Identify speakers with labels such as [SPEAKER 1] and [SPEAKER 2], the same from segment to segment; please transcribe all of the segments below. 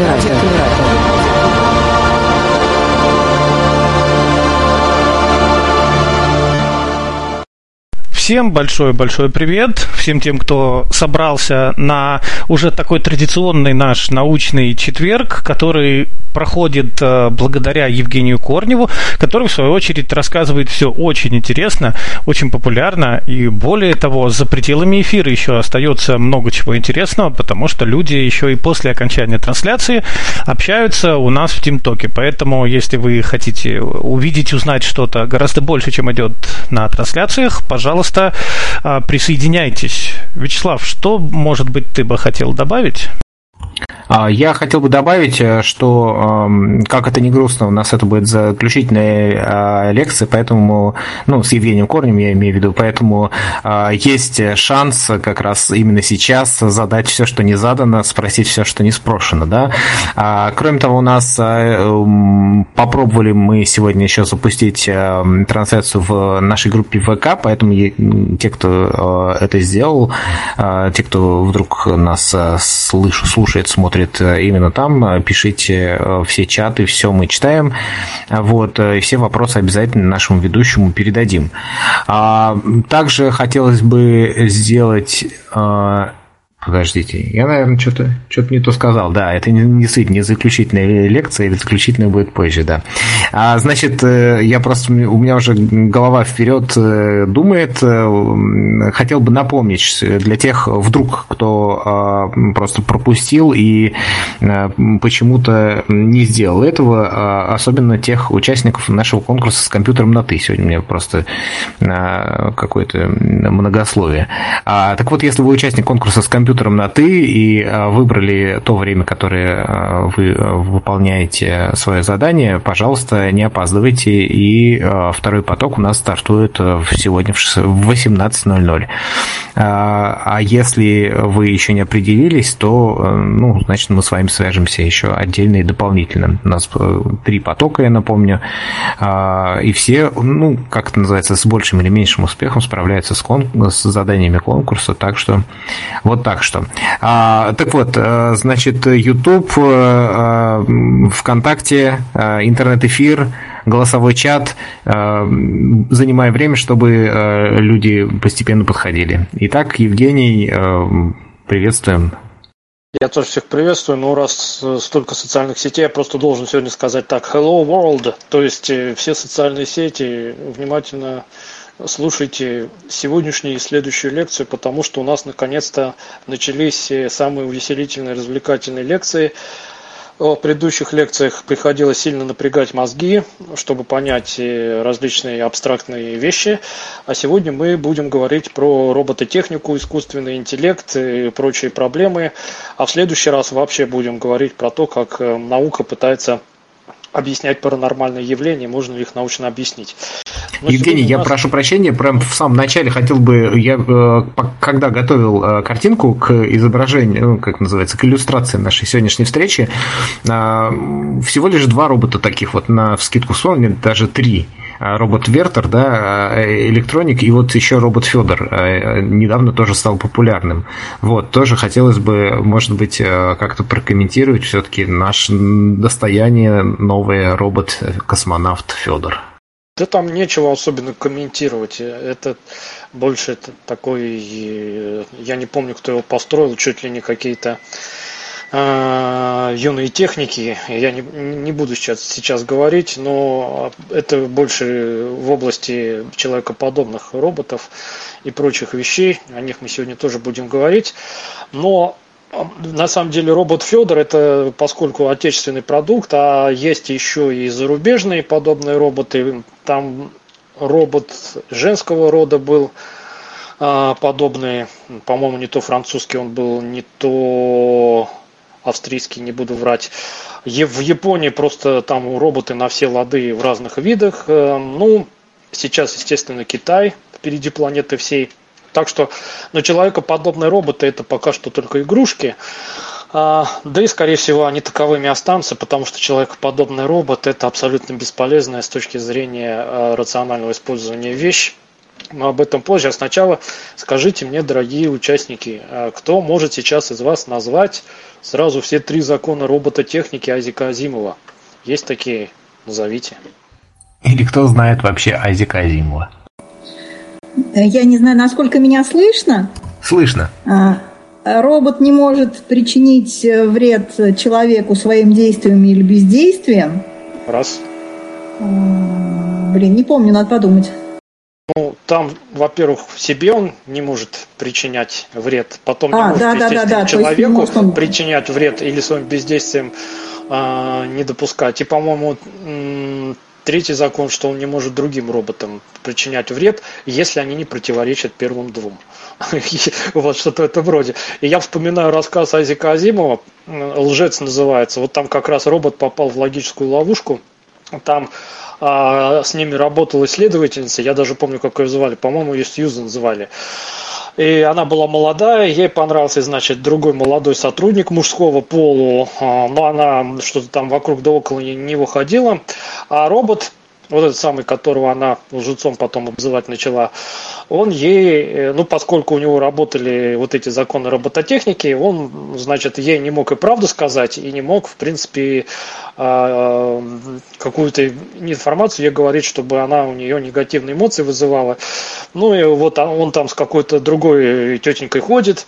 [SPEAKER 1] Радиокулератор.
[SPEAKER 2] Всем большой-большой привет. Всем тем, кто собрался на уже такой традиционный наш научный четверг, который проходит э, благодаря Евгению Корневу, который, в свою очередь, рассказывает все очень интересно, очень популярно, и более того, за пределами эфира еще остается много чего интересного, потому что люди еще и после окончания трансляции общаются у нас в ТимТоке. Поэтому, если вы хотите увидеть, узнать что-то гораздо больше, чем идет на трансляциях, пожалуйста, а, присоединяйтесь. Вячеслав, что, может быть, ты бы хотел добавить?
[SPEAKER 3] А, я хотел бы добавить, э, что, как это не грустно, у нас это будет заключительная а, лекция, поэтому, ну, с Евгением Корнем я имею в виду, поэтому а, есть шанс как раз именно сейчас задать все, что не задано, спросить все, что не спрошено, да. Кроме того, у нас попробовали мы сегодня еще запустить трансляцию в нашей группе ВК, поэтому те, кто это сделал, те, кто вдруг нас слушает, смотрит, смотрит э, именно там, э, пишите э, все чаты, все мы читаем. Вот, и все вопросы обязательно нашему ведущему передадим. А, также хотелось бы сделать Подождите, я, наверное, что-то что не то сказал. Да, это не, не действительно не заключительная лекция, или заключительная будет позже, да. А, значит, э, я просто, у меня уже голова вперед э, думает. Э, хотел бы напомнить для тех, вдруг, кто а, просто пропустил и почему-то не сделал этого, а, особенно тех участников нашего конкурса с компьютером на «ты». Сегодня у меня просто какое-то многословие. Так вот, если вы участник конкурса с компьютером компьютером на «ты» и а, выбрали то время, которое а, вы а, выполняете свое задание, пожалуйста, не опаздывайте. И второй поток у нас стартует сегодня в 18.00. А если вы еще не определились, то, ну, значит, мы с вами свяжемся еще отдельно и дополнительно. У нас три потока, я напомню, и все, ну, как это называется, с большим или меньшим успехом справляются с, кон... с заданиями конкурса. Так что вот так что. А, так вот, э, значит, YouTube, э, э, ВКонтакте, интернет-эфир, голосовой чат, занимая время, чтобы люди постепенно подходили. Итак, Евгений, приветствуем.
[SPEAKER 4] Я тоже всех приветствую, но раз столько социальных сетей, я просто должен сегодня сказать так, hello world, то есть все социальные сети внимательно слушайте сегодняшнюю и следующую лекцию, потому что у нас наконец-то начались э, самые увеселительные, развлекательные лекции. В предыдущих лекциях приходилось сильно напрягать мозги, чтобы понять э, различные абстрактные вещи. А сегодня мы будем говорить про робототехнику, искусственный интеллект и прочие проблемы. А в следующий раз вообще будем говорить про то, как э, наука пытается объяснять паранормальные явления, можно ли их научно объяснить.
[SPEAKER 3] Но Евгений, я нас... прошу прощения, прям в самом начале хотел бы, я э, когда готовил э, картинку к изображению, ну, как называется, к иллюстрации нашей сегодняшней встречи, э, всего лишь два робота таких вот на вскидку вспомнили, даже три робот Вертер, да, электроник, и вот еще робот Федор недавно тоже стал популярным. Вот, тоже хотелось бы, может быть, как-то прокомментировать все-таки наше достояние новый робот-космонавт Федор.
[SPEAKER 4] Да там нечего особенно комментировать. Это больше это такой, я не помню, кто его построил, чуть ли не какие-то э, юные техники. Я не, не буду сейчас, сейчас говорить, но это больше в области человекоподобных роботов и прочих вещей. О них мы сегодня тоже будем говорить. Но на самом деле робот Федор это поскольку отечественный продукт, а есть еще и зарубежные подобные роботы. Там робот женского рода был а, подобный, по-моему, не то французский он был, не то австрийский, не буду врать. В Японии просто там роботы на все лады в разных видах. Э, ну, сейчас, естественно, Китай впереди планеты всей. Так что, ну, человекоподобные роботы это пока что только игрушки. А, да и, скорее всего, они таковыми останутся, потому что человекоподобный робот это абсолютно бесполезная с точки зрения а, рационального использования вещь. Но об этом позже. А сначала скажите мне, дорогие участники, а кто может сейчас из вас назвать сразу все три закона робототехники Азика Азимова? Есть такие? Назовите.
[SPEAKER 3] Или кто знает вообще Азика Азимова?
[SPEAKER 1] Я не знаю, насколько меня слышно.
[SPEAKER 3] Слышно.
[SPEAKER 1] А, робот не может причинить вред человеку своим действием или бездействием.
[SPEAKER 4] Раз.
[SPEAKER 1] А, блин, не помню, надо подумать.
[SPEAKER 4] Ну, там, во-первых, себе он не может причинять вред, потом не
[SPEAKER 1] а,
[SPEAKER 4] может,
[SPEAKER 1] да, да, да,
[SPEAKER 4] человеку может он... причинять вред или своим бездействием э, не допускать. И, по-моему, третий закон, что он не может другим роботам причинять вред, если они не противоречат первым двум. вот что-то это вроде. И я вспоминаю рассказ Азика Азимова, «Лжец» называется. Вот там как раз робот попал в логическую ловушку. Там а, с ними работала исследовательница, я даже помню, как ее звали, по-моему, ее Сьюзен звали. И она была молодая, ей понравился, значит, другой молодой сотрудник мужского полу, а, но она что-то там вокруг да около не выходила. А робот вот этот самый, которого она лжецом потом обзывать начала, он ей, э, ну, поскольку у него работали вот эти законы робототехники, он, значит, ей не мог и правду сказать, и не мог, в принципе, а, какую-то информацию ей говорить, чтобы она у нее негативные эмоции вызывала. Ну, и вот он там с какой-то другой тетенькой ходит,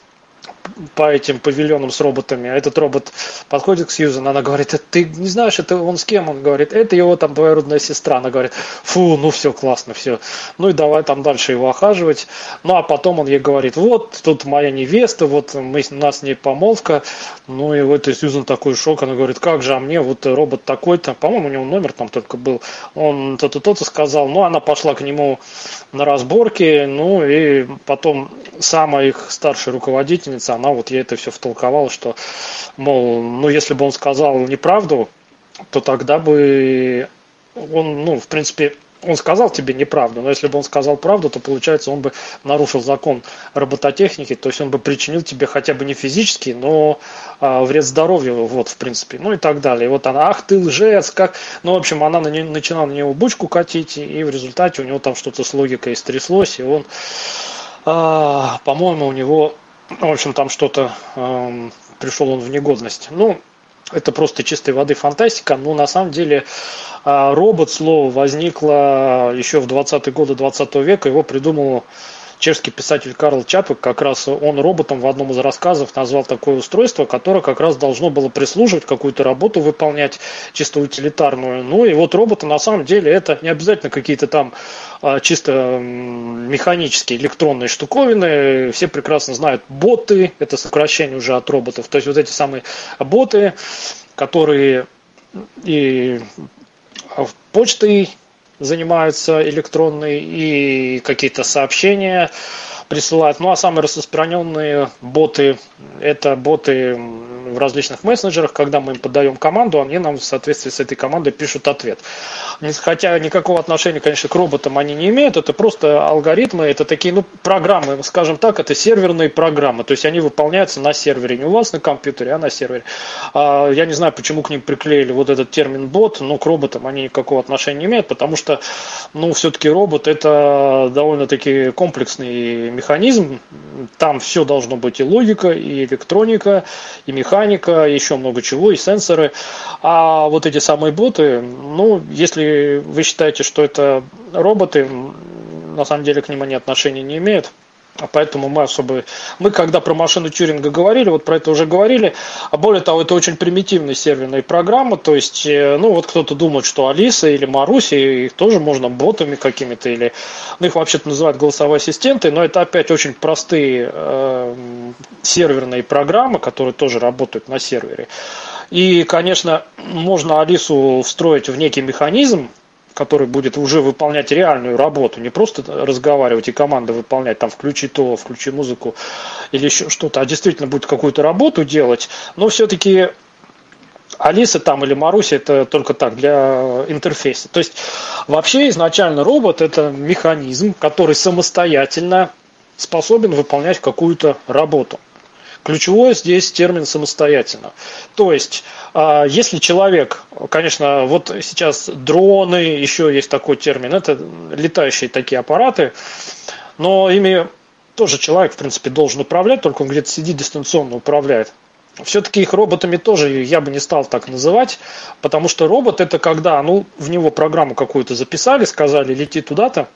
[SPEAKER 4] по этим павильонам с роботами, а этот робот подходит к Сьюзан, она говорит, ты не знаешь, это он с кем? Он говорит, это его там двоюродная сестра. Она говорит, фу, ну все классно, все. Ну и давай там дальше его охаживать. Ну а потом он ей говорит, вот, тут моя невеста, вот мы, у нас с ней помолвка. Ну и вот и Сьюзан такой шок, она говорит, как же, а мне вот робот такой-то, по-моему, у него номер там только был, он то-то, то-то сказал. Ну она пошла к нему на разборки, ну и потом самая их старшая руководительница, она вот ей это все втолковала, что, мол, ну если бы он сказал неправду, то тогда бы он, ну, в принципе, он сказал тебе неправду, но если бы он сказал правду, то получается он бы нарушил закон робототехники, то есть он бы причинил тебе хотя бы не физический, но а, вред здоровью, вот в принципе, ну и так далее. И вот она, ах ты лжец, как, ну в общем она на не, начинала на него бучку катить, и в результате у него там что-то с логикой стряслось, и он, а, по-моему, у него в общем, там что-то э, пришел он в негодность. Ну, это просто чистой воды фантастика, но на самом деле э, робот слово возникло еще в 20-е годы 20 века, его придумал чешский писатель Карл Чапек, как раз он роботом в одном из рассказов назвал такое устройство, которое как раз должно было прислуживать, какую-то работу выполнять, чисто утилитарную. Ну и вот роботы на самом деле это не обязательно какие-то там а, чисто механические электронные штуковины. Все прекрасно знают боты, это сокращение уже от роботов. То есть вот эти самые боты, которые и почтой занимаются электронной и какие-то сообщения присылают. Ну а самые распространенные боты – это боты в различных мессенджерах, когда мы им подаем команду, они нам в соответствии с этой командой пишут ответ. Хотя никакого отношения, конечно, к роботам они не имеют, это просто алгоритмы, это такие, ну, программы, скажем так, это серверные программы, то есть они выполняются на сервере, не у вас на компьютере, а на сервере. А, я не знаю, почему к ним приклеили вот этот термин бот, но к роботам они никакого отношения не имеют, потому что, ну, все-таки робот это довольно-таки комплексный механизм, там все должно быть и логика, и электроника, и механика, и еще много чего, и сенсоры. А вот эти самые боты, ну, если вы считаете, что это роботы, на самом деле к ним они отношения не имеют. А поэтому мы особо... Мы когда про машину Тюринга говорили, вот про это уже говорили. А более того, это очень примитивная серверная программа. То есть, э, ну вот кто-то думает, что Алиса или Маруси, их тоже можно ботами какими-то или... Ну их вообще-то называют голосовые ассистенты, но это опять очень простые э, серверные программы, которые тоже работают на сервере. И, конечно, можно Алису встроить в некий механизм, который будет уже выполнять реальную работу, не просто разговаривать и команды выполнять, там, включи то, включи музыку или еще что-то, а действительно будет какую-то работу делать, но все-таки Алиса там или Маруся это только так, для интерфейса. То есть вообще изначально робот это механизм, который самостоятельно способен выполнять какую-то работу. Ключевой здесь термин самостоятельно. То есть, а, если человек, конечно, вот сейчас дроны, еще есть такой термин, это летающие такие аппараты, но ими тоже человек, в принципе, должен управлять, только он где-то сидит дистанционно управляет. Все-таки их роботами тоже я бы не стал так называть, потому что робот это когда, ну, в него программу какую-то записали, сказали, лети туда-то,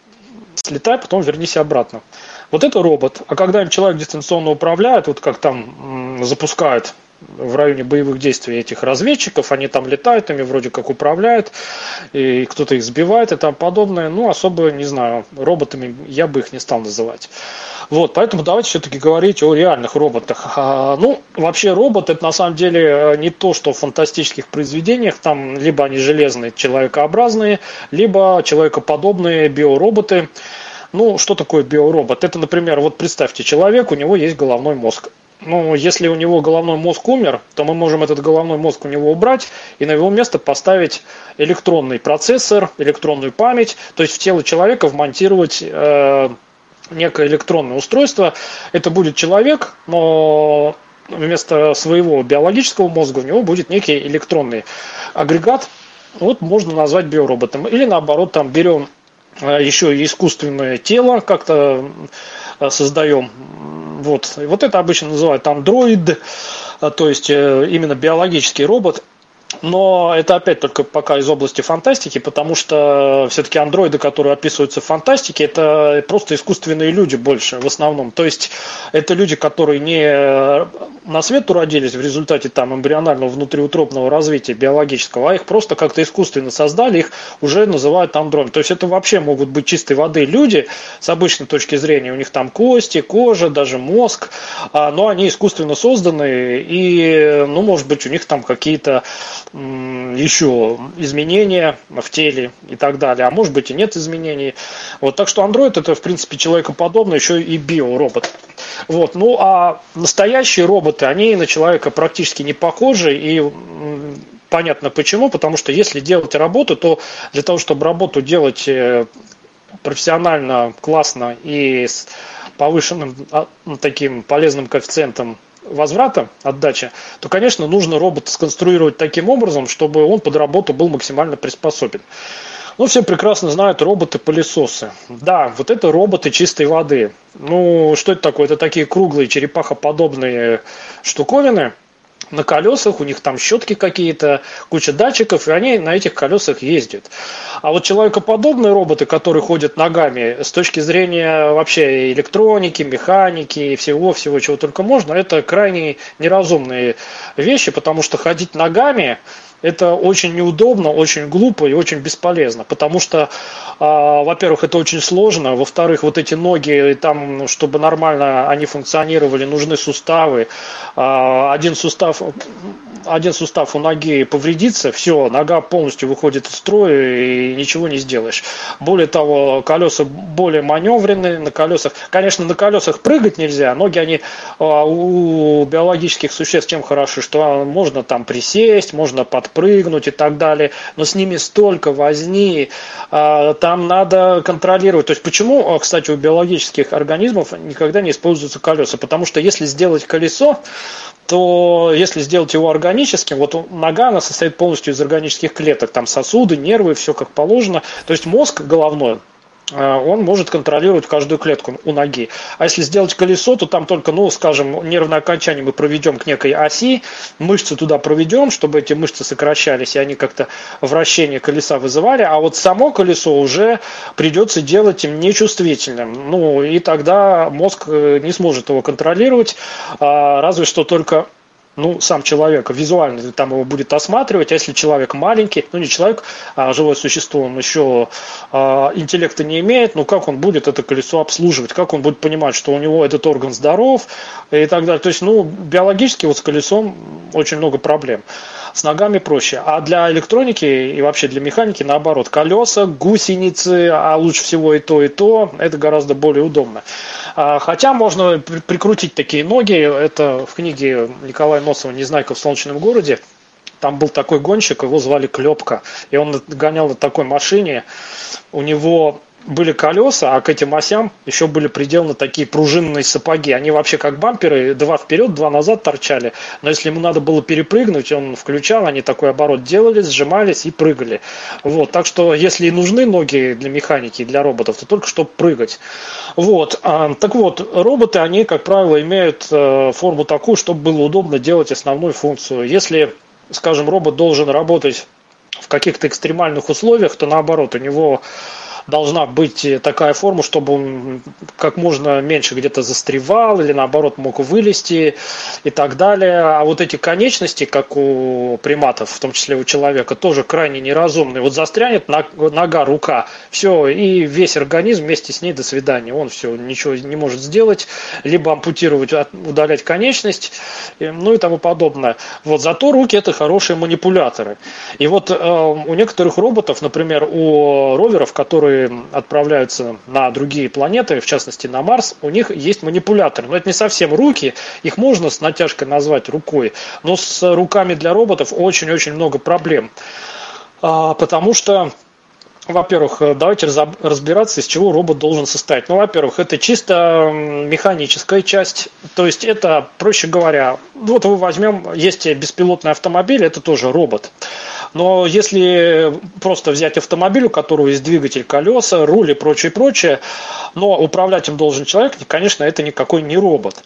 [SPEAKER 4] слетай, потом вернись обратно. Вот это робот. А когда им человек дистанционно управляет, вот как там запускают в районе боевых действий этих разведчиков, они там летают, ими вроде как управляют, и кто-то их сбивает и там подобное. Ну, особо, не знаю, роботами я бы их не стал называть. Вот, поэтому давайте все-таки говорить о реальных роботах. А, ну, вообще робот это на самом деле э, не то, что в фантастических произведениях, там либо они железные, человекообразные, либо человекоподобные биороботы. Ну, что такое биоробот? Это, например, вот представьте, человек, у него есть головной мозг. Ну, если у него головной мозг умер, то мы можем этот головной мозг у него убрать и на его место поставить электронный процессор, электронную память, то есть в тело человека вмонтировать э, некое электронное устройство. Это будет человек, но вместо своего биологического мозга у него будет некий электронный агрегат. Вот можно назвать биороботом. Или наоборот, там берем э, еще искусственное тело, как-то э, создаем вот. И вот это обычно называют андроид, а, то есть э, именно биологический робот. Но это опять только пока из области фантастики, потому что все-таки андроиды, которые описываются в фантастике, это просто искусственные люди больше в основном. То есть это люди, которые не на свет уродились в результате там эмбрионального внутриутробного развития биологического, а их просто как-то искусственно создали, их уже называют андроидами. То есть это вообще могут быть чистой воды люди с обычной точки зрения. У них там кости, кожа, даже мозг, а, но они искусственно созданы и, ну, может быть, у них там какие-то еще изменения в теле и так далее, а может быть и нет изменений. Вот, так что Android это в принципе человекоподобный, еще и биоробот. Вот, ну а настоящие роботы, они на человека практически не похожи и понятно почему, потому что если делать работу, то для того, чтобы работу делать э, профессионально, классно и с повышенным а, таким полезным коэффициентом возврата, отдачи, то, конечно, нужно робот сконструировать таким образом, чтобы он под работу был максимально приспособен. Ну, все прекрасно знают роботы-пылесосы. Да, вот это роботы чистой воды. Ну, что это такое? Это такие круглые черепахоподобные штуковины – на колесах, у них там щетки какие-то, куча датчиков, и они на этих колесах ездят. А вот человекоподобные роботы, которые ходят ногами, с точки зрения вообще электроники, механики и всего-всего, чего только можно, это крайне неразумные вещи, потому что ходить ногами это очень неудобно, очень глупо и очень бесполезно, потому что, э, во-первых, это очень сложно, во-вторых, вот эти ноги, там, чтобы нормально они функционировали, нужны суставы. Э, один сустав один сустав у ноги повредится, все, нога полностью выходит из строя и ничего не сделаешь. Более того, колеса более маневренные, на колесах, конечно, на колесах прыгать нельзя, ноги они а, у биологических существ чем хороши, что можно там присесть, можно подпрыгнуть и так далее, но с ними столько возни, а, там надо контролировать. То есть почему, а, кстати, у биологических организмов никогда не используются колеса? Потому что если сделать колесо, то если сделать его органическим, вот нога, она состоит полностью из органических клеток, там сосуды, нервы, все как положено. То есть мозг головной, э, он может контролировать каждую клетку у ноги. А если сделать колесо, то там только, ну, скажем, нервное окончание мы проведем к некой оси, мышцы туда проведем, чтобы эти мышцы сокращались, и они как-то вращение колеса вызывали, а вот само колесо уже придется делать им нечувствительным. Ну, и тогда мозг э, не сможет его контролировать, а, разве что только ну, сам человек визуально там его будет осматривать, а если человек маленький, ну не человек, а живое существо, он еще а, интеллекта не имеет, ну как он будет это колесо обслуживать, как он будет понимать, что у него этот орган здоров и так далее. То есть, ну, биологически вот с колесом очень много проблем. С ногами проще. А для электроники и вообще для механики наоборот. Колеса, гусеницы, а лучше всего и то, и то, это гораздо более удобно. А, хотя можно прикрутить такие ноги. Это в книге Николая Носова «Незнайка в солнечном городе». Там был такой гонщик, его звали Клепка. И он гонял на такой машине. У него были колеса, а к этим осям еще были приделаны такие пружинные сапоги. Они вообще как бамперы, два вперед, два назад торчали. Но если ему надо было перепрыгнуть, он включал, они такой оборот делали, сжимались и прыгали. Вот, так что если и нужны ноги для механики, для роботов, то только чтобы прыгать. Вот, а, так вот, роботы, они, как правило, имеют э, форму такую, чтобы было удобно делать основную функцию. Если, скажем, робот должен работать в каких-то экстремальных условиях, то наоборот, у него должна быть такая форма, чтобы он как можно меньше где-то застревал или наоборот мог вылезти и так далее. А вот эти конечности, как у приматов, в том числе у человека, тоже крайне неразумные. Вот застрянет нога, рука, все, и весь организм вместе с ней до свидания. Он все, ничего не может сделать, либо ампутировать, удалять конечность, ну и тому подобное. Вот зато руки это хорошие манипуляторы. И вот э, у некоторых роботов, например, у роверов, которые которые отправляются на другие планеты, в частности на Марс, у них есть манипуляторы. Но это не совсем руки, их можно с натяжкой назвать рукой, но с руками для роботов очень-очень много проблем. А, потому что во-первых, давайте разбираться, из чего робот должен состоять. Ну, во-первых, это чисто механическая часть. То есть это, проще говоря, вот мы возьмем, есть беспилотный автомобиль, это тоже робот. Но если просто взять автомобиль, у которого есть двигатель, колеса, руль и прочее, прочее, но управлять им должен человек, конечно, это никакой не робот.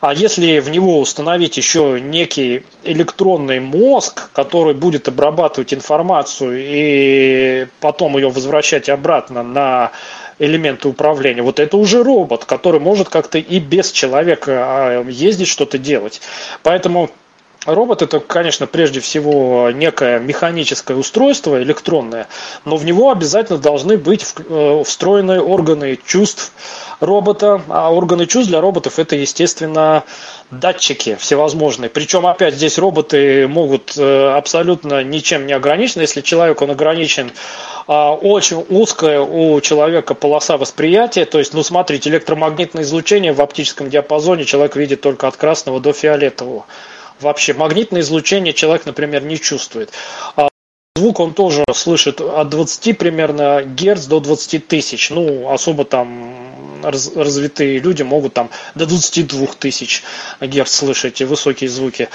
[SPEAKER 4] А если в него установить еще некий электронный мозг, который будет обрабатывать информацию и потом ее возвращать обратно на элементы управления. Вот это уже робот, который может как-то и без человека а, ездить, что-то делать. Поэтому Робот это, конечно, прежде всего некое механическое устройство, электронное, но в него обязательно должны быть э, встроенные органы чувств робота, а органы чувств для роботов это, естественно, датчики всевозможные. Причем, опять, здесь роботы могут э, абсолютно ничем не ограничены. Если человек, он ограничен а, очень узкая у человека полоса восприятия, то есть, ну, смотрите, электромагнитное излучение в оптическом диапазоне человек видит только от красного до фиолетового вообще. Магнитное излучение человек, например, не чувствует. А звук он тоже слышит от 20 примерно герц до 20 тысяч. Ну, особо там раз, развитые люди могут там до 22 тысяч герц слышать высокие звуки.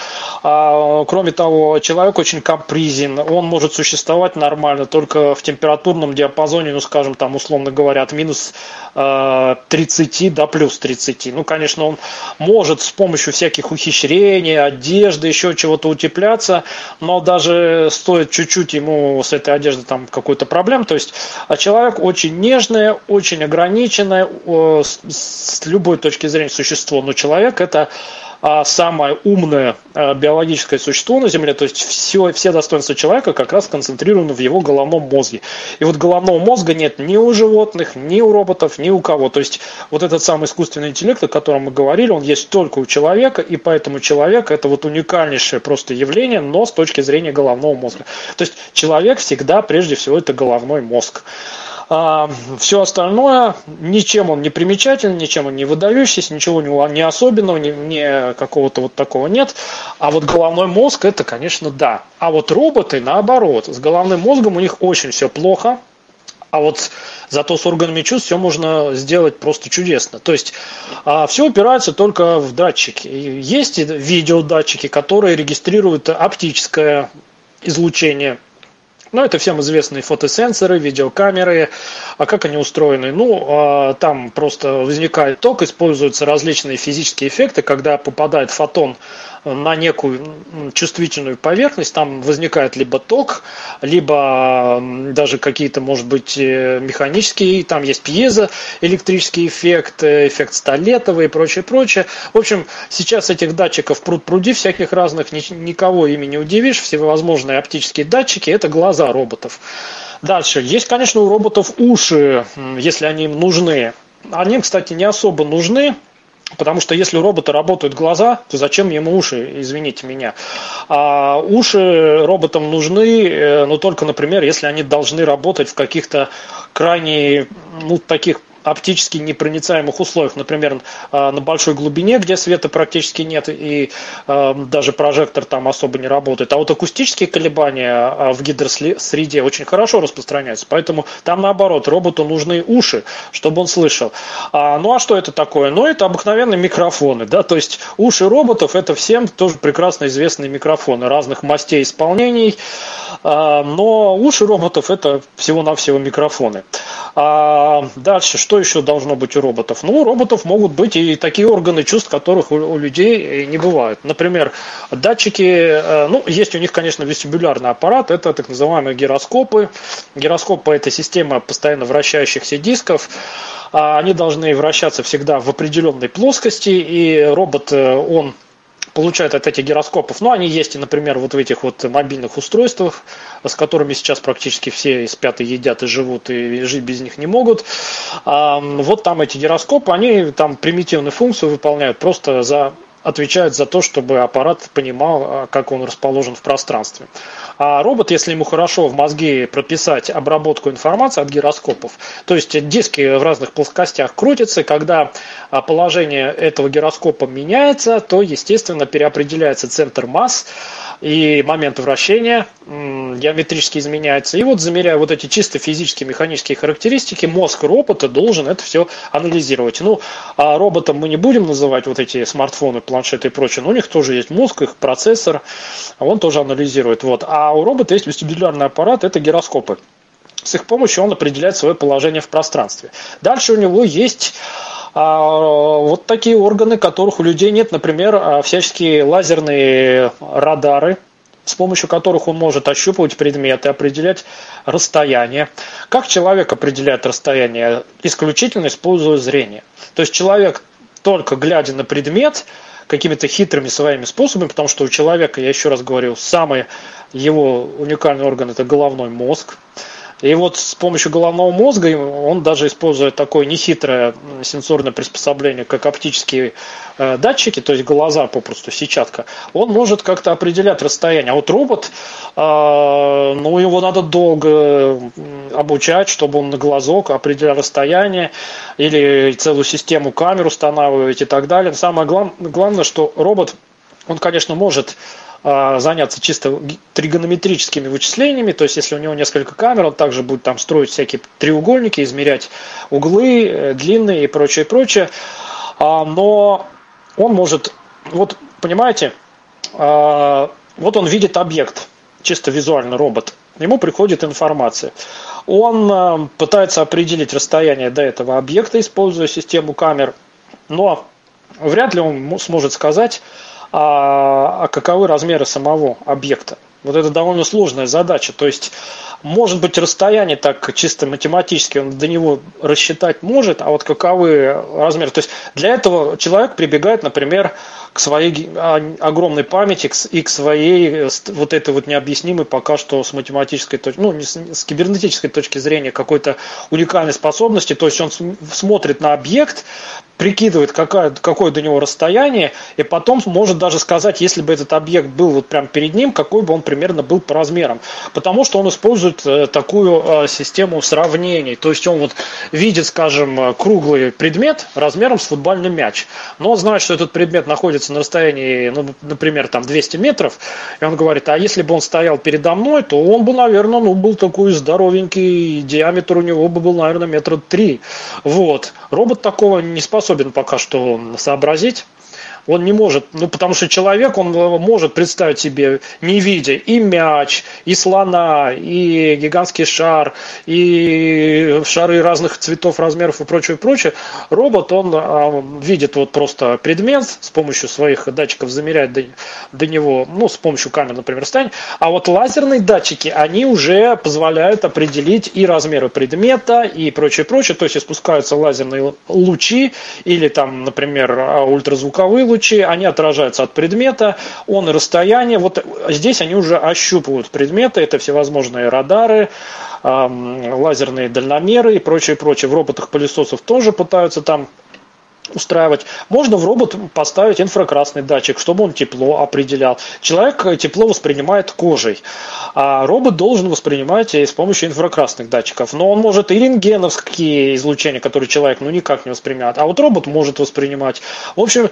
[SPEAKER 4] А, кроме того, человек очень капризен, он может существовать нормально только в температурном диапазоне, ну, скажем, там, условно говоря, от минус э, 30 до плюс 30. Ну, конечно, он может с помощью всяких ухищрений, одежды, еще чего-то утепляться, но даже стоит чуть-чуть ему с этой одеждой там какой-то проблем, то есть а человек очень нежный, очень ограниченный, с любой точки зрения существо, но человек это а, самое умное а, биологическое существо на Земле, то есть все, все достоинства человека как раз концентрированы в его головном мозге. И вот головного мозга нет ни у животных, ни у роботов, ни у кого. То есть вот этот самый искусственный интеллект, о котором мы говорили, он есть только у человека, и поэтому человек это вот уникальнейшее просто явление, но с точки зрения головного мозга. То есть человек всегда прежде всего это головной мозг. А, все остальное, ничем он не примечательный, ничем он не выдающийся, ничего у него не особенного, ни, ни какого-то вот такого нет. А вот головной мозг, это, конечно, да. А вот роботы, наоборот, с головным мозгом у них очень все плохо, а вот зато с органами чувств все можно сделать просто чудесно. То есть а, все упирается только в датчики. Есть видеодатчики, которые регистрируют оптическое излучение ну, это всем известные фотосенсоры, видеокамеры. А как они устроены? Ну, а, там просто возникает ток, используются различные физические эффекты, когда попадает фотон на некую чувствительную поверхность, там возникает либо ток, либо даже какие-то, может быть, э, механические, там есть пьезо, электрический эффект, э, эффект столетовый и прочее, прочее. В общем, сейчас этих датчиков пруд пруди всяких разных, никого ими не удивишь, всевозможные оптические датчики, это глаза роботов. Дальше. Есть, конечно, у роботов уши, если они им нужны. Они, кстати, не особо нужны, Потому что если у робота работают глаза, то зачем ему уши, извините меня. А уши роботам нужны, э, ну только, например, если они должны работать в каких-то крайне, ну, таких оптически непроницаемых условиях, например, на большой глубине, где света практически нет и даже прожектор там особо не работает. А вот акустические колебания в гидросреде очень хорошо распространяются, поэтому там наоборот роботу нужны уши, чтобы он слышал. А, ну а что это такое? Ну это обыкновенные микрофоны, да, то есть уши роботов это всем тоже прекрасно известные микрофоны разных мастей исполнений, а, но уши роботов это всего-навсего микрофоны. А дальше, что еще должно быть у роботов? Ну, у роботов могут быть и такие органы чувств, которых у, людей не бывает. Например, датчики, э, ну, есть у них, конечно, вестибулярный аппарат, это так называемые гироскопы. Гироскопы – это система постоянно вращающихся дисков. А они должны вращаться всегда в определенной плоскости, и робот, э, он получают от этих гироскопов. Но они есть и, например, вот в этих вот мобильных устройствах, с которыми сейчас практически все спят и едят и живут, и жить без них не могут. Вот там эти гироскопы, они там примитивную функцию выполняют просто за отвечают за то, чтобы аппарат понимал, а, как он расположен в пространстве. А робот, если ему хорошо в мозге прописать обработку информации от гироскопов, то есть диски в разных плоскостях крутятся, когда а, положение этого гироскопа меняется, то, естественно, переопределяется центр масс, и момент вращения геометрически изменяется. И вот замеряя вот эти чисто физические, механические характеристики, мозг робота должен это все анализировать. Ну, а роботом мы не будем называть вот эти смартфоны, планшеты и прочее, но у них тоже есть мозг, их процессор, он тоже анализирует. Вот. А у робота есть вестибулярный аппарат, это гироскопы. С их помощью он определяет свое положение в пространстве. Дальше у него есть а, вот такие органы, которых у людей нет, например, а, всяческие лазерные радары, с помощью которых он может ощупывать предметы, определять расстояние. Как человек определяет расстояние? Исключительно используя зрение. То есть человек только глядя на предмет, какими-то хитрыми своими способами, потому что у человека, я еще раз говорю, самый его уникальный орган – это головной мозг. И вот с помощью головного мозга он даже использует такое нехитрое сенсорное приспособление, как оптические э, датчики, то есть глаза попросту, сетчатка, он может как-то определять расстояние. А вот робот, э, ну его надо долго обучать, чтобы он на глазок определял расстояние или целую систему камер устанавливать и так далее. Самое главное, что робот, он, конечно, может а, заняться чисто тригонометрическими вычислениями, то есть если у него несколько камер, он также будет там строить всякие треугольники, измерять углы, э, длины и прочее, прочее. А, но он может, вот понимаете, а, вот он видит объект, чисто визуально робот, ему приходит информация. Он пытается определить расстояние до этого объекта, используя систему камер, но вряд ли он сможет сказать, а, а каковы размеры самого объекта. Вот это довольно сложная задача. То есть, может быть, расстояние так чисто математически он до него рассчитать может, а вот каковы размеры. То есть, для этого человек прибегает, например, к своей а, огромной памяти и к своей э, вот этой вот необъяснимой пока что с математической точки, ну, с, кибернетической точки зрения какой-то уникальной способности. То есть, он смотрит на объект, прикидывает, какое, какое до него расстояние, и потом может даже сказать, если бы этот объект был вот прямо перед ним, какой бы он примерно был по размерам. Потому что он использует э, такую э, систему сравнений. То есть он вот видит, скажем, круглый предмет размером с футбольный мяч. Но знает, что этот предмет находится на расстоянии, ну, например, там 200 метров, и он говорит, а если бы он стоял передо мной, то он бы, наверное, ну, был такой здоровенький, диаметр у него бы был, наверное, метра три. Вот. Робот такого не способен пока что сообразить он не может, ну потому что человек, он э, может представить себе, не видя и мяч, и слона, и гигантский шар, и шары разных цветов, размеров и прочее, прочее. Робот, он а, видит вот просто предмет, с помощью своих датчиков замеряет до, до него, ну с помощью камер, например, расстояние. А вот лазерные датчики, они уже позволяют определить и размеры предмета, и прочее, прочее. То есть спускаются лазерные лучи, или там, например, а, ультразвуковые лучи, лучи, они отражаются от предмета, он и расстояние. Вот здесь они уже ощупывают предметы, это всевозможные радары, лазерные дальномеры и прочее, прочее. В роботах пылесосов тоже пытаются там устраивать. Можно в робот поставить инфракрасный датчик, чтобы он тепло определял. Человек тепло воспринимает кожей, а робот должен воспринимать с помощью инфракрасных датчиков. Но он может и рентгеновские излучения, которые человек ну, никак не воспринимает, а вот робот может воспринимать. В общем,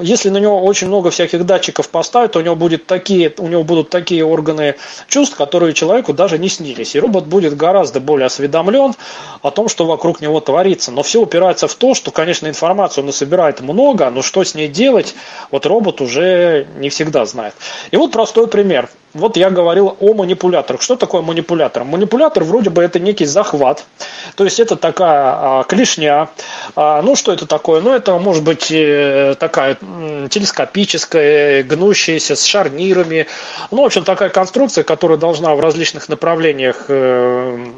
[SPEAKER 4] если на него очень много всяких датчиков поставить, то у него, будет такие, у него будут такие органы чувств, которые человеку даже не снились. И робот будет гораздо более осведомлен о том, что вокруг него творится. Но все упирается в то, что, конечно, информация информацию он насобирает много, но что с ней делать, вот робот уже не всегда знает. И вот простой пример. Вот я говорил о манипуляторах. Что такое манипулятор? Манипулятор вроде бы это некий захват. То есть это такая а, клешня. А, ну что это такое? Ну это может быть э, такая телескопическая, гнущаяся, с шарнирами. Ну в общем такая конструкция, которая должна в различных направлениях э,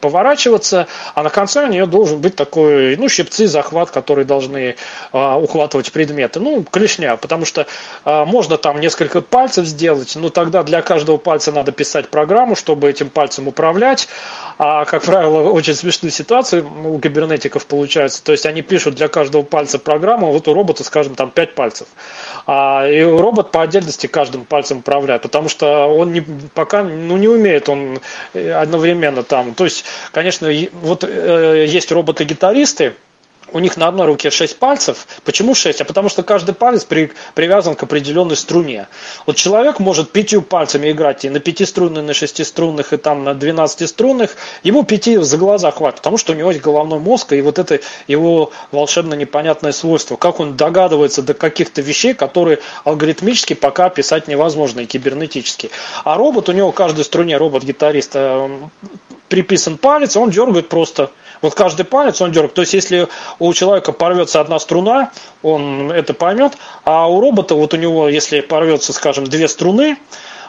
[SPEAKER 4] поворачиваться, а на конце у нее должен быть такой, ну, щипцы, захват, которые должны а, ухватывать предметы. Ну, клешня, потому что а, можно там несколько пальцев сделать, но тогда для каждого пальца надо писать программу, чтобы этим пальцем управлять. А, как правило, очень смешные ситуации у кибернетиков получаются. То есть они пишут для каждого пальца программу, вот у робота, скажем, там 5 пальцев. А, и робот по отдельности каждым пальцем управляет, потому что он не, пока ну, не умеет он одновременно там. То есть, конечно, вот э, есть роботы-гитаристы, у них на одной руке 6 пальцев. Почему 6? А потому что каждый палец при, привязан к определенной струне. Вот человек может пятью пальцами играть и на пятиструнных, на шестиструнных, и там на двенадцатиструнных. Ему пяти за глаза хватит, потому что у него есть головной мозг, и вот это его волшебно непонятное свойство. Как он догадывается до каких-то вещей, которые алгоритмически пока описать невозможно, и кибернетически. А робот, у него каждой струне, робот-гитарист, э, приписан палец, он дергает просто вот каждый палец он дергает. То есть, если у человека порвется одна струна, он это поймет, а у робота, вот у него, если порвется, скажем, две струны,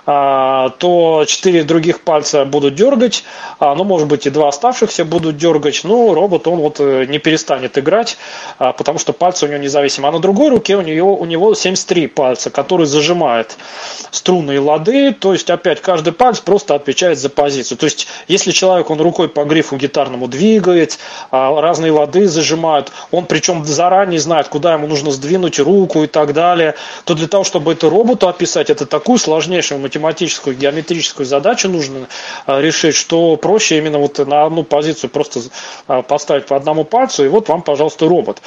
[SPEAKER 4] то четыре других пальца будут дергать, а, ну, может быть, и два оставшихся будут дергать, но робот, он вот э, не перестанет играть, а, потому что пальцы у него независимы. А на другой руке у него, у него 73 пальца, которые зажимают струны и лады, то есть, опять, каждый палец просто отвечает за позицию. То есть, если человек, он рукой по грифу гитарному двигает, разные лады зажимают, он причем заранее знает, куда ему нужно сдвинуть руку и так далее, то для того, чтобы это роботу описать, это такую сложнейшую математическую, геометрическую задачу нужно а, решить, что проще именно вот на одну позицию просто а, поставить по одному пальцу, и вот вам, пожалуйста, робот.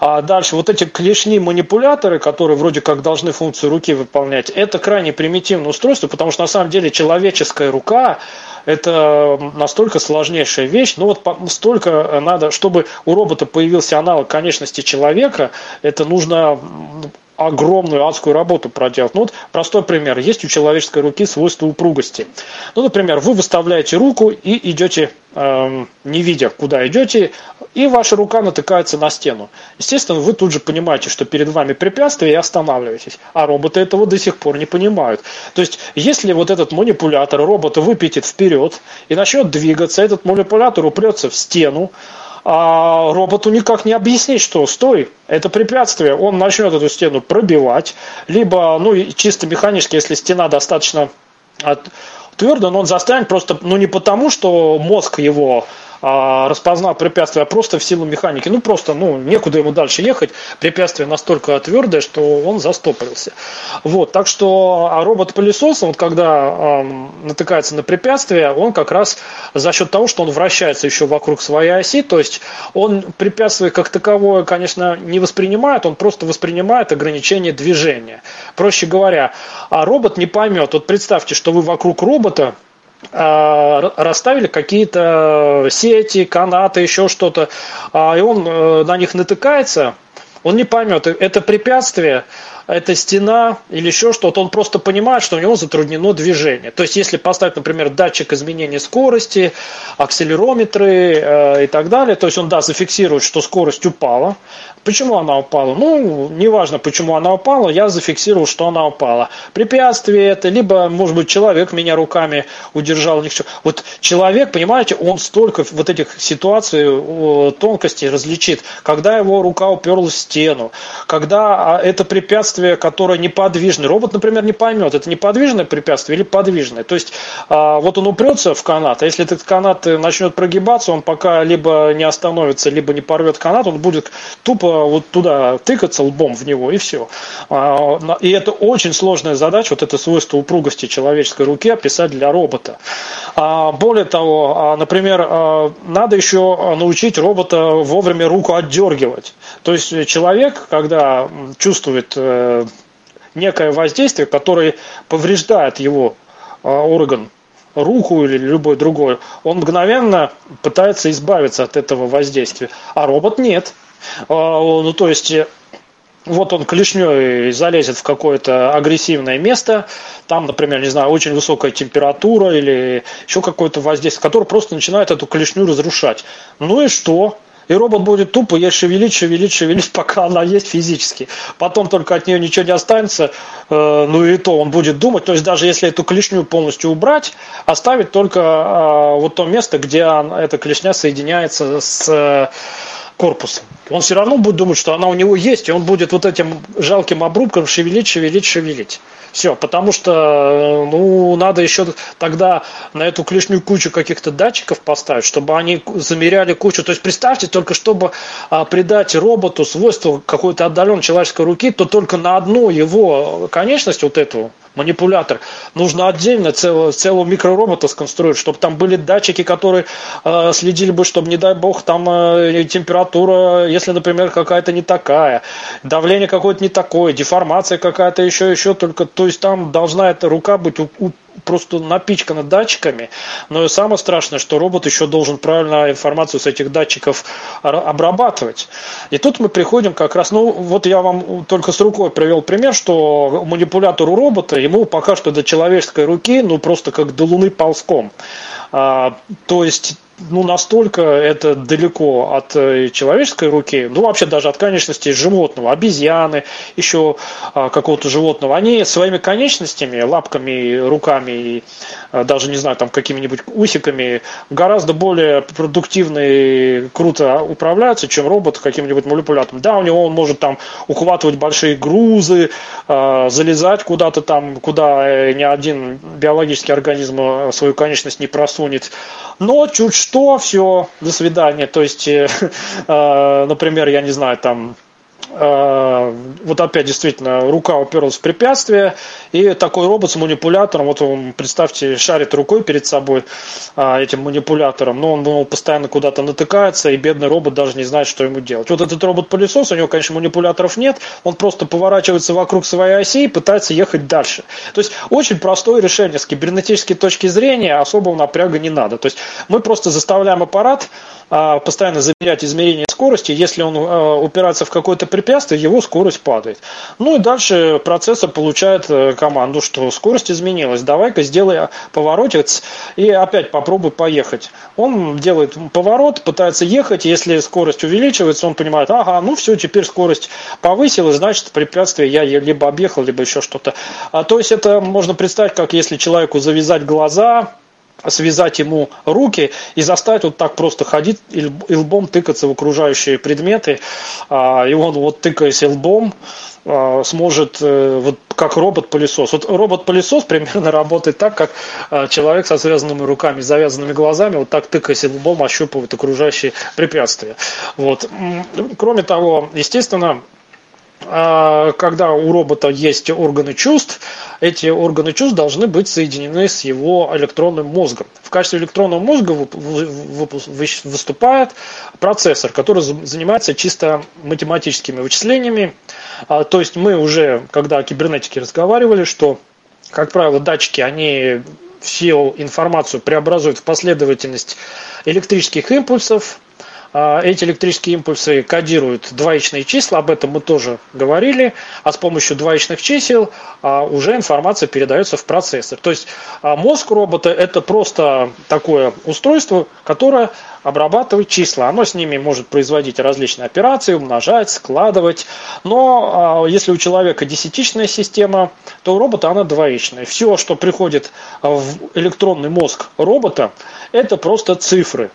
[SPEAKER 4] А дальше вот эти клешни манипуляторы, которые вроде как должны функцию руки выполнять, это крайне примитивное устройство, потому что на самом деле человеческая рука это настолько сложнейшая вещь, но вот столько надо, чтобы у робота появился аналог конечности человека, это нужно огромную адскую работу проделать. Ну вот простой пример. Есть у человеческой руки свойство упругости. Ну, например, вы выставляете руку и идете, э, не видя, куда идете, и ваша рука натыкается на стену. Естественно, вы тут же понимаете, что перед вами препятствие и останавливаетесь. А роботы этого до сих пор не понимают. То есть, если вот этот манипулятор робота выпятит вперед и начнет двигаться, этот манипулятор упрется в стену, а роботу никак не объяснить, что стой, это препятствие, он начнет эту стену пробивать, либо, ну, чисто механически, если стена достаточно от, но он застрянет просто, ну, не потому, что мозг его а, распознал препятствие, а просто в силу механики. Ну, просто, ну, некуда ему дальше ехать. Препятствие настолько твердое, что он застопорился. Вот, так что а робот-пылесос, вот когда э, натыкается на препятствие, он как раз за счет того, что он вращается еще вокруг своей оси, то есть он препятствие как таковое, конечно, не воспринимает, он просто воспринимает ограничение движения. Проще говоря, а робот не поймет. Вот представьте, что вы вокруг робота расставили какие-то сети, канаты, еще что-то, а, и он э, на них натыкается, он не поймет, это препятствие, это стена или еще что-то, он просто понимает, что у него затруднено движение. То есть, если поставить, например, датчик изменения скорости, акселерометры э, и так далее, то есть он, да, зафиксирует, что скорость упала. Почему она упала? Ну, неважно, почему она упала, я зафиксировал, что она упала. Препятствие это, либо, может быть, человек меня руками удержал. Вот человек, понимаете, он столько вот этих ситуаций, тонкостей различит. Когда его рука уперлась в стену, когда а, это препятствие, которое неподвижное. Робот, например, не поймет, это неподвижное препятствие или подвижное. То есть а, вот он упрется в канат, а если этот канат начнет прогибаться, он пока либо не остановится, либо не порвет канат, он будет тупо вот туда тыкаться лбом в него и все. И это очень сложная задача, вот это свойство упругости человеческой руки описать для робота. Более того, например, надо еще научить робота вовремя руку отдергивать. То есть человек, когда чувствует э, некое воздействие, которое повреждает его э, орган, руку или любой другой, он мгновенно пытается избавиться от этого воздействия, а робот нет. А, ну, то есть вот он клешней залезет в какое-то агрессивное место, там, например, не знаю, очень высокая температура или еще какое-то воздействие, которое просто начинает эту клешню разрушать. Ну и что? И робот будет тупо ей шевелить, шевелить, шевелить, пока она есть физически. Потом только от нее ничего не останется, э, ну и то он будет думать. То есть даже если эту клешню полностью убрать, оставить только э, вот то место, где эта клешня соединяется с э, корпусом. Он все равно будет думать, что она у него есть, и он будет вот этим жалким обрубком шевелить, шевелить, шевелить. Все, потому что ну, надо еще тогда на эту клешню кучу каких-то датчиков поставить, чтобы они замеряли кучу. То есть представьте, только чтобы а, придать роботу свойство какой-то отдаленной человеческой руки, то только на одну его конечность, вот эту, манипулятор, нужно отдельно целого, целого микроробота сконструировать, чтобы там были датчики, которые э, следили бы, чтобы, не дай бог, там э, температура, если, например, какая-то не такая, давление какое-то не такое, деформация какая-то еще, еще только, то есть там должна эта рука быть у, у, просто напичкана датчиками, но и самое страшное, что робот еще должен правильно информацию с этих датчиков обрабатывать. И тут мы приходим как раз, ну вот я вам только с рукой привел пример, что манипулятору робота, ему пока что до человеческой руки, ну просто как до луны ползком. А, то есть ну, настолько это далеко от э, человеческой руки, ну, вообще даже от конечностей животного, обезьяны, еще а, какого-то животного, они своими конечностями, лапками, руками и а, даже, не знаю, там какими-нибудь усиками гораздо более продуктивно и круто управляются, чем робот каким-нибудь манипулятором. Да, у него он может там ухватывать большие грузы, а, залезать куда-то там, куда э, ни один биологический организм э, свою конечность не просунет, но чуть что, все, до свидания. То есть, э, э, например, я не знаю, там вот опять действительно рука уперлась в препятствие, и такой робот с манипулятором, вот он, представьте, шарит рукой перед собой э, этим манипулятором, но он, он постоянно куда-то натыкается, и бедный робот даже не знает, что ему делать. Вот этот робот-пылесос, у него, конечно, манипуляторов нет, он просто поворачивается вокруг своей оси и пытается ехать дальше. То есть очень простое решение с кибернетической точки зрения, особого напряга не надо. То есть мы просто заставляем аппарат постоянно замерять измерение скорости, если он упирается в какой-то препятствие, его скорость падает. Ну и дальше процессор получает э, команду, что скорость изменилась, давай-ка сделай поворотец и опять попробуй поехать. Он делает поворот, пытается ехать, если скорость увеличивается, он понимает, ага, ну все, теперь скорость повысилась, значит препятствие я либо объехал, либо еще что-то. А, то есть это можно представить, как если человеку завязать глаза, связать ему руки и заставить вот так просто ходить и лбом тыкаться в окружающие предметы, а, и он вот тыкаясь лбом а, сможет э, вот как робот-пылесос. Вот робот-пылесос примерно работает так, как а, человек со связанными руками, завязанными глазами, вот так тыкаясь лбом ощупывает окружающие препятствия. Вот. Кроме того, естественно, когда у робота есть органы чувств, эти органы чувств должны быть соединены с его электронным мозгом. В качестве электронного мозга выступает процессор, который занимается чисто математическими вычислениями. А, то есть мы уже, когда о кибернетике разговаривали, что, как правило, датчики, они всю информацию преобразуют в последовательность электрических импульсов, а, эти электрические импульсы кодируют двоичные числа, об этом мы тоже говорили, а с помощью двоичных чисел а, уже информация передается в процессор. То есть а, мозг робота это просто такое устройство, которое обрабатывает числа. Оно с ними может производить различные операции, умножать, складывать. Но если у человека десятичная система, то у робота она двоичная. Все, что приходит в электронный мозг робота, это просто цифры.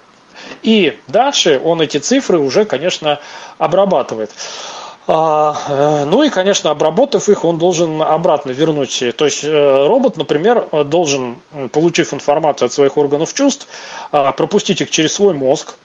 [SPEAKER 4] И дальше он эти цифры уже, конечно, обрабатывает. А, э, ну и, конечно, обработав их, он должен обратно вернуть. То есть э, робот, например, должен, получив информацию от своих органов чувств, а, пропустить их через свой мозг,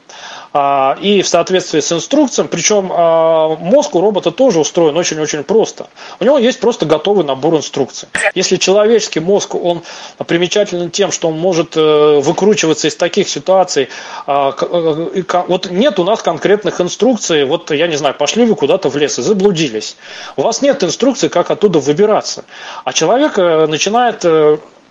[SPEAKER 4] и в соответствии с инструкцией, причем а, мозг у робота тоже устроен очень-очень просто. У него есть просто готовый набор инструкций. Если человеческий мозг, он примечателен тем, что он может э, выкручиваться из таких ситуаций, а, э, вот нет у нас конкретных инструкций, вот я не знаю, пошли вы куда-то в лес и заблудились. У вас нет инструкции, как оттуда выбираться. А человек э, начинает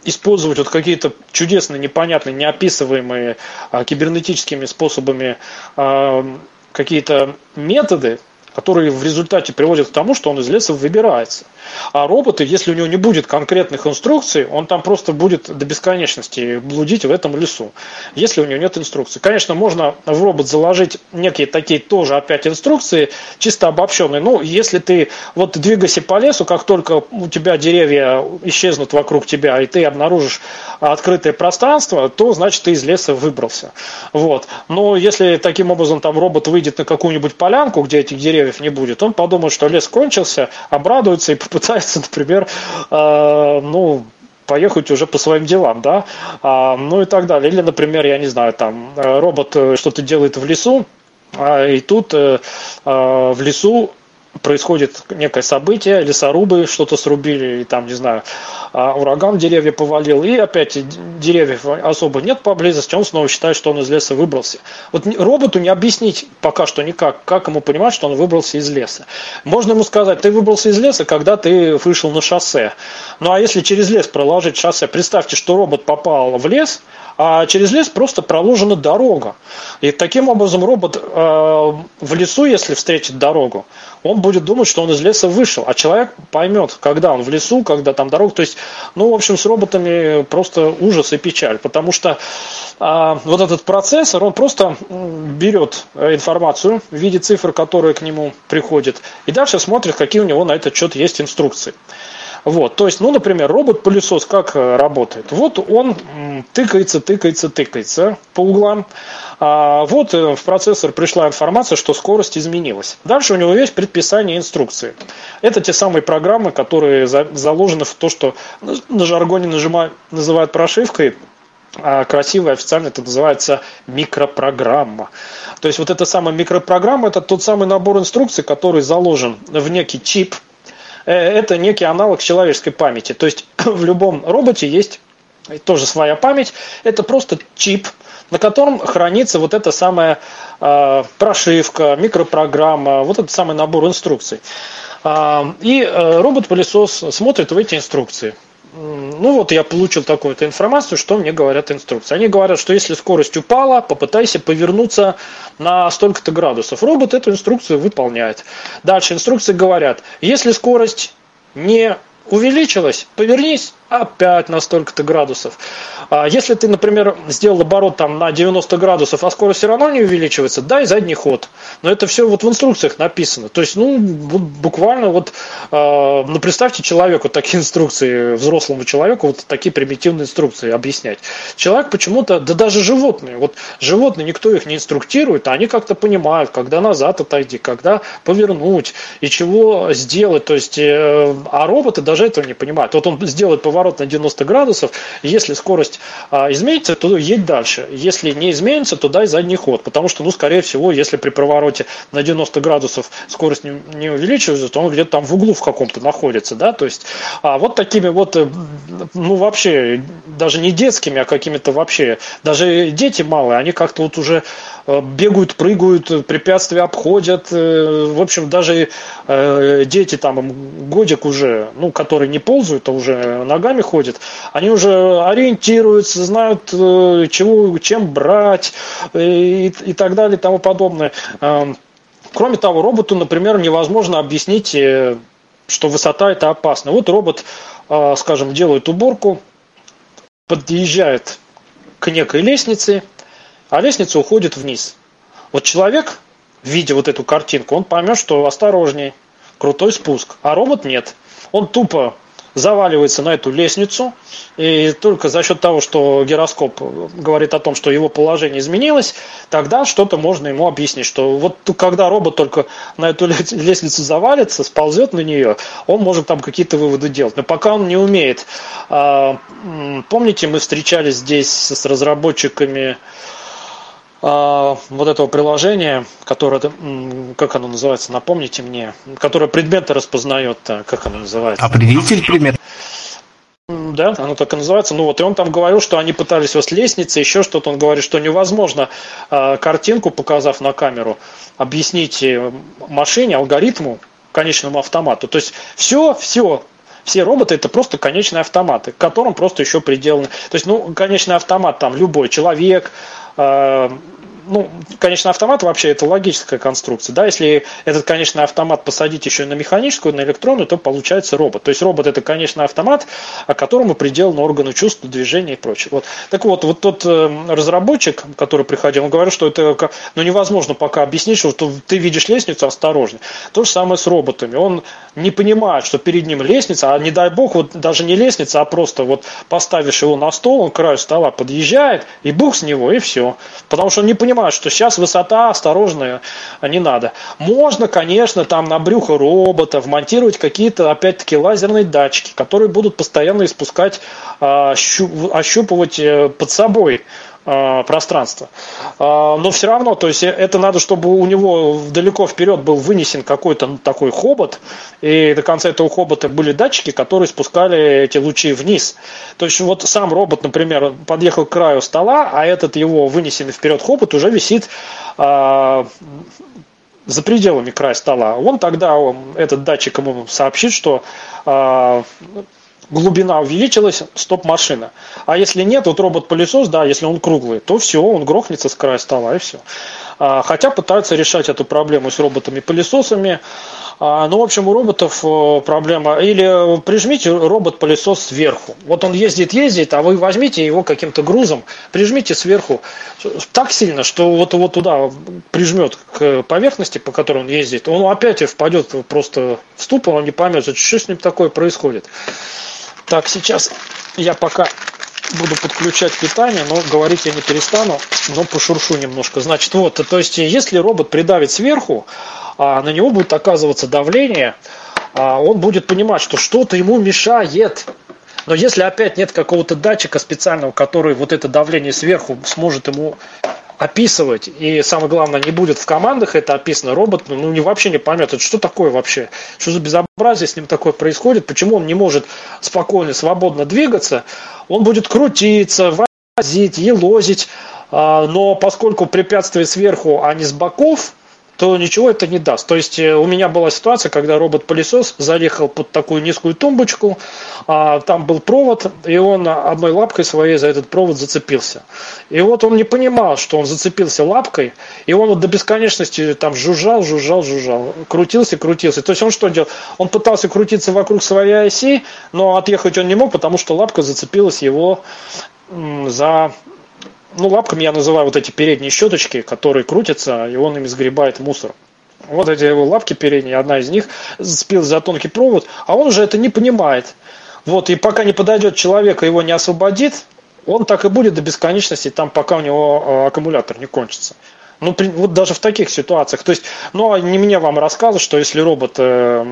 [SPEAKER 4] использовать вот какие-то чудесные, непонятные, неописываемые а, кибернетическими способами а, какие-то методы, которые в результате приводят к тому, что он из леса выбирается. А роботы, если у него не будет конкретных инструкций, он там просто будет до бесконечности блудить в этом лесу, если у него нет инструкций. Конечно, можно в робот заложить некие такие тоже опять инструкции, чисто обобщенные. Ну, если ты вот двигайся по лесу, как только у тебя деревья исчезнут вокруг тебя, и ты обнаружишь открытое пространство, то значит ты из леса выбрался. Вот. Но если таким образом там робот выйдет на какую-нибудь полянку, где этих деревьев не будет, он подумает, что лес кончился, обрадуется и попытается, например, э, ну, поехать уже по своим делам, да, а, ну и так далее. Или, например, я не знаю, там э, робот э, что-то делает в лесу, а, и тут э, э, в лесу происходит некое событие, лесорубы что-то срубили, и там, не знаю, а, ураган деревья повалил, и опять деревьев особо нет поблизости, он снова считает, что он из леса выбрался. Вот роботу не объяснить пока что никак, как ему понимать, что он выбрался из леса. Можно ему сказать, ты выбрался из леса, когда ты вышел на шоссе. Ну а если через лес проложить шоссе, представьте, что робот попал в лес, а через лес просто проложена дорога. И таким образом робот э, в лесу, если встретит дорогу, он будет думать, что он из леса вышел, а человек поймет, когда он в лесу, когда там дорога. То есть, ну, в общем, с роботами просто ужас и печаль, потому что э, вот этот процессор, он просто берет информацию в виде цифр, которые к нему приходят, и дальше смотрит, какие у него на этот счет есть инструкции. Вот, то есть, ну, например, робот-пылесос как э, работает? Вот он тыкается, тыкается, тыкается по углам. А вот э, в процессор пришла информация, что скорость изменилась. Дальше у него есть предписание инструкции. Это те самые программы, которые заложены в то, что на жаргоне нажимают, называют прошивкой, а красиво официально это называется микропрограмма. То есть вот эта самая микропрограмма это тот самый набор инструкций, который заложен в некий чип, это некий аналог человеческой памяти. То есть в любом роботе есть тоже своя память. Это просто чип, на котором хранится вот эта самая э, прошивка, микропрограмма, вот этот самый набор инструкций. Э, и э, робот-пылесос смотрит в эти инструкции ну вот я получил такую-то информацию, что мне говорят инструкции. Они говорят, что если скорость упала, попытайся повернуться на столько-то градусов. Робот эту инструкцию выполняет. Дальше инструкции говорят, если скорость не увеличилась, повернись опять на столько-то градусов. А если ты, например, сделал оборот там на 90 градусов, а скорость все равно не увеличивается, дай задний ход. Но это все вот в инструкциях написано. То есть, ну, буквально вот, э, ну, представьте человеку такие инструкции, взрослому человеку вот такие примитивные инструкции объяснять. Человек почему-то, да даже животные, вот животные, никто их не инструктирует, а они как-то понимают, когда назад отойти, когда повернуть и чего сделать. То есть, э, а роботы даже этого не понимают. Вот он сделает поворот поворот на 90 градусов. Если скорость а, изменится, то едь дальше. Если не изменится, то дай задний ход. Потому что, ну, скорее всего, если при провороте на 90 градусов скорость не, не увеличивается, то он где-то там в углу в каком-то находится. Да? То есть а вот такими вот, э, ну, вообще, даже не детскими, а какими-то вообще, даже дети малые, они как-то вот уже бегают, прыгают, препятствия обходят. Э, в общем, даже дети там годик уже, ну, которые не ползают, а уже ногами ходят, они уже ориентируются, знают, э, чего, чем брать э, и, и так далее и тому подобное. Кроме того, роботу, например, невозможно объяснить, э, что высота это опасно. Вот робот, скажем, делает уборку, подъезжает к некой лестнице, а лестница уходит вниз. Вот человек, видя вот эту картинку, он поймет, что осторожней, крутой спуск, а робот нет. Он тупо заваливается на эту лестницу, и только за счет того, что гироскоп говорит о том, что его положение изменилось, тогда что-то можно ему объяснить, что вот когда робот только на эту лестницу завалится, сползет на нее, он может там какие-то выводы делать. Но пока он не умеет. А, помните, мы встречались здесь с разработчиками вот этого приложения, которое, как оно называется, напомните мне, которое предметы распознает, как оно называется?
[SPEAKER 3] Определитель предмет.
[SPEAKER 4] Да, оно так и называется. Ну вот, и он там говорил, что они пытались вот с лестницы, еще что-то. Он говорит, что невозможно э, картинку, показав на камеру, объяснить э, машине, алгоритму, конечному автомату. То есть все, все, все роботы это просто конечные автоматы, к которым просто еще приделаны. То есть, ну, конечный автомат там любой человек, э, ну, конечный автомат вообще это логическая конструкция. Да? Если этот конечный автомат посадить еще на механическую, на электронную, то получается робот. То есть робот это конечный автомат, к которому приделаны органы чувств, движения и прочее. Вот. Так вот, вот тот э, разработчик, который приходил, он говорил, что это ну, невозможно пока объяснить, что ты видишь лестницу, осторожно. То же самое с роботами. Он не понимает, что перед ним лестница, а не дай бог, вот даже не лестница, а просто вот поставишь его на стол, он к краю стола подъезжает, и бух с него, и все. Потому что он не понимает, понимают, что сейчас высота осторожная, не надо. Можно, конечно, там на брюхо робота вмонтировать какие-то, опять-таки, лазерные датчики, которые будут постоянно испускать, а, ощупывать э, под собой Э, пространство. Э, но все равно, то есть это надо, чтобы у него далеко вперед был вынесен какой-то ну, такой хобот, и до конца этого хобота были датчики, которые спускали эти лучи вниз. То есть вот сам робот, например, подъехал к краю стола, а этот его вынесенный вперед хобот уже висит э, за пределами края стола. Он тогда, этот датчик ему сообщит, что глубина увеличилась, стоп-машина. А если нет, вот робот-пылесос, да, если он круглый, то все, он грохнется с края стола и все. А, хотя пытаются решать эту проблему с роботами-пылесосами. А, ну, в общем, у роботов э, проблема. Или прижмите робот-пылесос сверху. Вот он ездит, ездит, а вы возьмите его каким-то грузом, прижмите сверху так сильно, что вот его туда прижмет к поверхности, по которой он ездит, он опять впадет просто в ступор, он не поймет, что с ним такое происходит. Так, сейчас я пока буду подключать питание, но говорить я не перестану, но пошуршу немножко. Значит, вот, то есть, если робот придавит сверху, а на него будет оказываться давление, а он будет понимать, что что-то ему мешает. Но если опять нет какого-то датчика специального, который вот это давление сверху сможет ему описывать, и самое главное, не будет в командах это описано, робот ну, не, вообще не поймет, это что такое вообще, что за безобразие с ним такое происходит, почему он не может спокойно, свободно двигаться, он будет крутиться, возить, елозить, а, но поскольку препятствие сверху, а не с боков, то ничего это не даст. То есть э, у меня была ситуация, когда робот-пылесос заехал под такую низкую тумбочку, а, там был провод, и он одной лапкой своей за этот провод зацепился. И вот он не понимал, что он зацепился лапкой, и он вот до бесконечности там жужжал, жужжал, жужжал, крутился, крутился. То есть он что делал? Он пытался крутиться вокруг своей оси, но отъехать он не мог, потому что лапка зацепилась его за ну, лапками я называю вот эти передние щеточки, которые крутятся, и он ими сгребает мусор. Вот эти его лапки передние, одна из них спил за тонкий провод, а он уже это не понимает. Вот, и пока не подойдет человек и его не освободит, он так и будет до бесконечности, там, пока у него э, аккумулятор не кончится. Ну, вот даже в таких ситуациях. То есть, ну, а не мне вам рассказывать, что если робот э,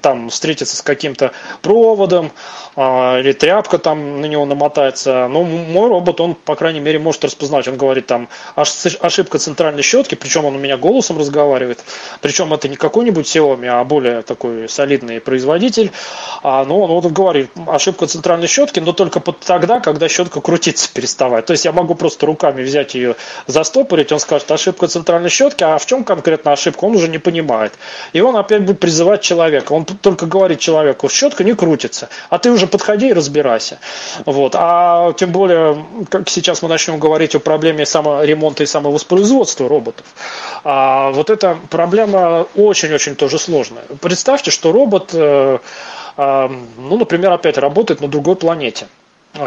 [SPEAKER 4] там встретится с каким-то проводом э, или тряпка там на него намотается, ну, мой робот, он, по крайней мере, может распознать. Он говорит там ошибка центральной щетки, причем он у меня голосом разговаривает. Причем это не какой-нибудь Xiaomi, а более такой солидный производитель. А, ну, он вот говорит, ошибка центральной щетки, но только тогда, когда щетка крутиться переставает. То есть я могу просто руками взять ее, застопорить, он скажет, ошибка ошибка центральной щетки, а в чем конкретно ошибка, он уже не понимает. И он опять будет призывать человека. Он только говорит человеку, щетка не крутится, а ты уже подходи и разбирайся. Вот. А тем более, как сейчас мы начнем говорить о проблеме саморемонта и самовоспроизводства роботов. А вот эта проблема очень-очень тоже сложная. Представьте, что робот, э, э, ну, например, опять работает на другой планете.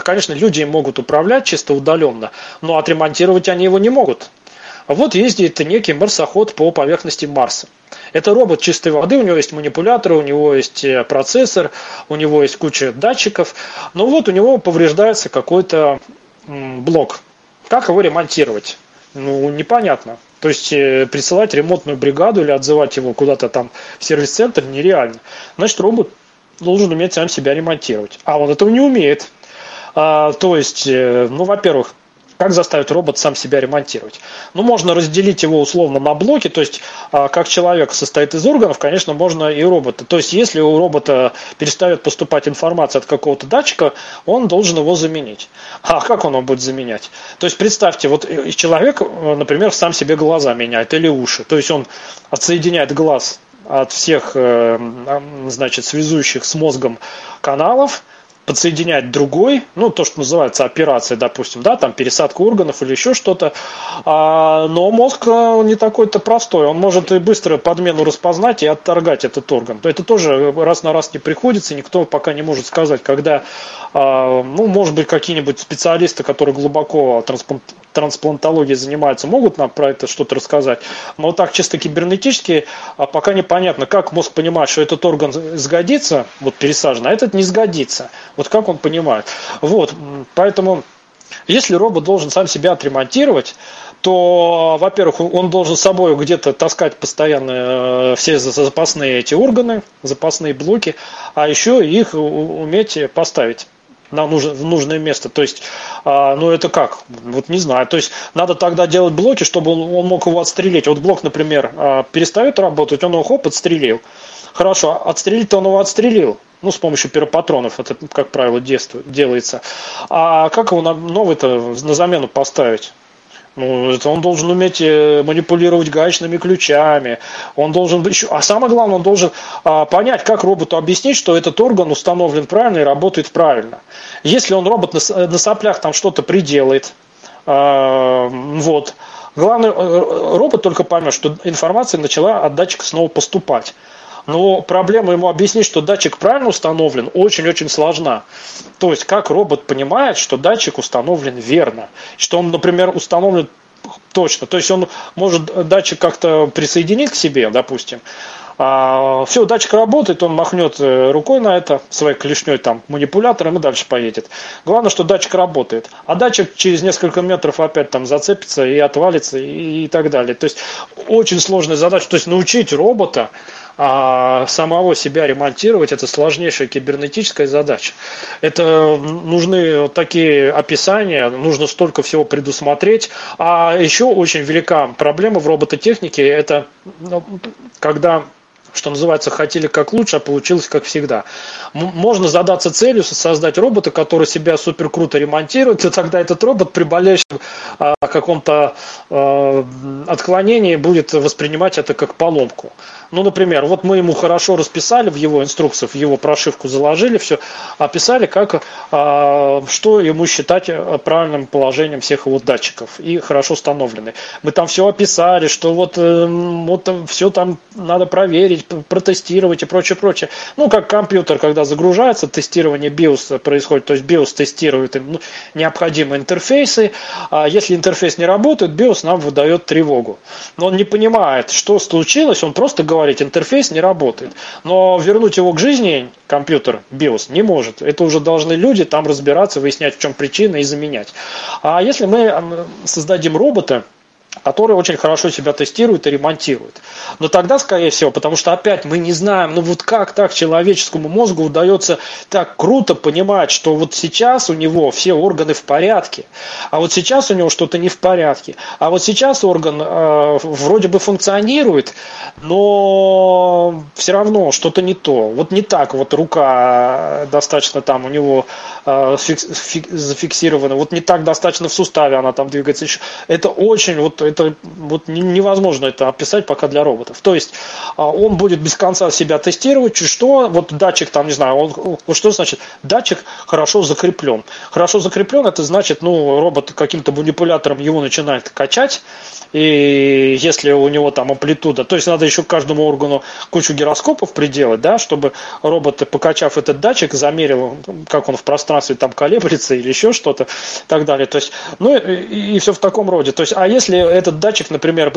[SPEAKER 4] Конечно, люди могут управлять чисто удаленно, но отремонтировать они его не могут. Вот ездит некий марсоход по поверхности Марса. Это робот чистой воды, у него есть манипуляторы, у него есть э, процессор, у него есть куча датчиков. Но вот у него повреждается какой-то блок. Как его ремонтировать? Ну, непонятно. То есть э, присылать ремонтную бригаду или отзывать его куда-то там в сервис-центр нереально. Значит, робот должен уметь сам себя ремонтировать. А он этого не умеет. А, то есть, э, ну, во-первых, как заставить робот сам себя ремонтировать? Ну, можно разделить его условно на блоки, то есть, а, как человек состоит из органов, конечно, можно и робота. То есть, если у робота перестает поступать информация от какого-то датчика, он должен его заменить. А как он его будет заменять? То есть, представьте, вот человек, э, например, сам себе глаза меняет или уши. То есть, он отсоединяет глаз от всех, э, значит, связующих с мозгом каналов – подсоединять другой, ну, то, что называется операция, допустим, да, там пересадка органов или еще что-то. А, но мозг э, не такой-то простой. Он может и быстро подмену распознать и отторгать этот орган. То это тоже раз на раз не приходится, никто пока не может сказать, когда, а, ну, может быть, какие-нибудь специалисты, которые глубоко трансплантологией занимаются, могут нам про это что-то рассказать. Но так чисто кибернетически а пока непонятно, как мозг понимает, что этот орган сгодится, вот пересажен, а этот не сгодится. Вот как он понимает. Вот, поэтому если робот должен сам себя отремонтировать, то, во-первых, он должен с собой где-то таскать постоянно э, все запасные эти органы, запасные блоки, а еще их уметь поставить на нужное, место. То есть, а, ну это как? Вот не знаю. То есть надо тогда делать блоки, чтобы он, он мог его отстрелить. Вот блок, например, а, перестает работать, он его хоп, отстрелил. Хорошо, отстрелить-то он его отстрелил. Ну, с помощью пиропатронов, это, как правило, делается. А как его на новый-то на замену поставить? Ну, это он должен уметь э, манипулировать гаечными ключами. Он должен еще, а самое главное, он должен а, понять, как роботу объяснить, что этот орган установлен правильно и работает правильно. Если он робот на, на соплях там что-то приделает, а, вот. Главное, э, робот только поймет, что информация начала от датчика снова поступать. Но проблема ему объяснить, что датчик правильно установлен, очень-очень сложна. То есть, как робот понимает, что датчик установлен верно, что он, например, установлен точно. То есть он может датчик как-то присоединить к себе, допустим. А, все, датчик работает, он махнет э, рукой на это, своей клешней там, манипулятором и дальше поедет. Главное, что датчик работает. А датчик через несколько метров опять там зацепится и отвалится и, и так далее. То есть очень сложная задача. То есть научить робота а самого себя ремонтировать это сложнейшая кибернетическая задача. Это нужны такие описания, нужно столько всего предусмотреть. А еще очень велика проблема в робототехнике, это ну, когда что называется, хотели как лучше, а получилось как всегда. Можно задаться целью создать робота, который себя супер круто ремонтирует, и тогда этот робот при малейшем а, каком-то а, отклонении будет воспринимать это как поломку. Ну, например, вот мы ему хорошо расписали в его инструкциях, в его прошивку заложили все, описали, как, а, что ему считать правильным положением всех его датчиков и хорошо установлены. Мы там все описали, что вот, э, вот все там надо проверить, протестировать и прочее, прочее. Ну, как компьютер, когда загружается, тестирование BIOS происходит, то есть BIOS тестирует ну, необходимые интерфейсы, а если интерфейс не работает, BIOS нам выдает тревогу. Но он не понимает, что случилось, он просто говорит, интерфейс не работает. Но вернуть его к жизни компьютер, BIOS, не может. Это уже должны люди там разбираться, выяснять, в чем причина и заменять. А если мы создадим робота, который очень хорошо себя тестирует и ремонтирует. Но тогда, скорее всего, потому что опять мы не знаем, ну вот как так человеческому мозгу удается так круто понимать, что вот сейчас у него все органы в порядке, а вот сейчас у него что-то не в порядке, а вот сейчас орган э, вроде бы функционирует, но все равно что-то не то. Вот не так вот рука достаточно там у него э, фикс, фик, зафиксирована, вот не так достаточно в суставе она там двигается. Это очень вот это вот невозможно это описать пока для роботов. То есть а, он будет без конца себя тестировать, что вот датчик там, не знаю, он, что значит датчик хорошо закреплен. Хорошо закреплен, это значит, ну, робот каким-то манипулятором его начинает качать, и если у него там амплитуда, то есть надо еще каждому органу кучу гироскопов приделать, да, чтобы робот, покачав этот датчик, замерил, как он в пространстве там колеблется или еще что-то, и так далее. То есть, ну и, и все в таком роде. То есть, а если этот датчик, например,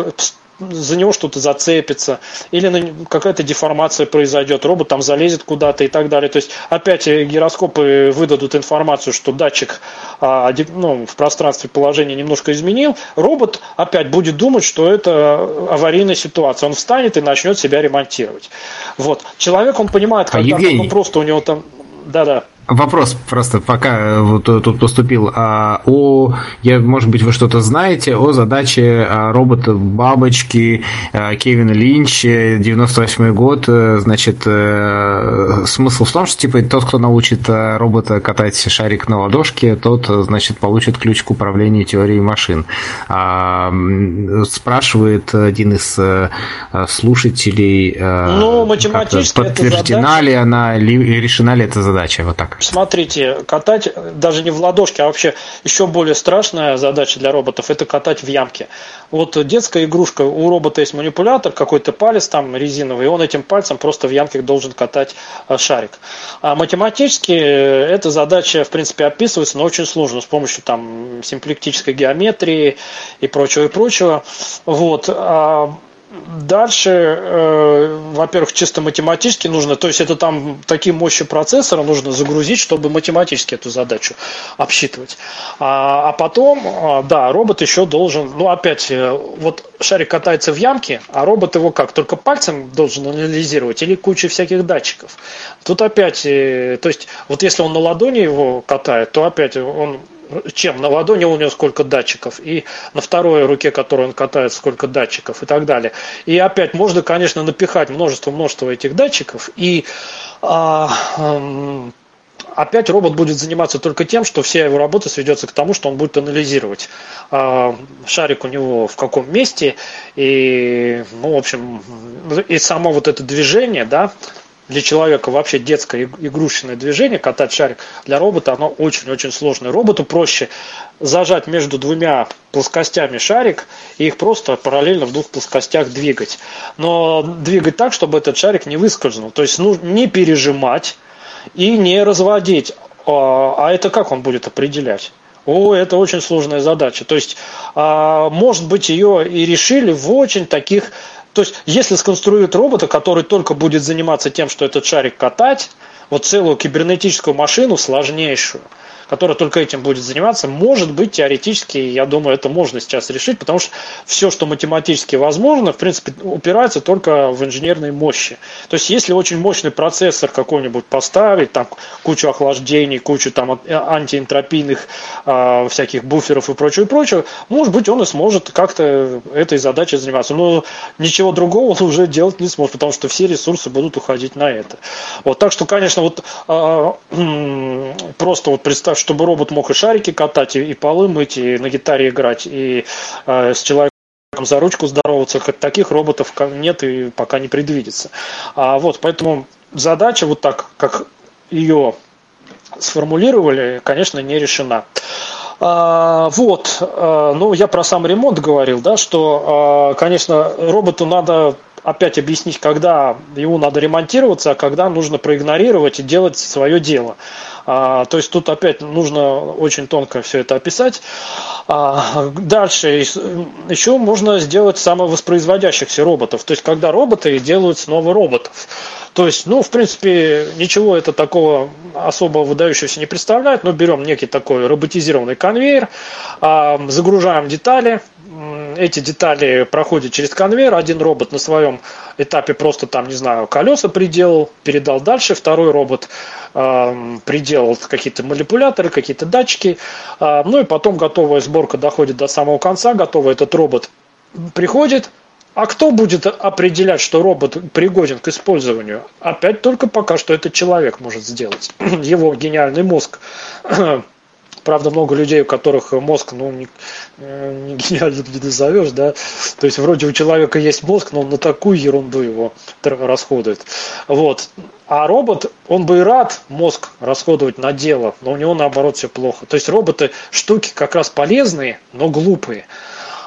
[SPEAKER 4] за него что-то зацепится, или какая-то деформация произойдет, робот там залезет куда-то и так далее. То есть опять гироскопы выдадут информацию, что датчик а, ну, в пространстве положение немножко изменил, робот опять будет думать, что это аварийная ситуация. Он встанет и начнет себя ремонтировать. Вот. Человек, он понимает, а когда а, ну, просто у него там... Да-да.
[SPEAKER 3] Вопрос просто пока э, вот э, тут поступил. А, о, я, может быть, вы что-то знаете о задаче а, робота бабочки а, Кевина Линч, 98 год. Э, значит, смысл в том, что типа тот, кто научит робота катать шарик на ладошке, тот, значит, получит ключ к управлению теорией машин. А, спрашивает один из слушателей,
[SPEAKER 4] ну, математически
[SPEAKER 3] подтверждена ли она, решена ли эта задача? Вот так.
[SPEAKER 4] Смотрите, катать даже не в ладошке, а вообще еще более страшная задача для роботов – это катать в ямке. Вот детская игрушка, у робота есть манипулятор, какой-то палец там резиновый, и он этим пальцем просто в ямке должен катать э, шарик. А математически э, эта задача, в принципе, описывается, но очень сложно, с помощью там симплектической геометрии и прочего, и прочего. Вот. Дальше, э, во-первых, чисто математически нужно, то есть это там такие мощи процессора нужно загрузить, чтобы математически эту задачу обсчитывать. А, а потом, а, да, робот еще должен, ну опять, э, вот шарик катается в ямке, а робот его как, только пальцем должен анализировать или куча всяких датчиков. Тут опять, э, то есть вот если он на ладони его катает, то опять он чем на ладони у него сколько датчиков, и на второй руке, которую он катает, сколько датчиков и так далее. И опять можно, конечно, напихать множество-множество этих датчиков, и а, опять робот будет заниматься только тем, что вся его работа сведется к тому, что он будет анализировать а, шарик у него в каком месте, и, ну, в общем, и само вот это движение, да, для человека вообще детское игрушечное движение, катать шарик, для робота оно очень-очень сложное. Роботу проще зажать между двумя плоскостями шарик и их просто параллельно в двух плоскостях двигать. Но двигать так, чтобы этот шарик не выскользнул. То есть ну, не пережимать и не разводить. А, а это как он будет определять? О, это очень сложная задача. То есть, а, может быть, ее и решили в очень таких то есть, если сконструируют робота, который только будет заниматься тем, что этот шарик катать, вот целую кибернетическую машину сложнейшую – которая только этим будет заниматься, может быть, теоретически, я думаю, это можно сейчас решить, потому что все, что математически возможно, в принципе, упирается только в инженерные мощи. То есть, если очень мощный процессор какой-нибудь поставить, там кучу охлаждений, кучу там антиэнтропийных э, всяких буферов и прочего, и прочего, может быть, он и сможет как-то этой задачей заниматься. Но ничего другого он уже делать не сможет, потому что все ресурсы будут уходить на это. Вот, так что, конечно, вот э, просто вот представь, чтобы робот мог и шарики катать, и, и полы мыть, и на гитаре играть, и э, с человеком за ручку здороваться, таких роботов нет и пока не предвидится. А вот, поэтому задача вот так, как ее сформулировали, конечно, не решена. А, вот, а, ну я про сам ремонт говорил, да, что, а, конечно, роботу надо опять объяснить, когда ему надо ремонтироваться, а когда нужно проигнорировать и делать свое дело. А, то есть тут опять нужно очень тонко все это описать. А, дальше еще можно сделать самовоспроизводящихся роботов. То есть когда роботы делают снова роботов. То есть, ну, в принципе, ничего это такого особо выдающегося не представляет. Но берем некий такой роботизированный конвейер, а, загружаем детали, эти детали проходят через конвейер. Один робот на своем этапе просто там, не знаю, колеса приделал, передал дальше. Второй робот э, приделал какие-то манипуляторы, какие-то датчики. Э, ну и потом готовая сборка доходит до самого конца. Готовый этот робот приходит, а кто будет определять, что робот пригоден к использованию? Опять только пока что этот человек может сделать. Его гениальный мозг Правда, много людей, у которых мозг, ну, не, э, не гениально не назовешь, да. То есть, вроде у человека есть мозг, но он на такую ерунду его расходует. Вот. А робот, он бы и рад мозг расходовать на дело, но у него наоборот все плохо. То есть роботы штуки как раз полезные, но глупые.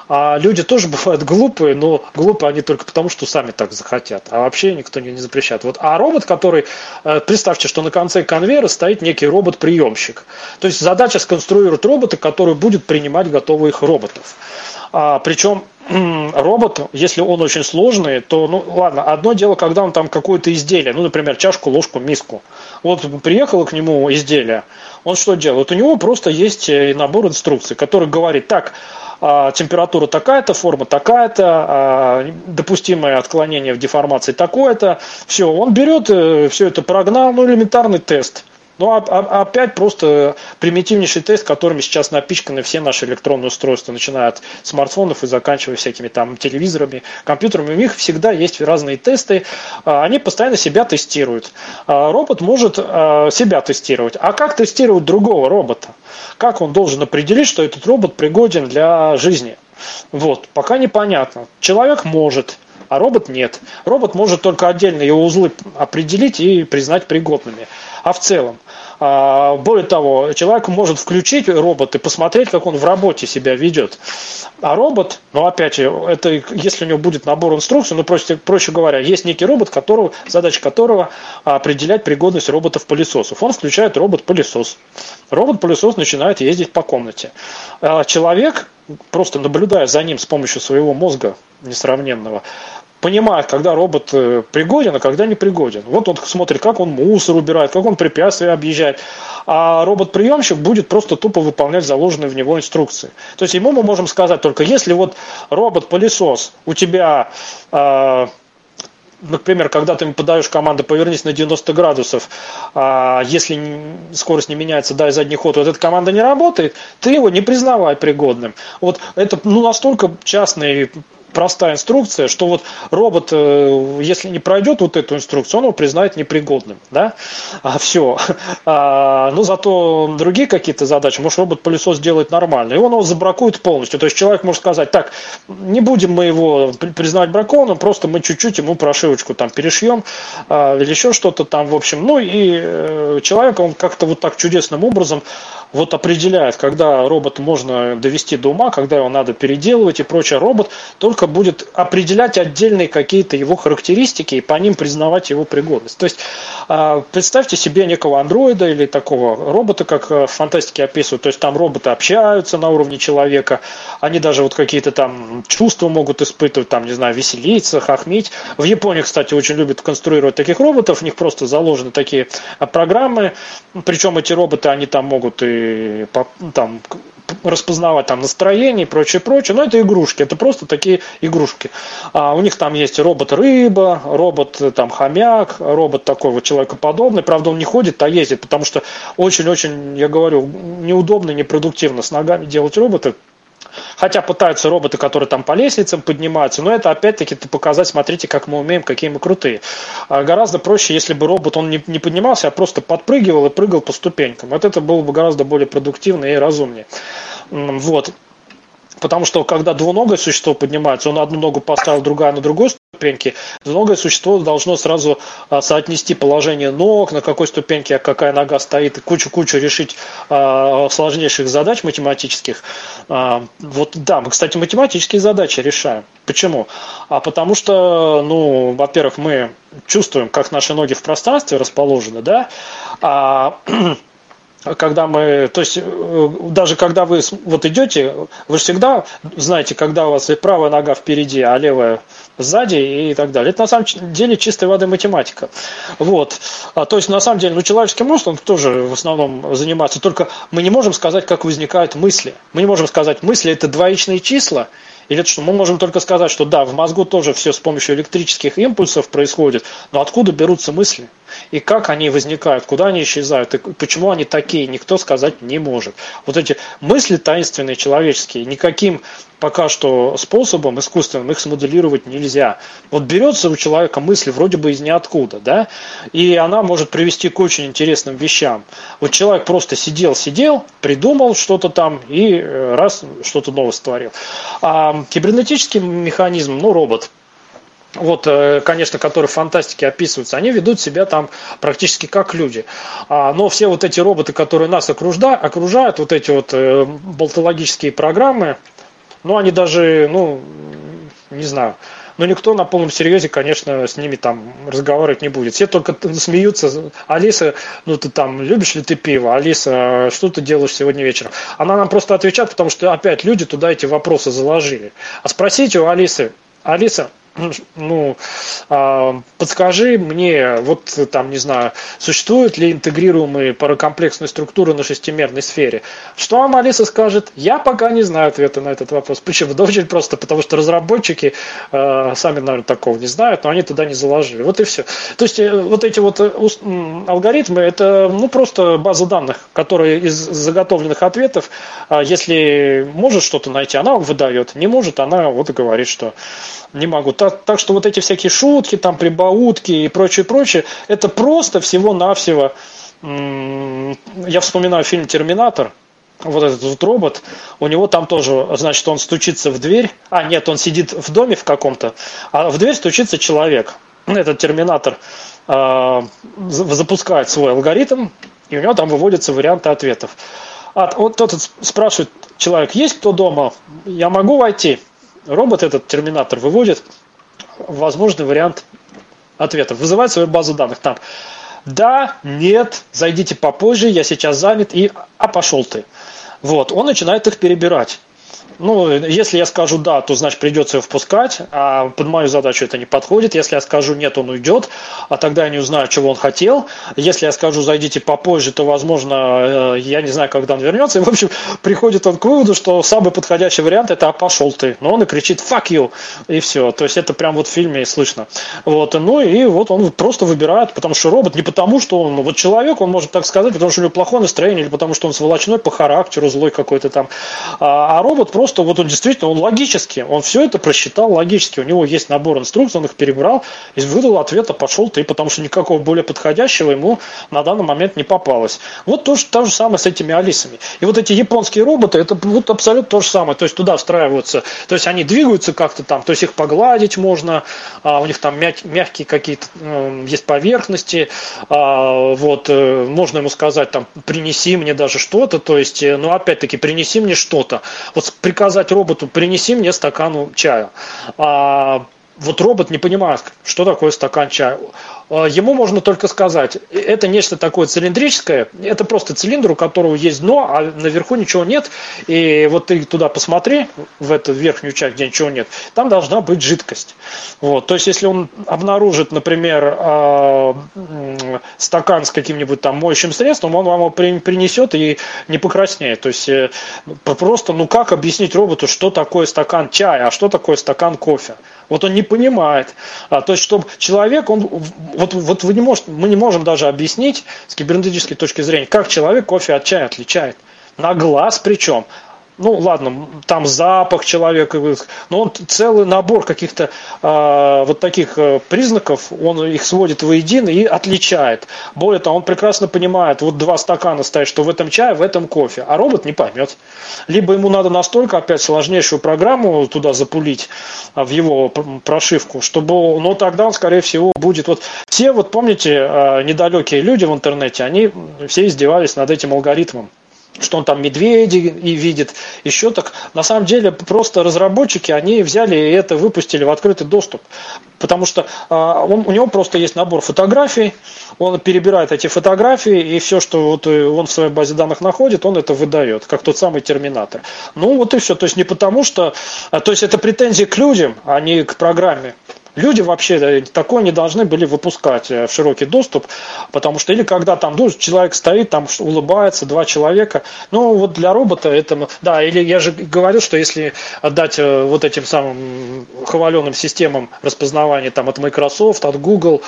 [SPEAKER 4] А люди тоже бывают глупые, но глупые они только потому, что сами так захотят. А вообще никто не, не запрещает. Вот. А робот, который, э, представьте, что на конце конвейера стоит некий робот-приемщик. То есть задача сконструировать робота, который будет принимать готовых роботов. А, причем робот, если он очень сложный, то, ну, ладно, одно дело, когда он там какое-то изделие, ну, например, чашку, ложку, миску. Вот приехало к нему изделие, он что делает? У него просто есть э, набор инструкций, который говорит, так, температура такая-то, форма такая-то, а, допустимое отклонение в деформации такое-то. Все, он берет, э, все это прогнал, ну, элементарный тест – ну, а, а, опять просто примитивнейший тест, которыми сейчас напичканы все наши электронные устройства, начиная от смартфонов и заканчивая всякими там телевизорами, компьютерами. У них всегда есть разные тесты, а, они постоянно себя тестируют. А, робот может себя тестировать. А как тестировать другого робота? Как он должен определить, что этот робот пригоден для жизни? Вот, пока непонятно. Человек может, а робот нет. Робот может только отдельно его узлы определить и признать пригодными. А в целом, более того, человек может включить робот и посмотреть, как он в работе себя ведет. А робот, ну опять же, это если у него будет набор инструкций, ну проще, проще говоря, есть некий робот, которого, задача которого определять пригодность роботов-пылесосов. Он включает робот-пылесос. Робот-пылесос начинает ездить по комнате. А человек, просто наблюдая за ним с помощью своего мозга несравненного, понимает, когда робот э, пригоден, а когда не пригоден. Вот он смотрит, как он мусор убирает, как он препятствия объезжает. А робот-приемщик будет просто тупо выполнять заложенные в него инструкции. То есть ему мы можем сказать только, если вот робот-пылесос у тебя э, например, когда ты подаешь команду «повернись на 90 градусов», а если скорость не меняется, дай задний ход, вот эта команда не работает, ты его не признавай пригодным. Вот это ну, настолько частный простая инструкция, что вот робот, э, если не пройдет вот эту инструкцию, он его признает непригодным, да, а все. А, но зато другие какие-то задачи, может робот-пылесос делает нормально, и он его забракует полностью. То есть человек может сказать, так, не будем мы его признавать бракованным, просто мы чуть-чуть ему прошивочку там перешьем а, или еще что-то там, в общем. Ну и э, человек, он как-то вот так чудесным образом вот определяет, когда робот можно довести до ума, когда его надо переделывать и прочее. Робот только будет определять отдельные какие-то его характеристики и по ним признавать его пригодность. То есть а, представьте себе некого андроида или такого робота, как в фантастике описывают. То есть там роботы общаются на уровне человека, они даже вот какие-то там чувства могут испытывать, там, не знаю, веселиться, хохмить. В Японии, кстати, очень любят конструировать таких роботов, в них просто заложены такие программы, причем эти роботы, они там могут и там распознавать там настроение и прочее, прочее. Но это игрушки, это просто такие игрушки. А у них там есть робот-рыба, робот там хомяк, робот такой вот человекоподобный. Правда, он не ходит, а ездит, потому что очень-очень, я говорю, неудобно, непродуктивно с ногами делать робота. Хотя пытаются роботы, которые там по лестницам поднимаются, но это опять-таки показать, смотрите, как мы умеем, какие мы крутые. А гораздо проще, если бы робот он не, не поднимался, а просто подпрыгивал и прыгал по ступенькам. Вот это было бы гораздо более продуктивно и разумнее. Вот. Потому что когда двуногое существо поднимается, он одну ногу поставил, другая на другую ступеньке, двуногое существо должно сразу а, соотнести положение ног, на какой ступеньке какая нога стоит, и кучу-кучу решить а, сложнейших задач математических. А, вот да, мы, кстати, математические задачи решаем. Почему? А потому что, ну, во-первых, мы чувствуем, как наши ноги в пространстве расположены, да, а когда мы, то есть э, даже когда вы вот идете, вы всегда знаете, когда у вас правая нога впереди, а левая сзади и так далее. Это на самом деле чистой воды математика. Вот. А, то есть на самом деле, ну человеческий мозг, он тоже в основном занимается, только мы не можем сказать, как возникают мысли. Мы не можем сказать, мысли это двоичные числа, или что мы можем только сказать, что да, в мозгу тоже все с помощью электрических импульсов происходит, но откуда берутся мысли? И как они возникают, куда они исчезают, и почему они такие, никто сказать не может. Вот эти мысли таинственные, человеческие, никаким пока что способом искусственным их смоделировать нельзя. Вот берется у человека мысль вроде бы из ниоткуда, да, и она может привести к очень интересным вещам. Вот человек просто сидел-сидел, придумал что-то там и э, раз что-то новое створил. А кибернетический механизм, ну, робот, вот, э, конечно, которые в фантастике описываются, они ведут себя там практически как люди. А, но все вот эти роботы, которые нас окружают, окружают вот эти вот э, болтологические программы, ну, они даже, ну, не знаю, но никто на полном серьезе, конечно, с ними там разговаривать не будет. Все только смеются. Алиса, ну ты там, любишь ли ты пиво? Алиса, что ты делаешь сегодня вечером? Она нам просто отвечает, потому что опять люди туда эти вопросы заложили. А спросите у Алисы, Алиса, ну, а, подскажи мне, вот там, не знаю, существуют ли интегрируемые паракомплексные структуры на шестимерной сфере? Что вам Алиса скажет? Я пока не знаю ответа на этот вопрос. Почему? Да очень просто, потому что разработчики э, сами, наверное, такого не знают, но они туда не заложили. Вот и все. То есть э, вот эти вот э, алгоритмы, это ну просто база данных, которые из заготовленных ответов, если может что-то найти, она выдает, не может, она вот и говорит, что не могу. Так, так что вот эти всякие шутки, там, прибаутки и прочее, прочее, это просто всего-навсего... Я вспоминаю фильм «Терминатор», вот этот вот робот, у него там тоже, значит, он стучится в дверь, а нет, он сидит в доме в каком-то, а в дверь стучится человек. Этот терминатор э, запускает свой алгоритм, и у него там выводятся варианты ответов. А вот тот спрашивает человек, есть кто дома? Я могу войти? робот, этот терминатор, выводит возможный вариант ответов, вызывает свою базу данных там. Да, нет, зайдите попозже, я сейчас занят, и а пошел ты. Вот, он начинает их перебирать. Ну, если я скажу да, то значит придется его впускать, а под мою задачу это не подходит. Если я скажу нет, он уйдет, а тогда я не узнаю, чего он хотел. Если я скажу зайдите попозже, то, возможно, э, я не знаю, когда он вернется. И, в общем, приходит он к выводу, что самый подходящий вариант это а пошел ты. Но он и кричит fuck you, и все. То есть это прям вот в фильме слышно. Вот, ну и вот он просто выбирает, потому что робот не потому, что он, вот человек, он может так сказать, потому что у него плохое настроение, или потому что он сволочной по характеру, злой какой-то там. А, а робот просто вот он действительно, он логически, он все это просчитал логически. У него есть набор инструкций, он их перебрал и выдал ответ, а пошел ты, потому что никакого более подходящего ему на данный момент не попалось. Вот то, то же самое с этими Алисами. И вот эти японские роботы, это вот абсолютно то же самое. То есть туда встраиваются, то есть они двигаются как-то там, то есть их погладить можно, а у них там мягкие какие-то э, есть поверхности, а, вот, э, можно ему сказать там, принеси мне даже что-то, то есть, э, ну опять-таки, принеси мне что-то. Вот приказать роботу, принеси мне стакан чая. А, вот робот не понимает, что такое стакан чая. А, ему можно только сказать, это нечто такое цилиндрическое, это просто цилиндр, у которого есть дно, а наверху ничего нет, и вот ты туда посмотри, в эту верхнюю часть, где ничего нет, там должна быть жидкость. Вот. То есть, если он обнаружит, например, а, стакан с каким-нибудь там моющим средством, он вам его принесет и не покраснеет. То есть, э, просто, ну как объяснить роботу, что такое стакан чая, а что такое стакан кофе? Вот он не понимает. А, то есть, чтобы человек, он, вот, вот вы не можете, мы не можем даже объяснить с кибернетической точки зрения, как человек кофе от чая отличает. На глаз причем ну ладно, там запах человека, но он целый набор каких-то э, вот таких э, признаков, он их сводит воедино и отличает. Более того, он прекрасно понимает, вот два стакана стоят, что в этом чае, в этом кофе, а робот не поймет. Либо ему надо настолько опять сложнейшую программу туда запулить а, в его прошивку, чтобы, ну тогда он, скорее всего, будет вот все, вот помните, э, недалекие люди в интернете, они все издевались над этим алгоритмом что он там медведи и видит, еще так. На самом деле просто разработчики, они взяли и это выпустили в открытый доступ. Потому что а, он, у него просто есть набор фотографий, он перебирает эти фотографии, и все, что вот э, он в своей базе данных находит, он это выдает, как тот самый терминатор. Ну вот и все. То есть не потому что... А, то есть это претензии к людям, а не к программе. Люди вообще э, такое не должны были выпускать э, в широкий доступ, потому что или когда там ну, человек стоит, там улыбается, два человека, ну вот для робота это, да, или я же говорил, что если отдать э, вот этим самым хваленым системам распознавания там от Microsoft, от Google,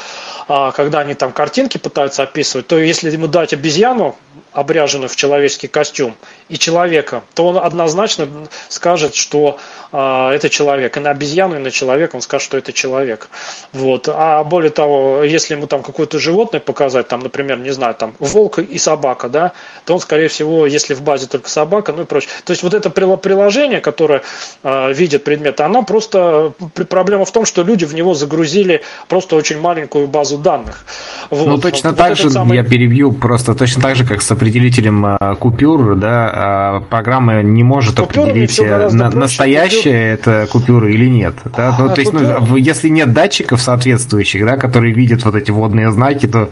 [SPEAKER 4] а, когда они там картинки пытаются описывать, то если ему дать обезьяну, обряженную в человеческий костюм, и человека, то он однозначно скажет, что э, это человек. И на обезьяну, и на человека он скажет, что это человек. Вот. А более того, если ему там какое-то животное показать, там, например, не знаю, там волк и собака, да, то он, скорее всего, если в базе только собака, ну и прочее. То есть вот это приложение, которое э, видит предметы, оно просто проблема в том, что люди в него загрузили просто очень маленькую базу данных.
[SPEAKER 3] Вот. Ну точно вот так же самый... я перебью, просто точно так же, как с определителем а, купюр, да, а программа не может определить, э, на, настоящая купюр. это купюра или нет. Да? Ну, а, то есть, ну, если нет датчиков соответствующих, да, которые видят вот эти водные знаки, то,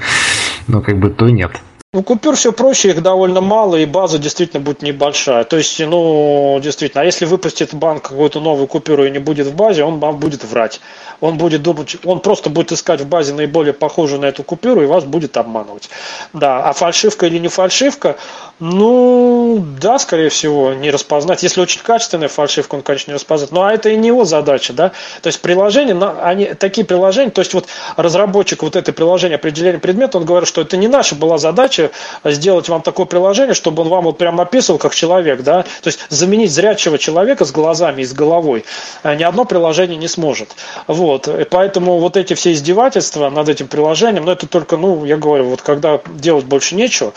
[SPEAKER 3] ну, как бы, то нет.
[SPEAKER 4] Ну, купюр все проще, их довольно мало, и база действительно будет небольшая. То есть, ну, действительно, а если выпустит банк какую-то новую купюру и не будет в базе, он вам будет врать. Он будет думать, он просто будет искать в базе наиболее похожую на эту купюру и вас будет обманывать. Да, а фальшивка или не фальшивка, ну, да, скорее всего, не распознать. Если очень качественная фальшивка, он, конечно, не распознает. Ну, а это и не его задача, да. То есть приложения, они, такие приложения, то есть вот разработчик вот это приложение определения предмета, он говорит, что это не наша была задача сделать вам такое приложение, чтобы он вам вот прям описывал как человек, да, то есть заменить зрячего человека с глазами и с головой э, ни одно приложение не сможет. Вот, и поэтому вот эти все издевательства над этим приложением, ну это только, ну, я говорю, вот когда делать больше нечего,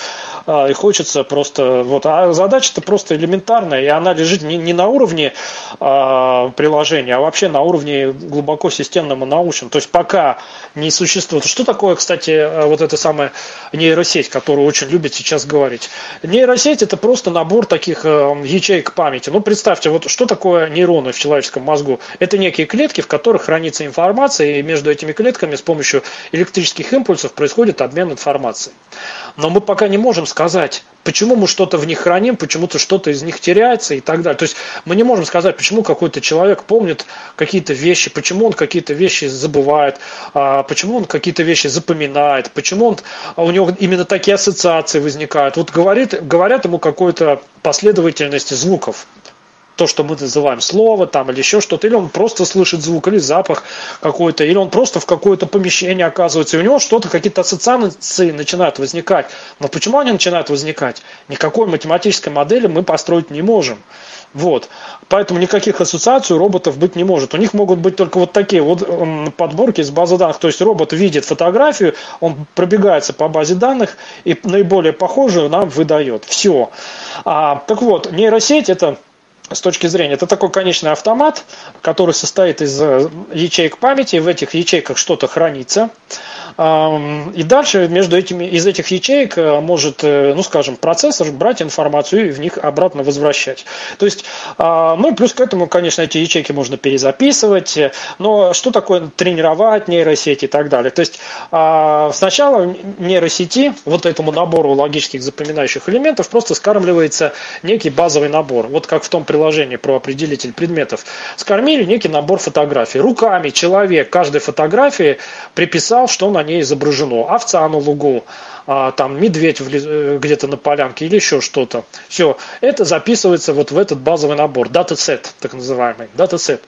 [SPEAKER 4] э, и хочется просто, вот, а задача-то просто элементарная, и она лежит не, не на уровне а, приложения, а вообще на уровне глубоко системном и научном. То есть пока не существует. Что такое, кстати, э, вот эта самая нейросеть, которую очень любят сейчас говорить. Нейросеть это просто набор таких э, ячеек памяти. Ну, представьте, вот что такое нейроны в человеческом мозгу? Это некие клетки, в которых хранится информация, и между этими клетками с помощью электрических импульсов происходит обмен информацией. Но мы пока не можем сказать, почему мы что-то в них храним, почему-то что-то из них теряется и так далее. То есть мы не можем сказать, почему какой-то человек помнит какие-то вещи, почему он какие-то вещи забывает, а, почему он какие-то вещи запоминает, почему он, а у него именно такие ассоциации возникают. Вот говорит, говорят ему какой-то последовательности звуков то, что мы называем слово там или еще что-то, или он просто слышит звук, или запах какой-то, или он просто в какое-то помещение оказывается, и у него что-то, какие-то ассоциации начинают возникать. Но почему они начинают возникать? Никакой математической модели мы построить не можем. Вот. Поэтому никаких ассоциаций у роботов быть не может. У них могут быть только вот такие вот подборки из базы данных. То есть робот видит фотографию, он пробегается по базе данных и наиболее похожую нам выдает. Все. А, так вот, нейросеть это с точки зрения, это такой конечный автомат, который состоит из э, ячеек памяти, в этих ячейках что-то хранится, и дальше между этими, из этих ячеек э, может, э, ну скажем, процессор брать информацию и в них обратно возвращать. То есть, а, ну и плюс к этому, конечно, эти ячейки можно перезаписывать, но что такое тренировать нейросети и так далее. То есть а, сначала нейросети, вот этому набору логических запоминающих элементов просто скармливается некий базовый набор. Вот как в том приложении про определитель предметов. Скормили некий набор фотографий. Руками человек каждой фотографии приписал, что на ней изображено. Овца на лугу, а, там медведь э, где-то на полянке или еще что-то. Все, это записывается вот в этот базовый набор, датасет, так называемый, датасет.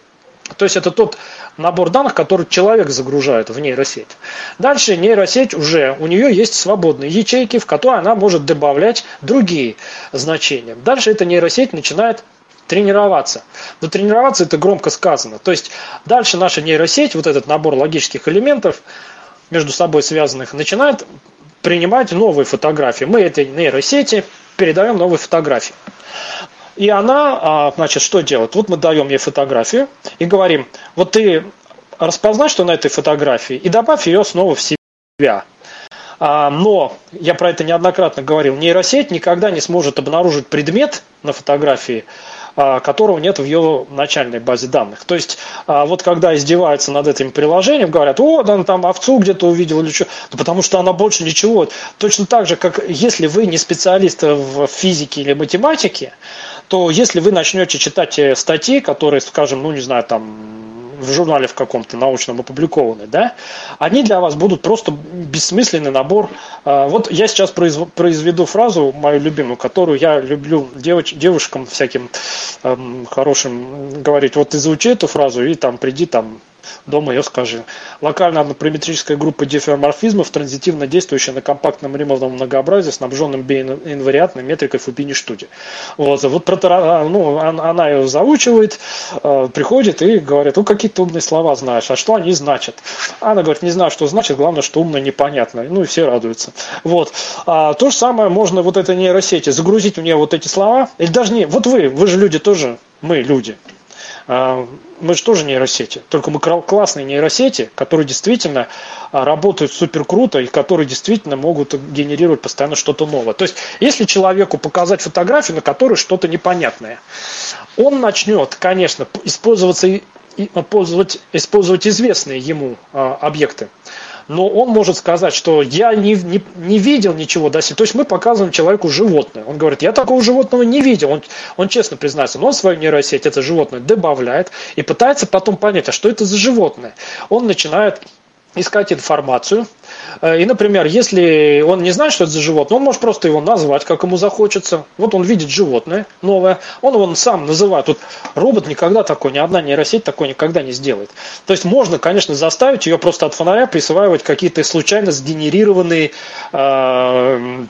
[SPEAKER 4] То есть это тот набор данных, который человек загружает в нейросеть. Дальше нейросеть уже, у нее есть свободные ячейки, в которые она может добавлять другие значения. Дальше эта нейросеть начинает тренироваться. Но тренироваться это громко сказано. То есть дальше наша нейросеть, вот этот набор логических элементов, между собой связанных, начинает принимать новые фотографии. Мы этой нейросети передаем новые фотографии. И она, а, значит, что делает? Вот мы даем ей фотографию и говорим, вот ты распознай, что на этой фотографии, и добавь ее снова в себя. А, но, я про это неоднократно говорил, нейросеть никогда не сможет обнаружить предмет на фотографии, которого нет в ее начальной базе данных. То есть, а, вот когда издеваются над этим приложением, говорят, о, он там овцу где-то увидел или что, да потому что она больше ничего. Точно так же, как если вы не специалист в физике или математике, то если вы начнете читать э, статьи, которые, скажем, ну не знаю, там в журнале в каком-то научном опубликованы, да, они для вас будут просто бессмысленный набор. А, вот я сейчас произведу фразу, мою любимую, которую я люблю девоч, девушкам всяким эм, хорошим говорить. Вот ты заучи эту фразу и там приди там дома ее скажи. Локальная однопараметрическая группа дифеоморфизмов, транзитивно действующая на компактном римовом многообразии, снабженном биинвариантной метрикой Фубини штуди. Вот, вот про, а, ну, она ее заучивает, э, приходит и говорит, ну какие ты умные слова знаешь, а что они значат? Она говорит, не знаю, что значит, главное, что умно непонятно. Ну и все радуются. Вот. А, то же самое можно вот этой нейросети загрузить у нее вот эти слова, или даже не, вот вы, вы же люди тоже, мы люди. А, мы же тоже нейросети, только мы классные нейросети, которые действительно а, работают супер круто и которые действительно могут генерировать постоянно что-то новое. То есть, если человеку показать фотографию, на которой что-то непонятное, он начнет, конечно, использоваться, использовать, использовать известные ему объекты но он может сказать, что я не, не, не видел ничего до сих То есть мы показываем человеку животное. Он говорит, я такого животного не видел. Он, он честно признается, но он свою нейросеть, это животное, добавляет и пытается потом понять, а что это за животное. Он начинает искать информацию. Э, и, например, если он не знает, что это за животное, он может просто его назвать, как ему захочется. Вот он видит животное новое, он его сам называет. Вот робот никогда такой, ни одна нейросеть такой никогда не сделает. То есть можно, конечно, заставить ее просто от фонаря присваивать какие-то случайно сгенерированные э,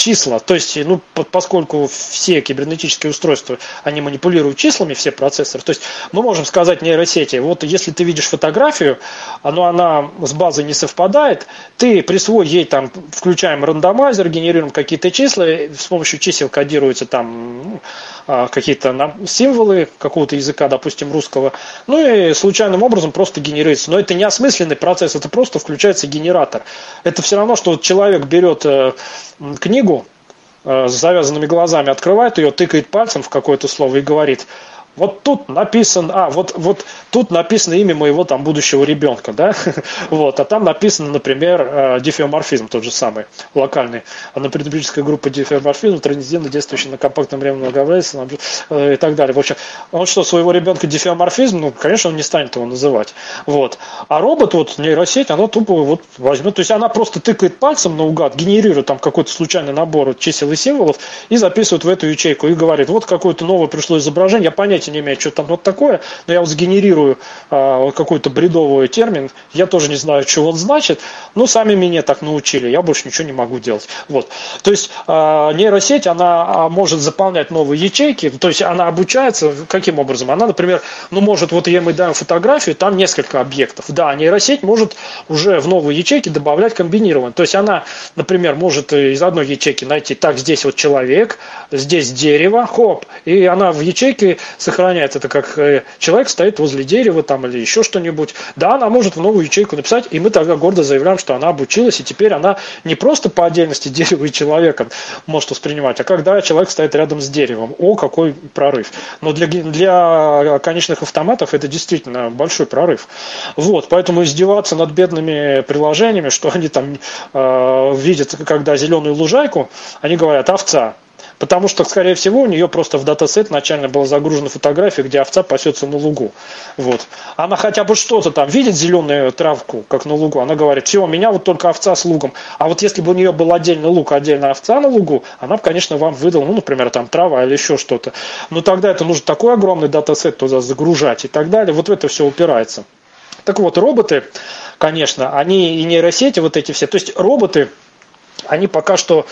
[SPEAKER 4] числа. То есть, ну, поскольку все кибернетические устройства, они манипулируют числами, все процессоры, то есть мы можем сказать нейросети, вот если ты видишь фотографию, но она с базой не совпадает, ты присвой ей там, включаем рандомайзер, генерируем какие-то числа, с помощью чисел кодируются там ну, а, какие-то символы какого-то языка, допустим, русского, ну и случайным образом просто генерируется. Но это не осмысленный процесс, это просто включается генератор. Это все равно, что человек берет э, книгу, э, с завязанными глазами открывает ее, тыкает пальцем в какое-то слово и говорит, вот тут написано, а, вот, вот тут написано имя моего там будущего ребенка, да, вот, а там написано, например, э, дифеоморфизм тот же самый, локальный, анапредбическая группа дифеоморфизм, транзитивно действующий на компактном временном многообразии э, и так далее. В общем, он что, своего ребенка дифеоморфизм, ну, конечно, он не станет его называть, вот. А робот, вот, нейросеть, она тупо вот возьмет, то есть она просто тыкает пальцем наугад, генерирует там какой-то случайный набор чисел и символов и записывает в эту ячейку и говорит, вот какое-то новое пришло изображение, я понятия понятия не имею, что там вот такое, но я вот сгенерирую а, какой-то бредовый термин, я тоже не знаю, что он значит, но сами меня так научили, я больше ничего не могу делать. Вот. То есть а, нейросеть, она а, может заполнять новые ячейки, то есть она обучается, каким образом? Она, например, ну может, вот я мы даем фотографию, там несколько объектов. Да, нейросеть может уже в новые ячейки добавлять комбинированно. То есть она, например, может из одной ячейки найти, так, здесь вот человек, здесь дерево, хоп, и она в ячейке сохраняет это как э, человек стоит возле дерева там или еще что-нибудь. Да, она может в новую ячейку написать, и мы тогда гордо заявляем, что она обучилась, и теперь она не просто по отдельности дерева и человека может воспринимать, а когда человек стоит рядом с деревом. О, какой прорыв. Но для, для конечных автоматов это действительно большой прорыв. Вот, поэтому издеваться над бедными приложениями, что они там э, видят, когда зеленую лужайку, они говорят овца. Потому что, скорее всего, у нее просто в датасет начально была загружена фотография, где овца пасется на лугу. Вот. Она хотя бы что-то там видит зеленую травку, как на лугу. Она говорит, все, у меня вот только овца с лугом. А вот если бы у нее был отдельный лук, отдельно овца на лугу, она бы, конечно, вам выдала, ну, например, там трава или еще что-то. Но тогда это нужно такой огромный датасет туда загружать и так далее. Вот в это все упирается. Так вот, роботы, конечно, они и нейросети вот эти все. То есть роботы, они пока что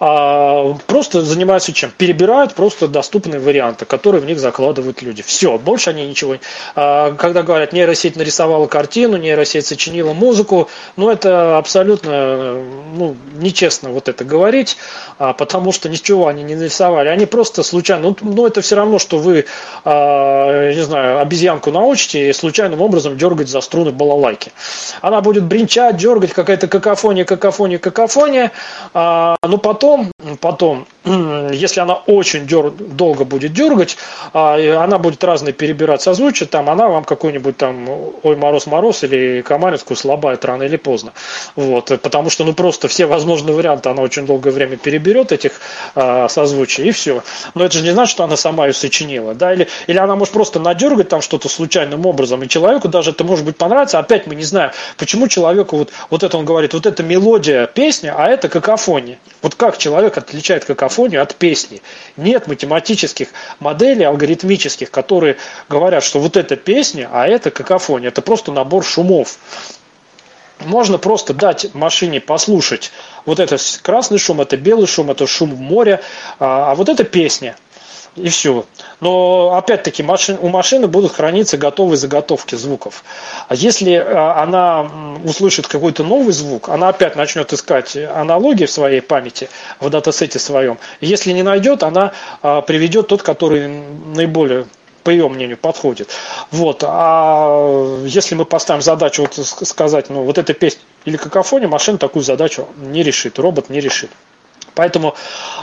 [SPEAKER 4] а, просто занимаются чем? Перебирают просто доступные варианты, которые в них закладывают люди. Все, больше они ничего. А, когда говорят, нейросеть нарисовала картину, нейросеть сочинила музыку, ну это абсолютно ну, нечестно вот это говорить, а, потому что ничего они не нарисовали. Они просто случайно, ну, ну это все равно, что вы, а, не знаю, обезьянку научите и случайным образом дергать за струны балалайки. Она будет бренчать, дергать, какая-то какофония, какофония, какофония, а, но потом потом, потом, если она очень дер, долго будет дергать, а, она будет разные перебирать созвучие, там она вам какой-нибудь там ой мороз-мороз или комаринскую слабает рано или поздно. Вот, потому что ну просто все возможные варианты она очень долгое время переберет этих а, созвучий и все. Но это же не значит, что она сама ее сочинила. Да? Или, или она может просто надергать там что-то случайным образом, и человеку даже это может быть понравится. Опять мы не знаем, почему человеку вот, вот это он говорит, вот это мелодия песня, а это какофония. Вот как человек отличает какофонию от песни. Нет математических моделей алгоритмических, которые говорят, что вот эта песня, а это какофония. Это просто набор шумов. Можно просто дать машине послушать вот это красный шум, это белый шум, это шум моря, а, а вот это песня – и все. Но опять-таки машин, у машины будут храниться готовые заготовки звуков. А если а, она услышит какой-то новый звук, она опять начнет искать аналогии в своей памяти, в датасете своем. Если не найдет, она а, приведет тот, который наиболее по ее мнению, подходит. Вот. А если мы поставим задачу вот сказать, ну, вот эта песня или какофония, машина такую задачу не решит, робот не решит. Поэтому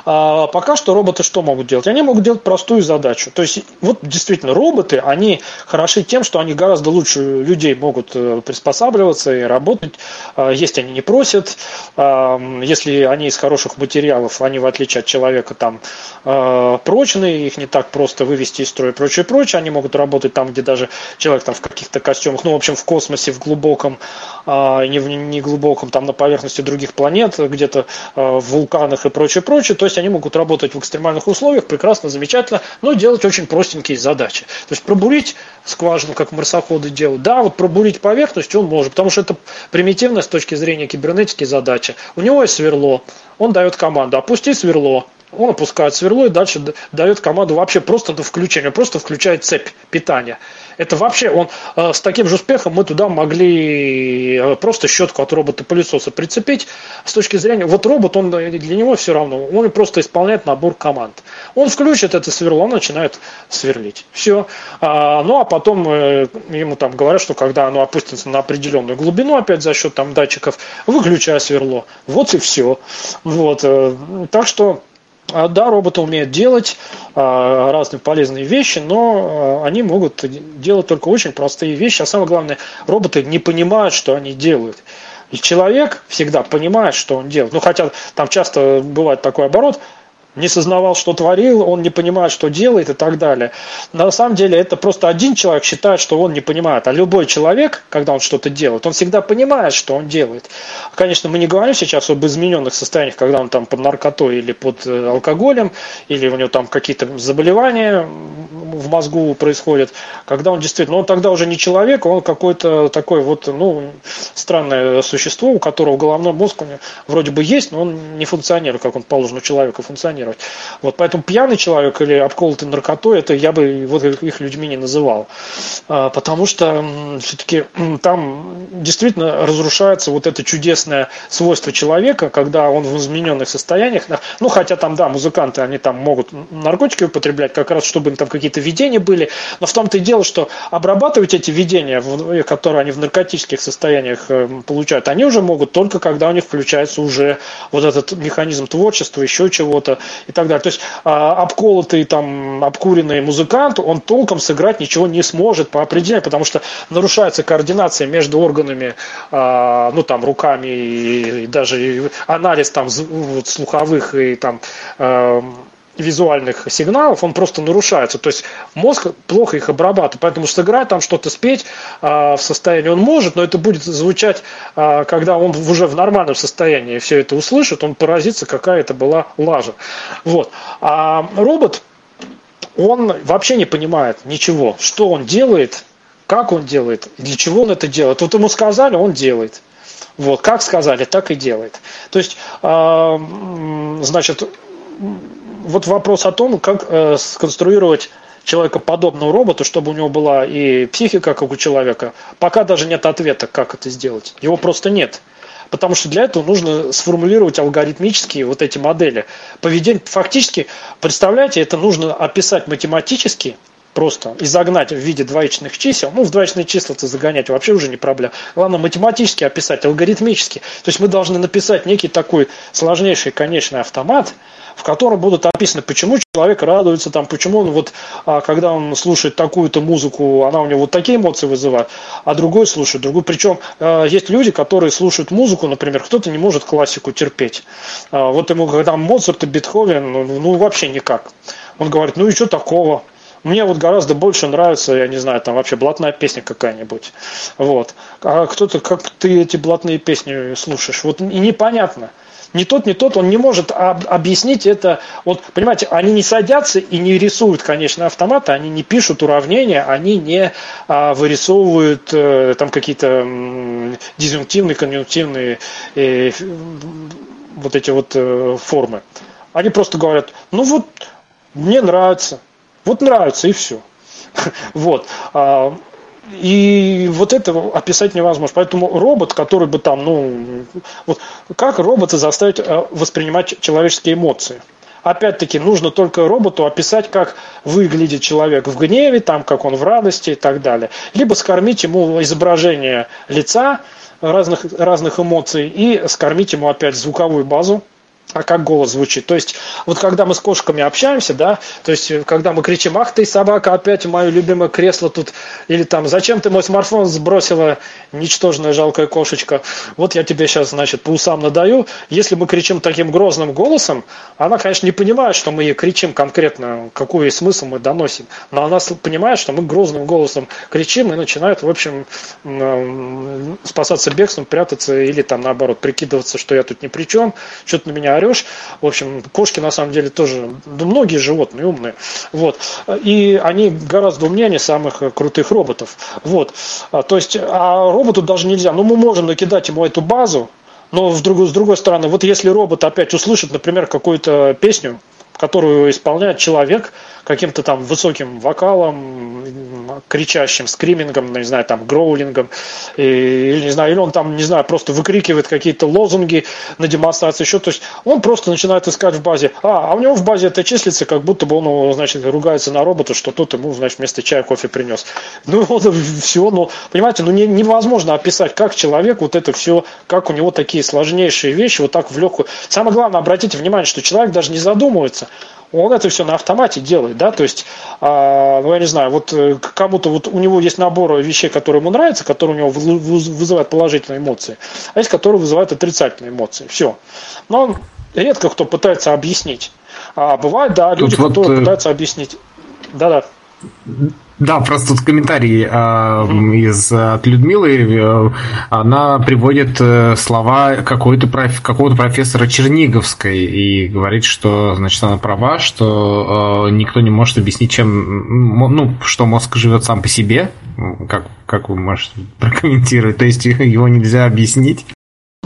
[SPEAKER 4] э, пока что роботы что могут делать? Они могут делать простую задачу. То есть, вот действительно, роботы, они хороши тем, что они гораздо лучше людей могут э, приспосабливаться и работать. Э, есть они не просят. Э, если они из хороших материалов, они, в отличие от человека, там э, прочные, их не так просто вывести из строя и прочее, прочее. Они могут работать там, где даже человек там в каких-то костюмах, ну, в общем, в космосе, в глубоком, э, не в не глубоком, там на поверхности других планет, где-то э, в вулканах данных и прочее, прочее. То есть они могут работать в экстремальных условиях, прекрасно, замечательно, но делать очень простенькие задачи. То есть пробурить скважину, как марсоходы делают, да, вот пробурить поверхность он может, потому что это примитивная с точки зрения кибернетики задача. У него есть сверло, он дает команду, опусти сверло, он опускает сверло и дальше дает команду вообще просто до включения, просто включает цепь питания. Это вообще он э, с таким же успехом мы туда могли э, просто щетку от робота-пылесоса прицепить. С точки зрения, вот робот, он для него все равно, он просто исполняет набор команд. Он включит это сверло, он начинает сверлить. Все. А, ну а потом э, ему там говорят, что когда оно опустится на определенную глубину, опять за счет там датчиков, выключай сверло. Вот и все. Вот. Так что да, роботы умеют делать а, разные полезные вещи, но а, они могут делать только очень простые вещи. А самое главное, роботы не понимают, что они делают. И человек всегда понимает, что он делает. Ну, хотя там часто бывает такой оборот, не сознавал, что творил, он не понимает, что делает и так далее. На самом деле это просто один человек считает, что он не понимает, а любой человек, когда он что-то делает, он всегда понимает, что он делает. Конечно, мы не говорим сейчас об измененных состояниях, когда он там под наркотой или под э, алкоголем, или у него там какие-то заболевания в мозгу происходят, когда он действительно, он тогда уже не человек, он какой-то такой вот, ну, странное существо, у которого головной мозг вроде бы есть, но он не функционирует, как он положено человеку функционирует функционировать. Вот поэтому пьяный человек или обколотый наркотой, это я бы вот их людьми не называл. А, потому что все-таки там действительно разрушается вот это чудесное свойство человека, когда он в измененных состояниях, ну хотя там, да, музыканты, они там могут наркотики употреблять, как раз чтобы там какие-то видения были, но в том-то и дело, что обрабатывать эти видения, которые они в наркотических состояниях э, получают, они уже могут только когда у них включается уже вот этот механизм творчества, еще чего-то, и так далее. То есть а, обколотый, там, обкуренный музыкант, он толком сыграть ничего не сможет по определению, потому что нарушается координация между органами, а, ну, там, руками и, даже анализ там слуховых и там а, визуальных сигналов, он просто нарушается. То есть мозг плохо их обрабатывает. Поэтому сыграть там что-то спеть э, в состоянии он может, но это будет звучать, э, когда он уже в нормальном состоянии все это услышит, он поразится, какая это была лажа. Вот. А робот, он вообще не понимает ничего, что он делает, как он делает, для чего он это делает. Вот ему сказали, он делает. Вот, как сказали, так и делает. То есть, э, значит, вот вопрос о том, как э, сконструировать человекоподобного робота, чтобы у него была и психика, как у человека, пока даже нет ответа, как это сделать. Его просто нет. Потому что для этого нужно сформулировать алгоритмические вот эти модели. Поведение фактически, представляете, это нужно описать математически, просто и загнать в виде двоичных чисел, ну, в двоичные числа это загонять вообще уже не проблема. Главное математически описать, алгоритмически. То есть мы должны написать некий такой сложнейший конечный автомат, в котором будут описаны, почему человек радуется, там, почему он вот, а, когда он слушает такую-то музыку, она у него вот такие эмоции вызывает, а другой слушает другую. Причем а, есть люди, которые слушают музыку, например, кто-то не может классику терпеть. А, вот ему, когда Моцарт и Бетховен, ну, ну вообще никак. Он говорит, ну и что такого? Мне вот гораздо больше нравится, я не знаю, там вообще блатная песня какая-нибудь. Вот. А кто-то, как ты эти блатные песни слушаешь? Вот и непонятно. Ни тот, ни тот, он не может об, объяснить это. Вот, понимаете, они не садятся и не рисуют, конечно, автоматы, они не пишут уравнения, они не а, вырисовывают а, там какие-то м, дизъюнктивные, конъюнктивные э, вот эти вот э, формы. Они просто говорят, ну вот, мне нравится, вот нравится и все. Вот. А, и вот это описать невозможно. Поэтому робот, который бы там, ну, вот как робота заставить э, воспринимать человеческие эмоции? опять-таки, нужно только роботу описать, как выглядит человек в гневе, там, как он в радости и так далее. Либо скормить ему изображение лица, разных, разных эмоций и скормить ему опять звуковую базу, а как голос звучит. То есть, вот когда мы с кошками общаемся, да, то есть, когда мы кричим, ах ты, собака, опять мое любимое кресло тут, или там, зачем ты мой смартфон сбросила, ничтожная жалкая кошечка, вот я тебе сейчас, значит, по усам надаю. Если мы кричим таким грозным голосом, она, конечно, не понимает, что мы ей кричим конкретно, какой смысл мы доносим, но она понимает, что мы грозным голосом кричим и начинает, в общем, спасаться бегством, прятаться или там, наоборот, прикидываться, что я тут ни при чем, что-то на меня орешь. В общем, кошки на самом деле тоже, да многие животные умные. Вот. И они гораздо умнее не самых крутых роботов. Вот. А, то есть, а роботу даже нельзя. Ну, мы можем накидать ему эту базу, но с другой стороны, вот если робот опять услышит, например, какую-то песню, которую исполняет человек каким-то там высоким вокалом, кричащим, скримингом, ну, не знаю, там, гроулингом, или, не знаю, или он там, не знаю, просто выкрикивает какие-то лозунги на демонстрации, еще, то есть он просто начинает искать в базе, а, а у него в базе это числится, как будто бы он, значит, ругается на робота, что тот ему, значит, вместо чая кофе принес. Ну, вот все, ну, понимаете, ну, не, невозможно описать, как человек вот это все, как у него такие сложнейшие вещи вот так в легкую. Самое главное, обратите внимание, что человек даже не задумывается, он это все на автомате делает, да, то есть, а, ну, я не знаю, вот э, кому-то вот у него есть набор вещей, которые ему нравятся, которые у него вызывают положительные эмоции, а есть, которые вызывают отрицательные эмоции, все. Но он, редко кто пытается объяснить. А бывает, да, люди, Тут которые вот, э, пытаются объяснить. Да-да.
[SPEAKER 3] Да, просто тут комментарий э, из от Людмилы. Э, она приводит э, слова какой-то проф, какого-то профессора Черниговской и говорит, что значит она права, что э, никто не может объяснить, чем ну что мозг живет сам по себе. Как как вы можете прокомментировать? То есть его нельзя объяснить?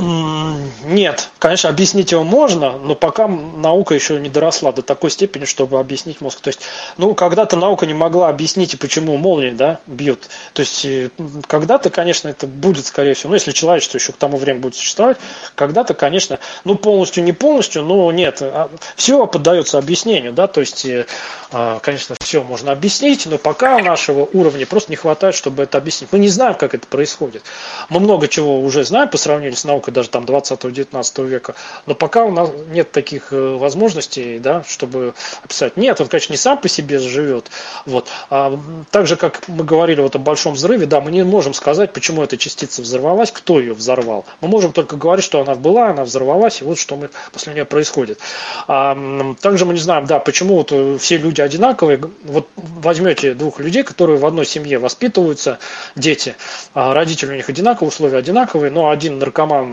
[SPEAKER 4] Нет, конечно, объяснить его можно, но пока наука еще не доросла до такой степени, чтобы объяснить мозг. То есть, ну, когда-то наука не могла объяснить, почему молнии, да, бьют. То есть, э, когда-то, конечно, это будет, скорее всего, ну, если человечество еще к тому времени будет существовать, когда-то, конечно, ну, полностью, не полностью, но нет, а, все поддается объяснению, да, то есть, э, а, конечно, все можно объяснить, но пока нашего уровня просто не хватает, чтобы это объяснить. Мы не знаем, как это происходит. Мы много чего уже знаем по сравнению с наукой даже там 20 19 века. Но пока у нас нет таких э, возможностей, да, чтобы описать. Нет, он, конечно, не сам по себе живет. Вот. А так же, как мы говорили вот о большом взрыве, да, мы не можем сказать, почему эта частица взорвалась, кто ее взорвал. Мы можем только говорить, что она была, она взорвалась, и вот что мы, после нее происходит. А, также мы не знаем, да, почему вот э, все люди одинаковые. Вот возьмете двух людей, которые в одной семье воспитываются, дети, а родители у них одинаковые, условия одинаковые, но один наркоман,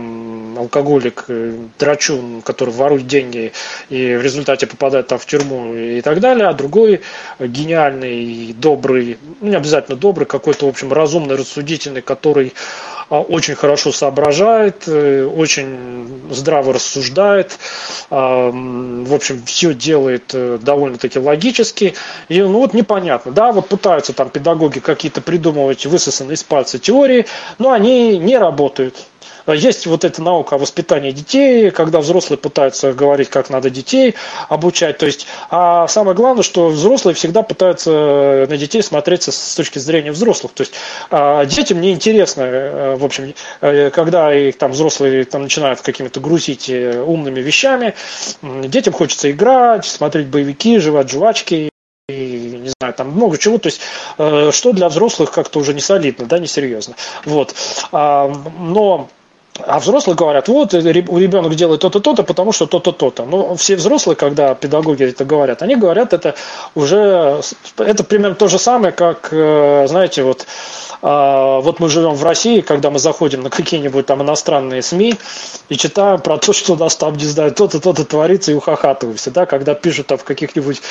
[SPEAKER 4] алкоголь алкоголик, э, драчун, который ворует деньги и в результате попадает там в тюрьму и так далее, а другой гениальный, добрый, ну не обязательно добрый, какой-то, в общем, разумный, рассудительный, который а, очень хорошо соображает, э, очень здраво рассуждает, а, в общем, все делает э, довольно-таки логически. И ну вот непонятно, да, вот пытаются там педагоги какие-то придумывать высосанные из пальца теории, но они не работают. Есть вот эта наука о воспитании детей, когда взрослые пытаются говорить, как надо детей обучать. То есть, а самое главное, что взрослые всегда пытаются на детей смотреться с точки зрения взрослых. То есть, а детям неинтересно, э, в общем, э, когда их там взрослые там, начинают какими-то грузить э, умными вещами, детям хочется играть, смотреть боевики, жевать жвачки, и, не знаю, там много чего, то есть, э, что для взрослых как-то уже не солидно, да, несерьезно. Вот. А, но а взрослые говорят, вот ребенок делает то-то, то-то, потому что то-то, то-то. Но все взрослые, когда педагоги это говорят, они говорят это уже, это примерно то же самое, как, э, знаете, вот а, вот мы живем в России, когда мы заходим на какие-нибудь там иностранные СМИ и читаем про то, что у нас там, не знаю, то-то, то-то творится и ухахатываемся, да, когда пишут там в каких-нибудь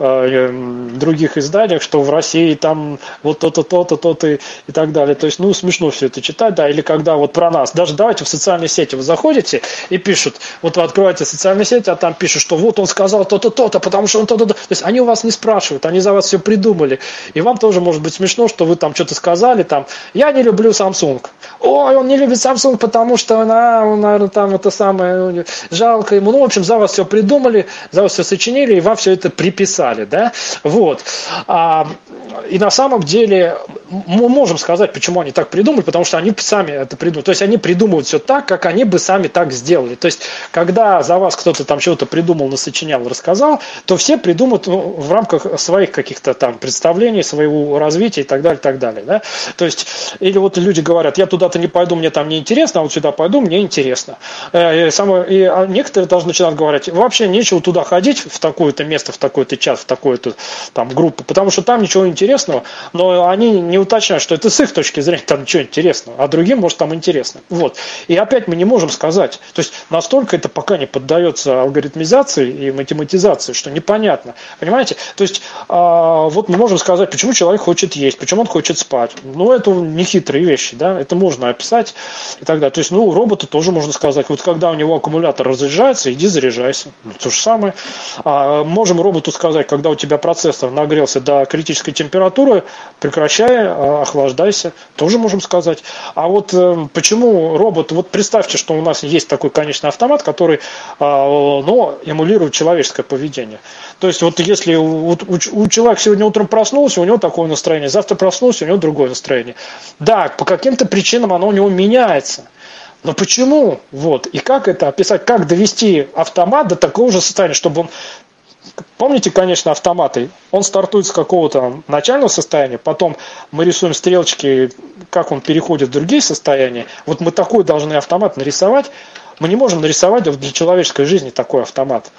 [SPEAKER 4] э, других изданиях, что в России там вот то-то, то-то, то-то и, так далее. То есть, ну, смешно все это читать, да, или когда вот про нас, даже давайте открываете в социальные сети, вы заходите и пишут, вот вы открываете социальные сети, а там пишут, что вот он сказал то-то, то-то, потому что он то-то, то. То есть они у вас не спрашивают, они за вас все придумали. И вам тоже может быть смешно, что вы там что-то сказали, там, я не люблю Samsung. Ой, он не любит Samsung, потому что, на, он, наверное, там это самое, жалко ему. Ну, в общем, за вас все придумали, за вас все сочинили, и вам все это приписали, да? Вот. А, и на самом деле мы можем сказать, почему они так придумали, потому что они сами это придумали. То есть они придумывают все так, как они бы сами так сделали. То есть, когда за вас кто-то там чего-то придумал, насочинял, рассказал, то все придумают ну, в рамках своих каких-то там представлений, своего развития и так далее, так далее. Да? То есть, или вот люди говорят, я туда-то не пойду, мне там не интересно, а вот сюда пойду, мне интересно. Э, и, само, и а некоторые даже начинают говорить, вообще нечего туда ходить в такое-то место, в такой-то час, в такую-то там группу, потому что там ничего интересного, но они не уточняют, что это с их точки зрения там ничего интересного, а другим может там интересно. Вот. И опять мы не можем сказать, то есть настолько это пока не поддается алгоритмизации и математизации, что непонятно. Понимаете? То есть а, вот мы можем сказать, почему человек хочет есть, почему он хочет спать. Ну, это не хитрые вещи, да, это можно описать и так далее. То есть, ну, роботу тоже можно сказать, вот когда у него аккумулятор разряжается, иди заряжайся. Ну, то же самое. А, можем роботу сказать, когда у тебя процессор нагрелся до критической температуры, прекращай, а, охлаждайся. Тоже можем сказать. А вот э, почему робот, вот представьте, что у нас есть такой конечный автомат, который, ну, эмулирует человеческое поведение. То есть вот если у, у человека сегодня утром проснулся, у него такое настроение, завтра проснулся, у него другое настроение. Да, по каким-то причинам оно у него меняется. Но почему? Вот. И как это описать, как довести автомат до такого же состояния, чтобы он Помните, конечно, автоматы. Он стартует с какого-то начального состояния, потом мы рисуем стрелочки, как он переходит в другие состояния. Вот мы такой должны автомат нарисовать. Мы не можем нарисовать для человеческой жизни такой автомат.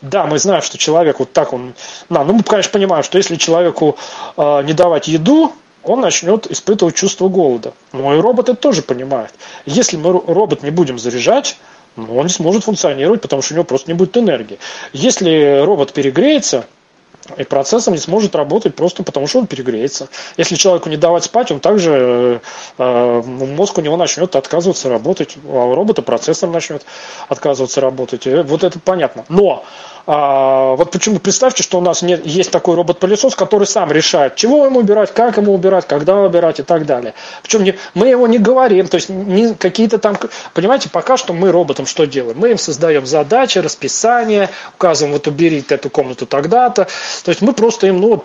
[SPEAKER 4] Да, мы знаем, что человек вот так он... Да, ну мы, конечно, понимаем, что если человеку э, не давать еду, он начнет испытывать чувство голода. Но и роботы тоже понимают. Если мы робот не будем заряжать, ну, он не сможет функционировать, потому что у него просто не будет энергии. Если робот перегреется, и процессор не сможет работать просто потому, что он перегреется. Если человеку не давать спать, он также э, мозг у него начнет отказываться работать, а у робота процессор начнет отказываться работать. И вот это понятно. Но а, вот почему представьте, что у нас нет, есть такой робот-пылесос, который сам решает, чего ему убирать, как ему убирать, когда убирать и так далее. Причем не, мы его не говорим, то есть не какие-то там, понимаете, пока что мы роботам что делаем? Мы им создаем задачи, расписание, указываем, вот убери эту комнату тогда-то. То есть мы просто им, ну,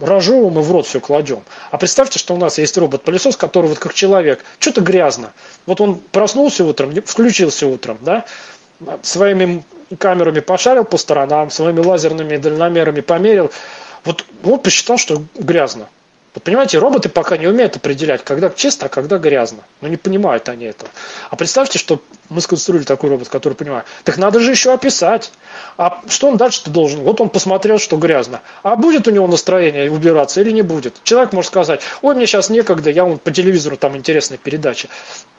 [SPEAKER 4] разжевываем и в рот все кладем. А представьте, что у нас есть робот-пылесос, который вот как человек, что-то грязно. Вот он проснулся утром, включился утром, да, своими камерами пошарил по сторонам, своими лазерными дальномерами померил. Вот он посчитал, что грязно. Вот понимаете, роботы пока не умеют определять, когда чисто, а когда грязно. Но не понимают они этого. А представьте, что мы сконструировали такой робот, который понимает. Так надо же еще описать. А что он дальше-то должен? Вот он посмотрел, что грязно. А будет у него настроение убираться или не будет? Человек может сказать, ой, мне сейчас некогда, я вон по телевизору там интересная передача.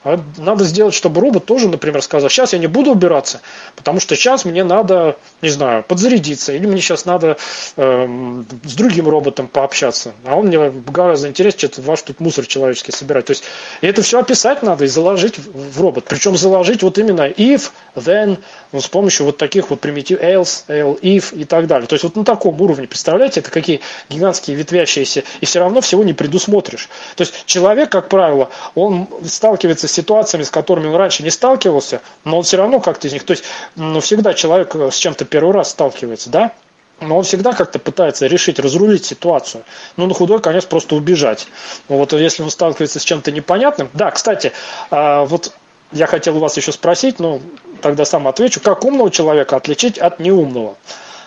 [SPEAKER 4] А надо сделать, чтобы робот тоже, например, сказал, сейчас я не буду убираться, потому что сейчас мне надо, не знаю, подзарядиться, или мне сейчас надо э, с другим роботом пообщаться, а он мне гораздо интереснее, что ваш тут мусор человеческий собирать. То есть это все описать надо и заложить в робот. Причем заложить вот именно if, then, ну, с помощью вот таких вот примитив else, else, if и так далее. То есть вот на таком уровне, представляете, это какие гигантские ветвящиеся, и все равно всего не предусмотришь. То есть человек, как правило, он сталкивается с ситуациями, с которыми он раньше не сталкивался, но он все равно как-то из них, то есть ну, всегда человек с чем-то первый раз сталкивается, да, но он всегда как-то пытается решить, разрулить ситуацию. Ну, на худой конец просто убежать. Вот если он сталкивается с чем-то непонятным. Да, кстати, а, вот я хотел вас еще спросить, но тогда сам отвечу, как умного человека отличить от неумного?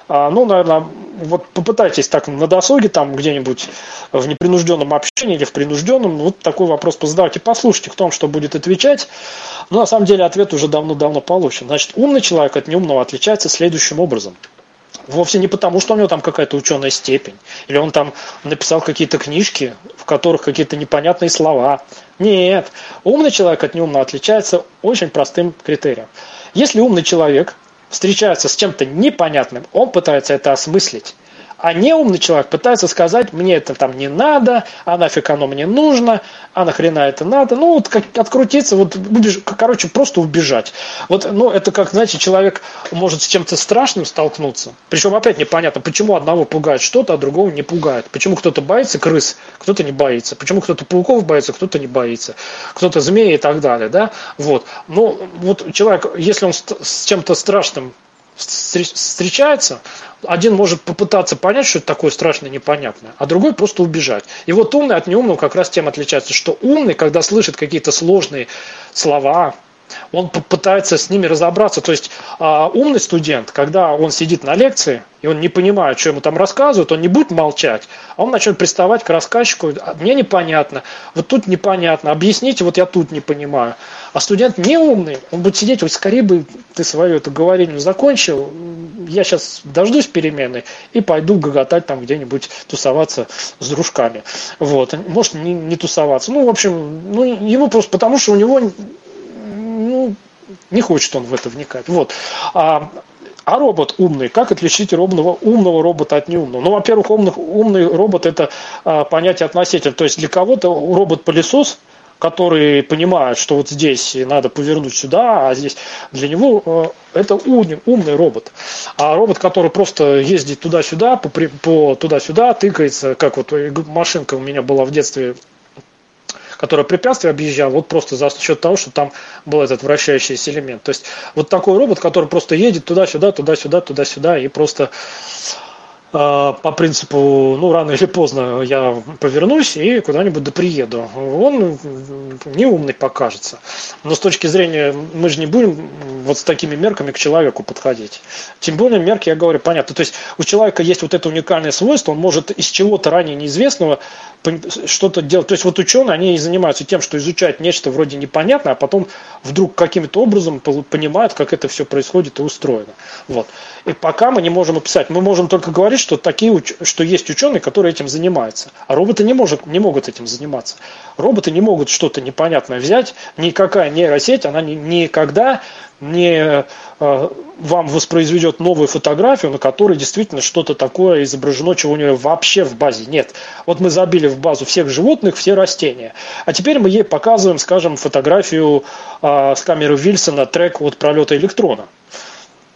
[SPEAKER 4] А, ну, наверное, вот попытайтесь так на досуге, там где-нибудь в непринужденном общении или в принужденном, вот такой вопрос позадавать и послушайте, кто вам что будет отвечать. Но на самом деле ответ уже давно-давно получен. Значит, умный человек от неумного отличается следующим образом. Вовсе не потому, что у него там какая-то ученая степень, или он там написал какие-то книжки, в которых какие-то непонятные слова. Нет, умный человек от неумного отличается очень простым критерием. Если умный человек встречается с чем-то непонятным, он пытается это осмыслить. А неумный человек пытается сказать, мне это там не надо, а нафиг оно мне нужно, а нахрена это надо. Ну, вот как открутиться, вот, убеж... короче, просто убежать. Вот, ну, это как, знаете, человек может с чем-то страшным столкнуться. Причем опять непонятно, почему одного пугает что-то, а другого не пугает. Почему кто-то боится крыс, кто-то не боится. Почему кто-то пауков боится, кто-то не боится. Кто-то змеи и так далее, да. Вот. Ну, вот человек, если он с чем-то страшным встречается, один может попытаться понять, что это такое страшное непонятное, а другой просто убежать. И вот умный от неумного как раз тем отличается, что умный, когда слышит какие-то сложные слова, он пытается с ними разобраться. То есть а, умный студент, когда он сидит на лекции, и он не понимает, что ему там рассказывают, он не будет молчать, а он начнет приставать к рассказчику, «А, мне непонятно, вот тут непонятно, объясните, вот я тут не понимаю. А студент не умный, он будет сидеть, вот скорее бы ты свое это говорение закончил, я сейчас дождусь перемены и пойду гоготать там где-нибудь тусоваться с дружками. Вот. Может не, не тусоваться. Ну, в общем, ну, ему просто потому, что у него ну, не хочет он в это вникать. Вот. А, а робот умный, как отличить умного, умного робота от неумного? Ну, во-первых, умный, умный робот это а, понятие относительно. То есть для кого-то робот-пылесос, который понимает, что вот здесь надо повернуть сюда, а здесь для него а, это умный, умный робот. А робот, который просто ездит туда-сюда, по, по туда-сюда, тыкается, как вот машинка у меня была в детстве которая препятствие объезжал, вот просто за счет того, что там был этот вращающийся элемент. То есть вот такой робот, который просто едет туда-сюда, туда-сюда, туда-сюда и просто по принципу, ну, рано или поздно я повернусь и куда-нибудь да приеду. Он неумный покажется. Но с точки зрения, мы же не будем вот с такими мерками к человеку подходить. Тем более мерки, я говорю, понятно. То есть у человека есть вот это уникальное свойство, он может из чего-то ранее неизвестного что-то делать. То есть вот ученые, они занимаются тем, что изучают нечто вроде непонятное, а потом вдруг каким-то образом понимают, как это все происходит и устроено. Вот. И пока мы не можем описать, мы можем только говорить, что, такие, что есть ученые, которые этим занимаются. А роботы не, может, не могут этим заниматься. Роботы не могут что-то непонятное взять. Никакая нейросеть, она никогда не э, вам воспроизведет новую фотографию, на которой действительно что-то такое изображено, чего у нее вообще в базе нет. Вот мы забили в базу всех животных, все растения. А теперь мы ей показываем, скажем, фотографию э, с камеры Вильсона, трек от пролета электрона.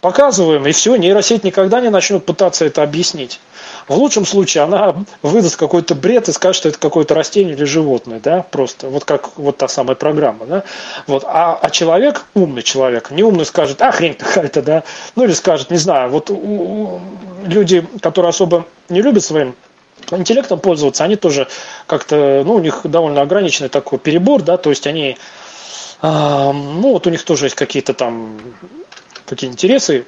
[SPEAKER 4] Показываем, и все, нейросеть никогда не начнет пытаться это объяснить. В лучшем случае она выдаст какой-то бред и скажет, что это какое-то растение или животное, да, просто, вот как вот та самая программа, да. Вот, а, а человек, умный человек, не умный скажет, а хрень какая-то, да, ну или скажет, не знаю, вот у, у, люди, которые особо не любят своим интеллектом пользоваться, они тоже как-то, ну, у них довольно ограниченный такой перебор, да, то есть они, э, ну, вот у них тоже есть какие-то там какие интересы.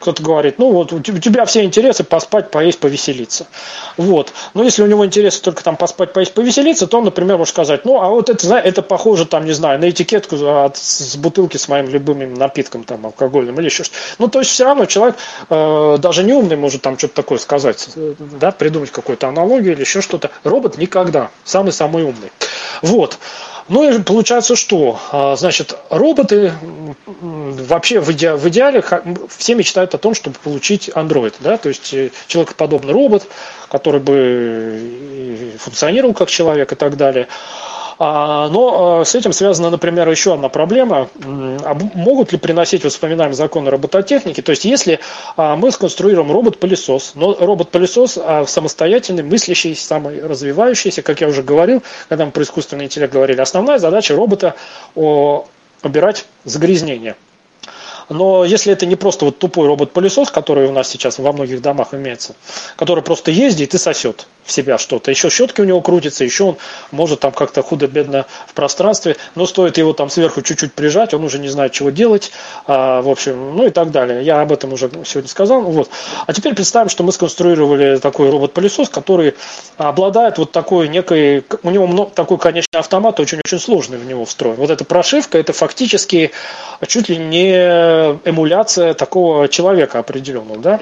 [SPEAKER 4] Кто-то говорит, ну вот у тебя все интересы поспать, поесть, повеселиться. Вот. Но если у него интересы только там поспать, поесть, повеселиться, то он, например, может сказать, ну а вот это, это похоже там, не знаю, на этикетку от, с бутылки с моим любимым напитком там алкогольным или еще что-то. Ну то есть все равно человек э, даже не умный может там что-то такое сказать, да, придумать какую-то аналогию или еще что-то. Робот никогда, самый-самый умный. Вот. Ну и получается что? А, значит, роботы вообще в, иде, в идеале все мечтают о том, чтобы получить Android, да, то есть э, человекоподобный робот, который бы функционировал как человек и так далее. А, но а, с этим связана, например, еще одна проблема. Могут ли приносить воспоминания законы робототехники? То есть, если а, мы сконструируем робот-пылесос, но робот-пылесос самостоятельный, мыслящий, самый развивающийся, как я уже говорил, когда мы про искусственный интеллект говорили, основная задача робота убирать загрязнение. Но если это не просто вот тупой робот-пылесос, который у нас сейчас во многих домах имеется, который просто ездит и сосет в себя что-то, еще щетки у него крутятся, еще он может там как-то худо-бедно в пространстве, но стоит его там сверху чуть-чуть прижать, он уже не знает, чего делать, а, в общем, ну и так далее. Я об этом уже сегодня сказал. Вот. А теперь представим, что мы сконструировали такой робот-пылесос, который обладает вот такой некой, у него много, такой конечный автомат, очень-очень сложный в него встроен. Вот эта прошивка, это фактически чуть ли не эмуляция такого человека определенного, да,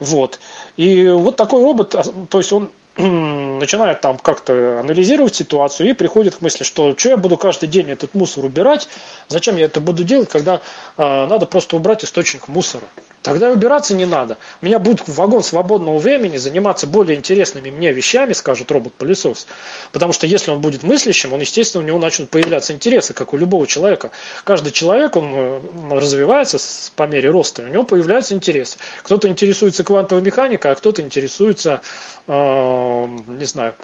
[SPEAKER 4] вот. И вот такой робот, а, то есть он начинает там как-то анализировать ситуацию и приходит к мысли, что что я буду каждый день этот мусор убирать, зачем я это буду делать, когда э, надо просто убрать источник мусора. Тогда убираться не надо. У меня будет вагон свободного времени заниматься более интересными мне вещами, скажет робот-пылесос. Потому что если он будет мыслящим, он, естественно, у него начнут появляться интересы, как у любого человека. Каждый человек, он э, развивается по мере роста, у него появляются интересы. Кто-то интересуется квантовой механикой, а кто-то интересуется, э, не знаю,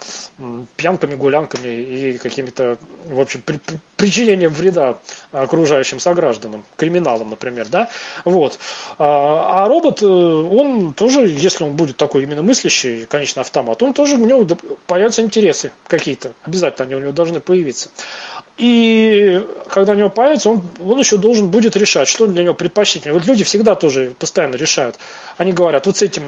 [SPEAKER 4] пьянками, гулянками и какими-то, в общем, при, причинением вреда окружающим согражданам, криминалам, например, да, вот. А, а робот, э, он тоже, если он будет такой именно мыслящий, конечно, автомат, он тоже у него появятся интересы какие-то. Обязательно они у него должны появиться. И когда у него появится, он, он еще должен будет решать, что для него предпочтительнее. Вот люди всегда тоже постоянно решают. Они говорят, вот с этим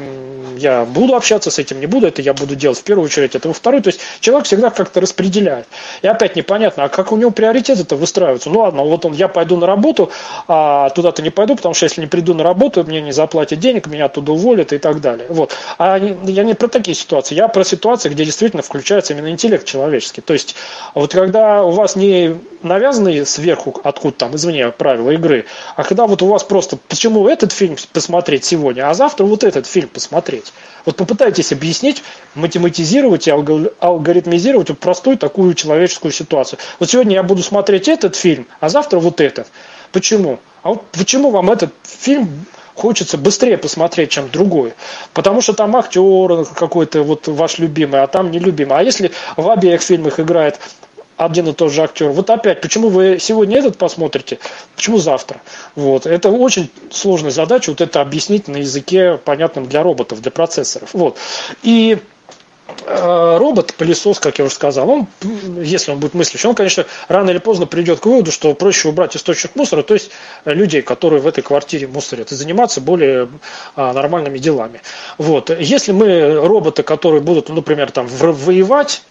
[SPEAKER 4] я буду общаться, с этим не буду, это я буду делать в первую очередь, это во вторую. То есть человек всегда как-то распределяет. И опять непонятно, а как у него приоритеты-то выстраиваются? Ну ладно, вот он, я пойду на работу, а туда-то не пойду, потому что если не приду на работу, мне не заплатят денег, меня оттуда уволят и так далее. Вот. А я не про такие ситуации, я про ситуации, где действительно включается именно интеллект человеческий. То есть вот когда у вас не навязанные сверху, откуда там, извне, правила игры, а когда вот у вас просто, почему этот фильм посмотреть сегодня, а завтра вот этот фильм посмотреть. Вот попытайтесь объяснить, математизировать и алгоритмизировать простую такую человеческую ситуацию. Вот сегодня я буду смотреть этот фильм, а завтра вот этот. Почему? А вот почему вам этот фильм хочется быстрее посмотреть, чем другой. Потому что там актер какой-то вот ваш любимый, а там нелюбимый. А если в обеих фильмах играет один и тот же актер. Вот опять, почему вы сегодня этот посмотрите, почему завтра? Вот. Это очень сложная задача, вот это объяснить на языке, понятном для роботов, для процессоров. Вот. И э, робот, пылесос, как я уже сказал, он, если он будет мыслящий, он, конечно, рано или поздно придет к выводу, что проще убрать источник мусора, то есть людей, которые в этой квартире мусорят, и заниматься более а, нормальными делами. Вот. Если мы роботы, которые будут, например, там, воевать,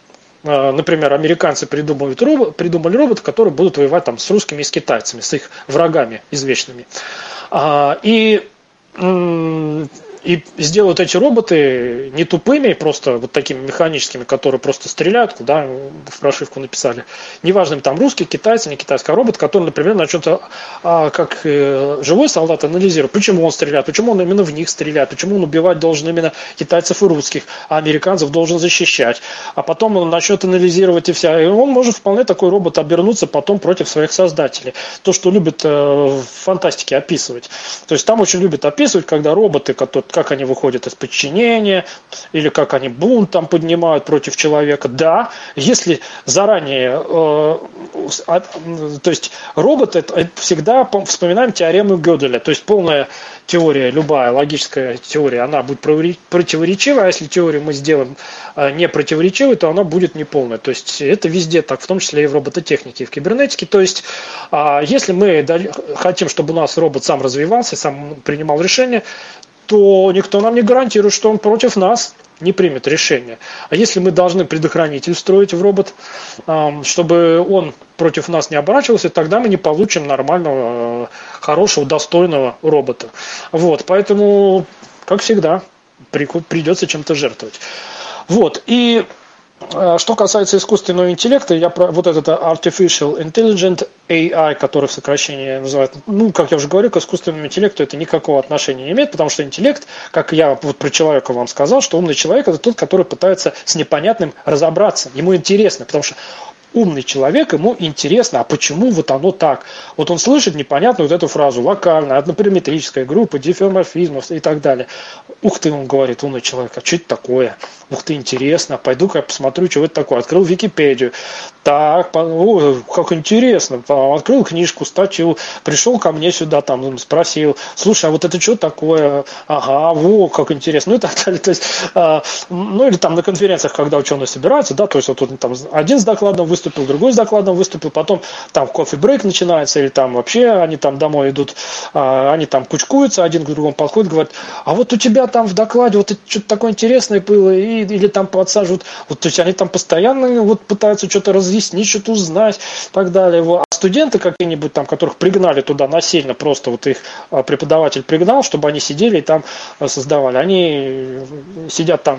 [SPEAKER 4] например, американцы придумывают робот, придумали роботов, которые будут воевать там с русскими и с китайцами, с их врагами извечными. А, и и сделают эти роботы не тупыми, просто вот такими механическими, которые просто стреляют, куда в прошивку написали. Неважно, там русский, китайцы, не китайский, а робот, который, например, начнет а, как э, живой солдат анализировать, почему он стреляет, почему он именно в них стреляет, почему он убивать должен именно китайцев и русских, а американцев должен защищать. А потом он начнет анализировать и вся. И он может вполне такой робот обернуться потом против своих создателей. То, что любят э, в фантастике описывать. То есть там очень любят описывать, когда роботы, которые как они выходят из подчинения, или как они бунт там поднимают против человека. Да, если заранее, э, а, то есть робот, это, всегда вспоминаем теорему Гёделя, то есть полная теория, любая логическая теория, она будет противоречивая, а если теорию мы сделаем э, не противоречивой, то она будет неполная. То есть это везде так, в том числе и в робототехнике, и в кибернетике. То есть а, если мы хотим, чтобы у нас робот сам развивался, сам принимал решения, то никто нам не гарантирует, что он против нас не примет решение. А если мы должны предохранитель строить в робот, чтобы он против нас не оборачивался, тогда мы не получим нормального, хорошего, достойного робота. Вот, поэтому, как всегда, придется чем-то жертвовать. Вот, и Э, что касается искусственного интеллекта, я про вот этот Artificial Intelligent AI, который в сокращении называют, ну, как я уже говорил, к искусственному интеллекту это никакого отношения не имеет, потому что интеллект, как я вот про человека вам сказал, что умный человек это тот, который пытается с непонятным разобраться. Ему интересно, потому что умный человек, ему интересно, а почему вот оно так. Вот он слышит непонятную вот эту фразу, локальная, однопараметрическая группа, дифеоморфизмов и так далее. Ух ты, он говорит, умный человек, а что это такое? Ух ты, интересно, пойду-ка посмотрю, что это такое. Открыл Википедию. Так, о, как интересно. Открыл книжку, статью, пришел ко мне сюда, там, спросил, слушай, а вот это что такое? Ага, во, как интересно. Ну и так далее. То есть, э, ну или там на конференциях, когда ученые собираются, да, то есть вот тут там один с докладом выступил, выступил, другой с докладом выступил, потом там кофе-брейк начинается, или там вообще они там домой идут, а, они там кучкуются, один к другому подходит, говорит, а вот у тебя там в докладе вот что-то такое интересное было, и, или там подсаживают, вот то есть они там постоянно вот пытаются что-то разъяснить, что-то узнать, и так далее. А студенты какие-нибудь там, которых пригнали туда насильно, просто вот их а, преподаватель пригнал, чтобы они сидели и там а, создавали. Они сидят там,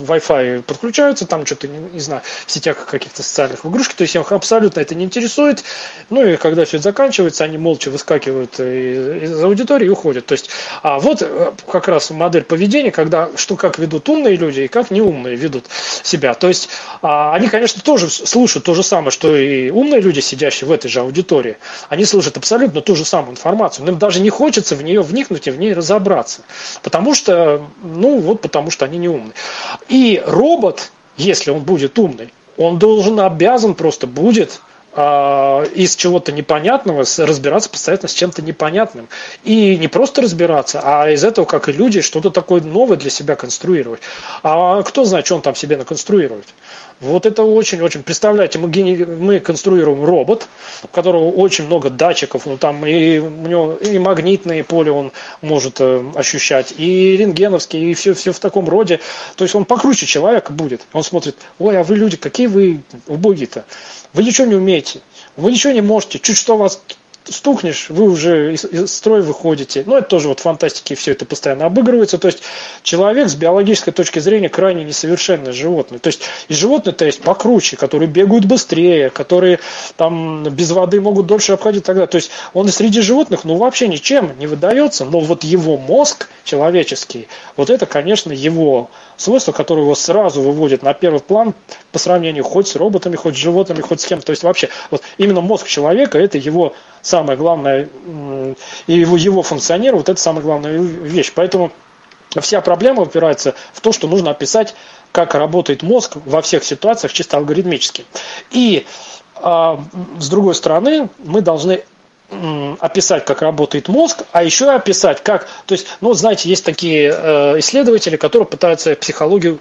[SPEAKER 4] Wi-Fi подключаются, там что-то, не, не знаю, в сетях каких-то социальных в игрушки, то есть их абсолютно это не интересует. Ну и когда все это заканчивается, они молча выскакивают из аудитории и уходят. То есть, а вот э, как раз модель поведения, когда что как ведут умные люди и как неумные ведут себя. То есть они, конечно, тоже слушают то же самое, что и умные люди, сидящие в этой же аудитории. Они слушают абсолютно ту же самую информацию. Но им даже не хочется в нее вникнуть и в ней разобраться. Потому что, ну вот потому что они не умные. И робот, если он будет умный, он должен, обязан просто будет а, из чего-то непонятного разбираться постоянно с чем-то непонятным. И не просто разбираться, а из этого, как и люди, что-то такое новое для себя конструировать. А кто знает, что он там себе наконструирует? Вот это очень-очень. Представляете, мы, мы конструируем робот, у которого очень много датчиков, ну там и у него и магнитные поле он может э, ощущать, и рентгеновские, и все, все в таком роде. То есть он покруче человека будет. Он смотрит, ой, а вы люди, какие вы убогие-то? Вы ничего не умеете, вы ничего не можете, чуть что вас стукнешь, вы уже из, строя выходите. Ну, это тоже вот в фантастике все это постоянно обыгрывается. То есть человек с биологической точки зрения крайне несовершенное животное. То есть и животные-то есть покруче, которые бегают быстрее, которые там без воды могут дольше обходить далее. То есть он и среди животных, ну, вообще ничем не выдается, но вот его мозг человеческий, вот это, конечно, его свойство, которое его сразу выводит на первый план по сравнению хоть с роботами, хоть с животными, хоть с кем. То есть вообще вот именно мозг человека это его самое главное, и его, его функционирование, вот это самая главная вещь. Поэтому вся проблема упирается в то, что нужно описать, как работает мозг во всех ситуациях чисто алгоритмически. И а, с другой стороны, мы должны описать, как работает мозг, а еще описать, как, то есть, ну, знаете, есть такие э, исследователи, которые пытаются психологию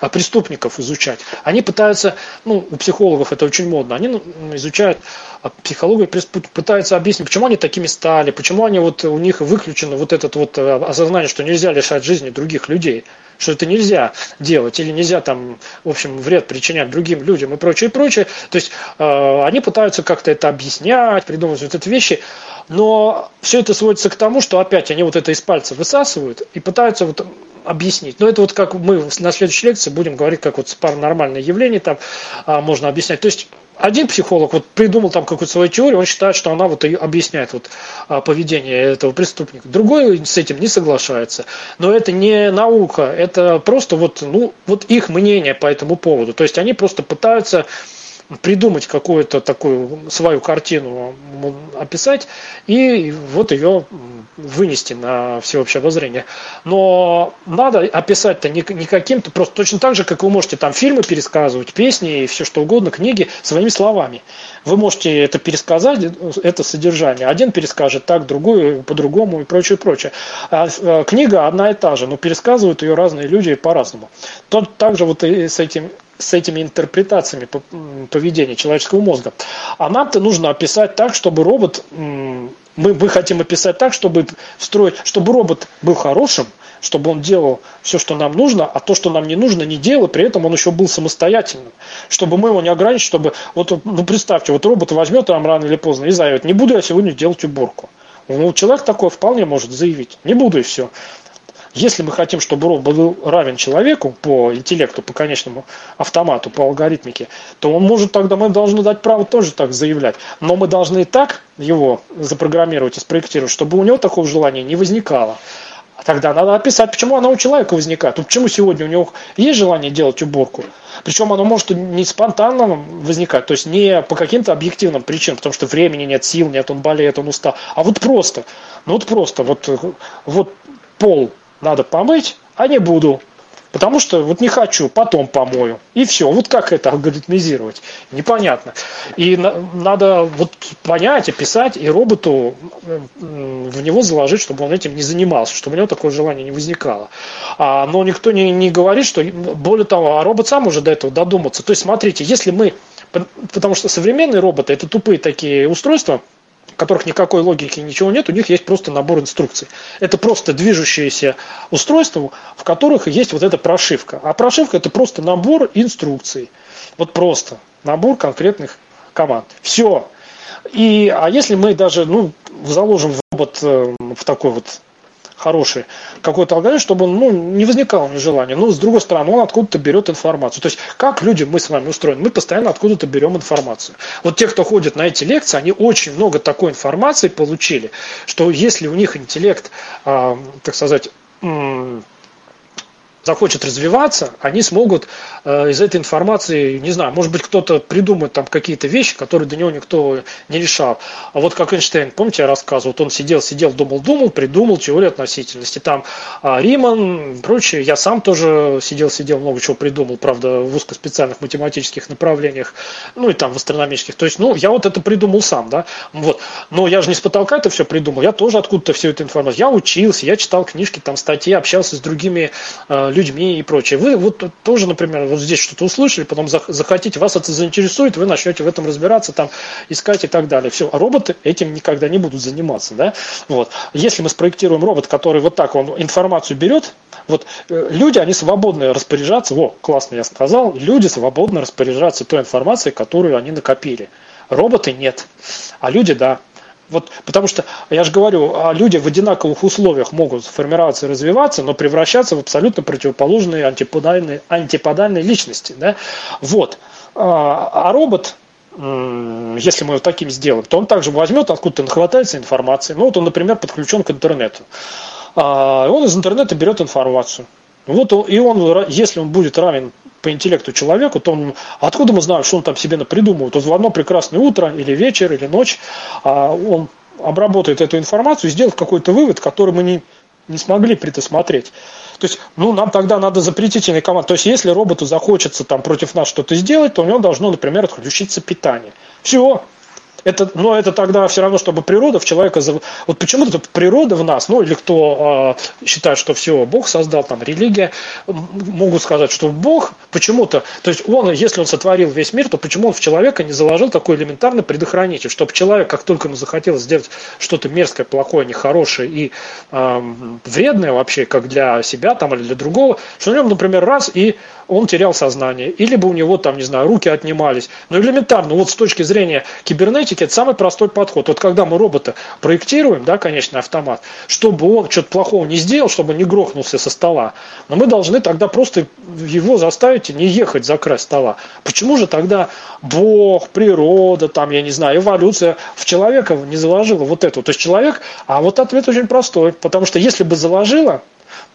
[SPEAKER 4] а, преступников изучать. Они пытаются, ну, у психологов это очень модно, они ну, изучают а, психологию, пытаются объяснить, почему они такими стали, почему они вот, у них выключено вот это вот э, осознание, что нельзя лишать жизни других людей что это нельзя делать или нельзя там, в общем, вред причинять другим людям и прочее, и прочее. То есть э, они пытаются как-то это объяснять, придумывать вот эти вещи, но все это сводится к тому, что опять они вот это из пальца высасывают и пытаются вот объяснить. Но это вот как мы на следующей лекции будем говорить, как вот паранормальное явление там а, можно объяснять. То есть один психолог вот придумал там какую-то свою теорию, он считает, что она вот объясняет вот а, поведение этого преступника. Другой с этим не соглашается. Но это не наука, это просто вот, ну, вот их мнение по этому поводу. То есть они просто пытаются придумать какую-то такую свою картину, описать и вот ее вынести на всеобщее обозрение. Но надо описать-то не, каким-то, просто точно так же, как вы можете там фильмы пересказывать, песни и все что угодно, книги своими словами. Вы можете это пересказать, это содержание. Один перескажет так, другой по-другому и прочее, прочее. А, а книга одна и та же, но пересказывают ее разные люди по-разному. Тот также вот и с этим с этими интерпретациями поведения человеческого мозга. А нам-то нужно описать так, чтобы робот, мы, мы хотим описать так, чтобы строить, чтобы робот был хорошим, чтобы он делал все, что нам нужно, а то, что нам не нужно, не делал, при этом он еще был самостоятельным. Чтобы мы его не ограничили, чтобы, вот, ну представьте, вот робот возьмет там рано или поздно и заявит, не буду я сегодня делать уборку. Ну, человек такой вполне может заявить, не буду и все. Если мы хотим, чтобы робот был равен человеку по интеллекту, по конечному автомату, по алгоритмике, то он может тогда, мы должны дать право тоже так заявлять. Но мы должны так его запрограммировать и спроектировать, чтобы у него такого желания не возникало. Тогда надо описать, почему оно у человека возникает. Почему сегодня у него есть желание делать уборку. Причем оно может не спонтанно возникать, то есть не по каким-то объективным причинам, потому что времени нет, сил нет, он болеет, он устал. А вот просто, ну вот просто, вот, вот пол надо помыть, а не буду. Потому что вот не хочу, потом помою. И все. Вот как это алгоритмизировать? Непонятно. И на, надо вот понять, описать, и роботу в него заложить, чтобы он этим не занимался, чтобы у него такое желание не возникало. А, но никто не, не говорит, что, более того, а робот сам уже до этого додуматься. То есть, смотрите, если мы, потому что современные роботы, это тупые такие устройства, в которых никакой логики ничего нет, у них есть просто набор инструкций. Это просто движущиеся устройства, в которых есть вот эта прошивка. А прошивка это просто набор инструкций. Вот просто набор конкретных команд. Все. И, а если мы даже ну, заложим в робот э, в такой вот хороший какой-то алгоритм, чтобы он ну, не возникало нежелания. Но с другой стороны, он откуда-то берет информацию. То есть, как люди мы с вами устроены? Мы постоянно откуда-то берем информацию. Вот те, кто ходит на эти лекции, они очень много такой информации получили, что если у них интеллект, э, так сказать, захочет развиваться, они смогут э, из этой информации, не знаю, может быть, кто-то придумает там какие-то вещи, которые до него никто не решал. А вот как Эйнштейн, помните, я рассказывал, вот он сидел, сидел, думал, думал, придумал теорию относительности. Там э, Риман, прочее, я сам тоже сидел, сидел, много чего придумал, правда, в узкоспециальных математических направлениях, ну и там в астрономических. То есть, ну, я вот это придумал сам, да, вот. Но я же не с потолка это все придумал, я тоже откуда-то всю эту информацию. Я учился, я читал книжки, там статьи, общался с другими э, людьми и прочее. Вы вот тоже, например, вот здесь что-то услышали, потом захотите, вас это заинтересует, вы начнете в этом разбираться, там искать и так далее. Все, а роботы этим никогда не будут заниматься, да? Вот. Если мы спроектируем робот, который вот так он информацию берет, вот э, люди, они свободны распоряжаться, во, классно я сказал, люди свободно распоряжаться той информацией, которую они накопили. Роботы нет, а люди да. Вот, потому что, я же говорю, а люди в одинаковых условиях могут формироваться и развиваться, но превращаться в абсолютно противоположные антиподальные, антиподальные личности. Да? Вот. А, а робот, если мы его таким сделаем, то он также возьмет, откуда-то нахватается информации. Ну, вот он, например, подключен к интернету. А, он из интернета берет информацию. Вот и он, если он будет равен по интеллекту человеку, то он, откуда мы знаем, что он там себе напридумывает? Вот в одно прекрасное утро или вечер или ночь а, он обработает эту информацию и сделает какой-то вывод, который мы не, не смогли предусмотреть. То есть, ну, нам тогда надо запретительный команд. То есть, если роботу захочется там против нас что-то сделать, то у него должно, например, отключиться питание. Все, это, но это тогда все равно, чтобы природа в человека... Вот почему-то природа в нас, ну или кто э, считает, что все, Бог создал, там религия, могут сказать, что Бог почему-то... То есть он, если он сотворил весь мир, то почему он в человека не заложил такой элементарный предохранитель, чтобы человек, как только ему захотелось сделать что-то мерзкое, плохое, нехорошее и э, вредное вообще, как для себя там или для другого, что у него, например, раз и он терял сознание, или бы у него там, не знаю, руки отнимались. Но элементарно, вот с точки зрения кибернетики, это самый простой подход. Вот когда мы робота проектируем, да, конечный автомат, чтобы он что-то плохого не сделал, чтобы не грохнулся со стола, но мы должны тогда просто его заставить не ехать за край стола. Почему же тогда Бог, природа, там, я не знаю, эволюция в человека не заложила вот это? То есть человек, а вот ответ очень простой, потому что если бы заложила,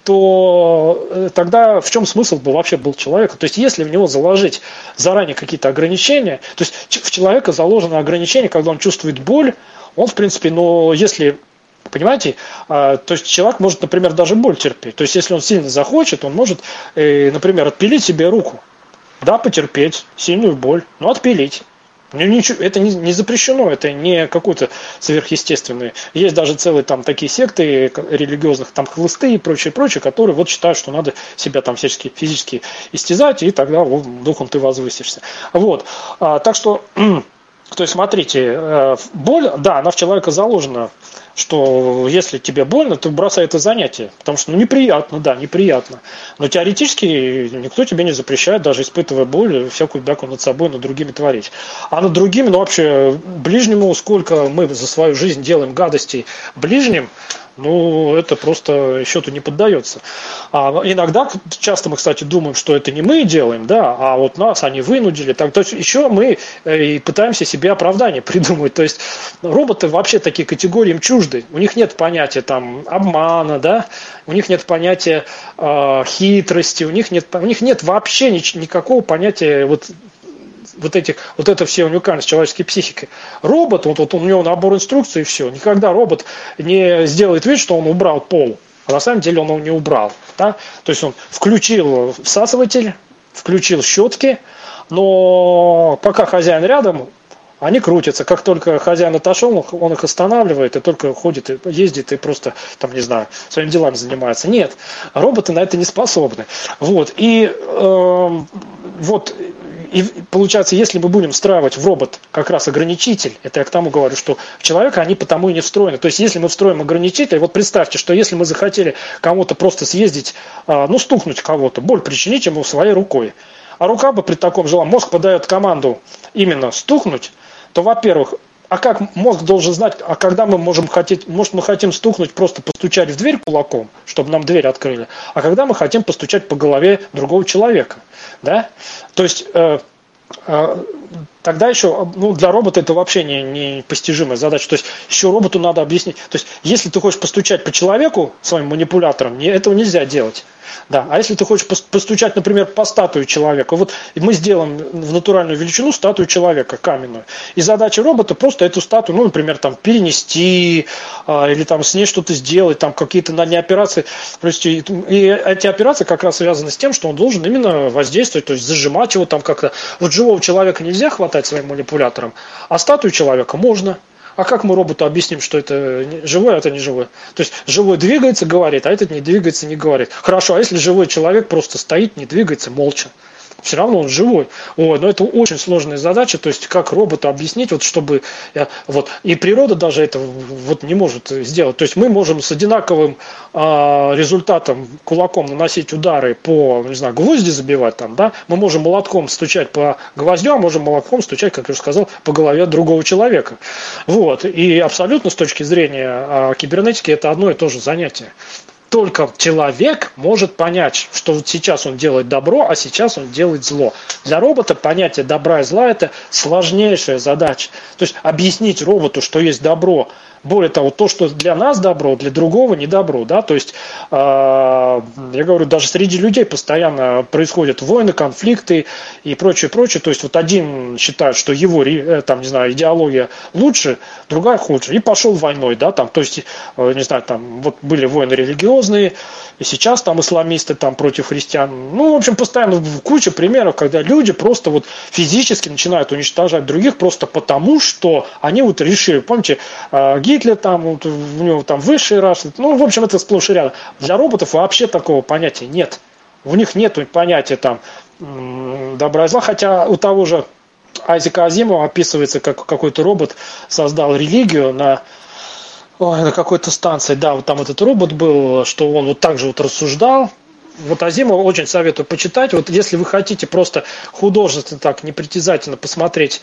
[SPEAKER 4] то э, тогда в чем смысл был вообще был человека? То есть если в него заложить заранее какие-то ограничения, то есть в человека заложено ограничение, когда он чувствует боль, он в принципе, но если Понимаете? А, то есть человек может, например, даже боль терпеть. То есть если он сильно захочет, он может, э, например, отпилить себе руку. Да, потерпеть сильную боль, но отпилить. Ничего, это не, запрещено, это не какое-то сверхъестественное. Есть даже целые там такие секты религиозных, там хлысты и прочее, прочее, которые вот считают, что надо себя там всячески физически истязать, и тогда вот, духом ты возвысишься. Вот. А, так что, то есть, смотрите, э, боль, да, она в человека заложена что если тебе больно, то бросай это занятие. Потому что ну, неприятно, да, неприятно. Но теоретически никто тебе не запрещает, даже испытывая боль, всякую бяку над собой, над другими творить. А над другими, ну вообще, ближнему, сколько мы за свою жизнь делаем гадостей ближним, ну, это просто счету не поддается. А иногда, часто мы, кстати, думаем, что это не мы делаем, да, а вот нас они вынудили. Так, то есть еще мы э, и пытаемся себе оправдание придумать. То есть роботы вообще такие категории им чужды. У них нет понятия там обмана, да, у них нет понятия э, хитрости, у них нет, у них нет вообще ни, никакого понятия вот вот этих, вот это все уникальность человеческой психики. Робот, вот, вот у него набор инструкций и все. Никогда робот не сделает вид, что он убрал пол. А на самом деле он его не убрал. Да? То есть он включил всасыватель, включил щетки, но пока хозяин рядом, они крутятся. Как только хозяин отошел, он их останавливает и только ходит, ездит и просто, там, не знаю, своими делами занимается. Нет, роботы на это не способны. Вот. И э, вот и получается, если мы будем встраивать в робот как раз ограничитель, это я к тому говорю, что в человека они потому и не встроены. То есть, если мы встроим ограничитель, вот представьте, что если мы захотели кому-то просто съездить, а, ну, стукнуть кого-то, боль причинить ему своей рукой, а рука бы при таком желании, мозг подает команду именно стукнуть, то, во-первых, а как мозг должен знать, а когда мы можем хотеть, может мы хотим стукнуть, просто постучать в дверь кулаком, чтобы нам дверь открыли, а когда мы хотим постучать по голове другого человека, да? То есть э, э, тогда еще ну, для робота это вообще не, не постижимая задача. То есть еще роботу надо объяснить. То есть если ты хочешь постучать по человеку своим манипулятором, не, этого нельзя делать. Да. А если ты хочешь постучать, например, по статуе человека, вот мы сделаем в натуральную величину статую человека каменную. И задача робота просто эту статую, ну, например, там перенести а, или там с ней что-то сделать, там какие-то на ней операции. То есть, и, и эти операции как раз связаны с тем, что он должен именно воздействовать, то есть зажимать его там как-то. Вот живого человека нельзя хватать своим манипулятором, а статую человека можно. А как мы роботу объясним, что это живой, а это не живой? То есть живой двигается, говорит, а этот не двигается, не говорит. Хорошо, а если живой человек просто стоит, не двигается, молча? Все равно он живой. Ой, но это очень сложная задача, то есть как роботу объяснить, вот чтобы, я, вот, и природа даже это вот не может сделать. То есть мы можем с одинаковым э, результатом кулаком наносить удары по, не знаю, гвозди забивать там, да, мы можем молотком стучать по гвоздю, а можем молотком стучать, как я уже сказал, по голове другого человека. Вот, и абсолютно с точки зрения э, кибернетики это одно и то же занятие только человек может понять, что вот сейчас он делает добро, а сейчас он делает зло. Для робота понятие добра и зла – это сложнейшая задача. То есть объяснить роботу, что есть добро, более того, то, что для нас добро, для другого не добро. Да? То есть, э, я говорю, даже среди людей постоянно происходят войны, конфликты и прочее, прочее. То есть, вот один считает, что его э, там, не знаю, идеология лучше, другая хуже. И пошел войной. Да? Там, то есть, э, не знаю, там вот были войны религиозные, и сейчас там исламисты там против христиан. Ну, в общем, постоянно куча примеров, когда люди просто вот физически начинают уничтожать других просто потому, что они вот решили, помните, э, Гитлер там, вот, у него там высший рас, ну, в общем, это сплошь и рядом. Для роботов вообще такого понятия нет. У них нет понятия там добра и зла, хотя у того же Айзека Азимова описывается, как какой-то робот создал религию на Ой, на какой-то станции, да, вот там этот робот был, что он вот так же вот рассуждал. Вот Азимова очень советую почитать. Вот если вы хотите просто художественно так непритязательно посмотреть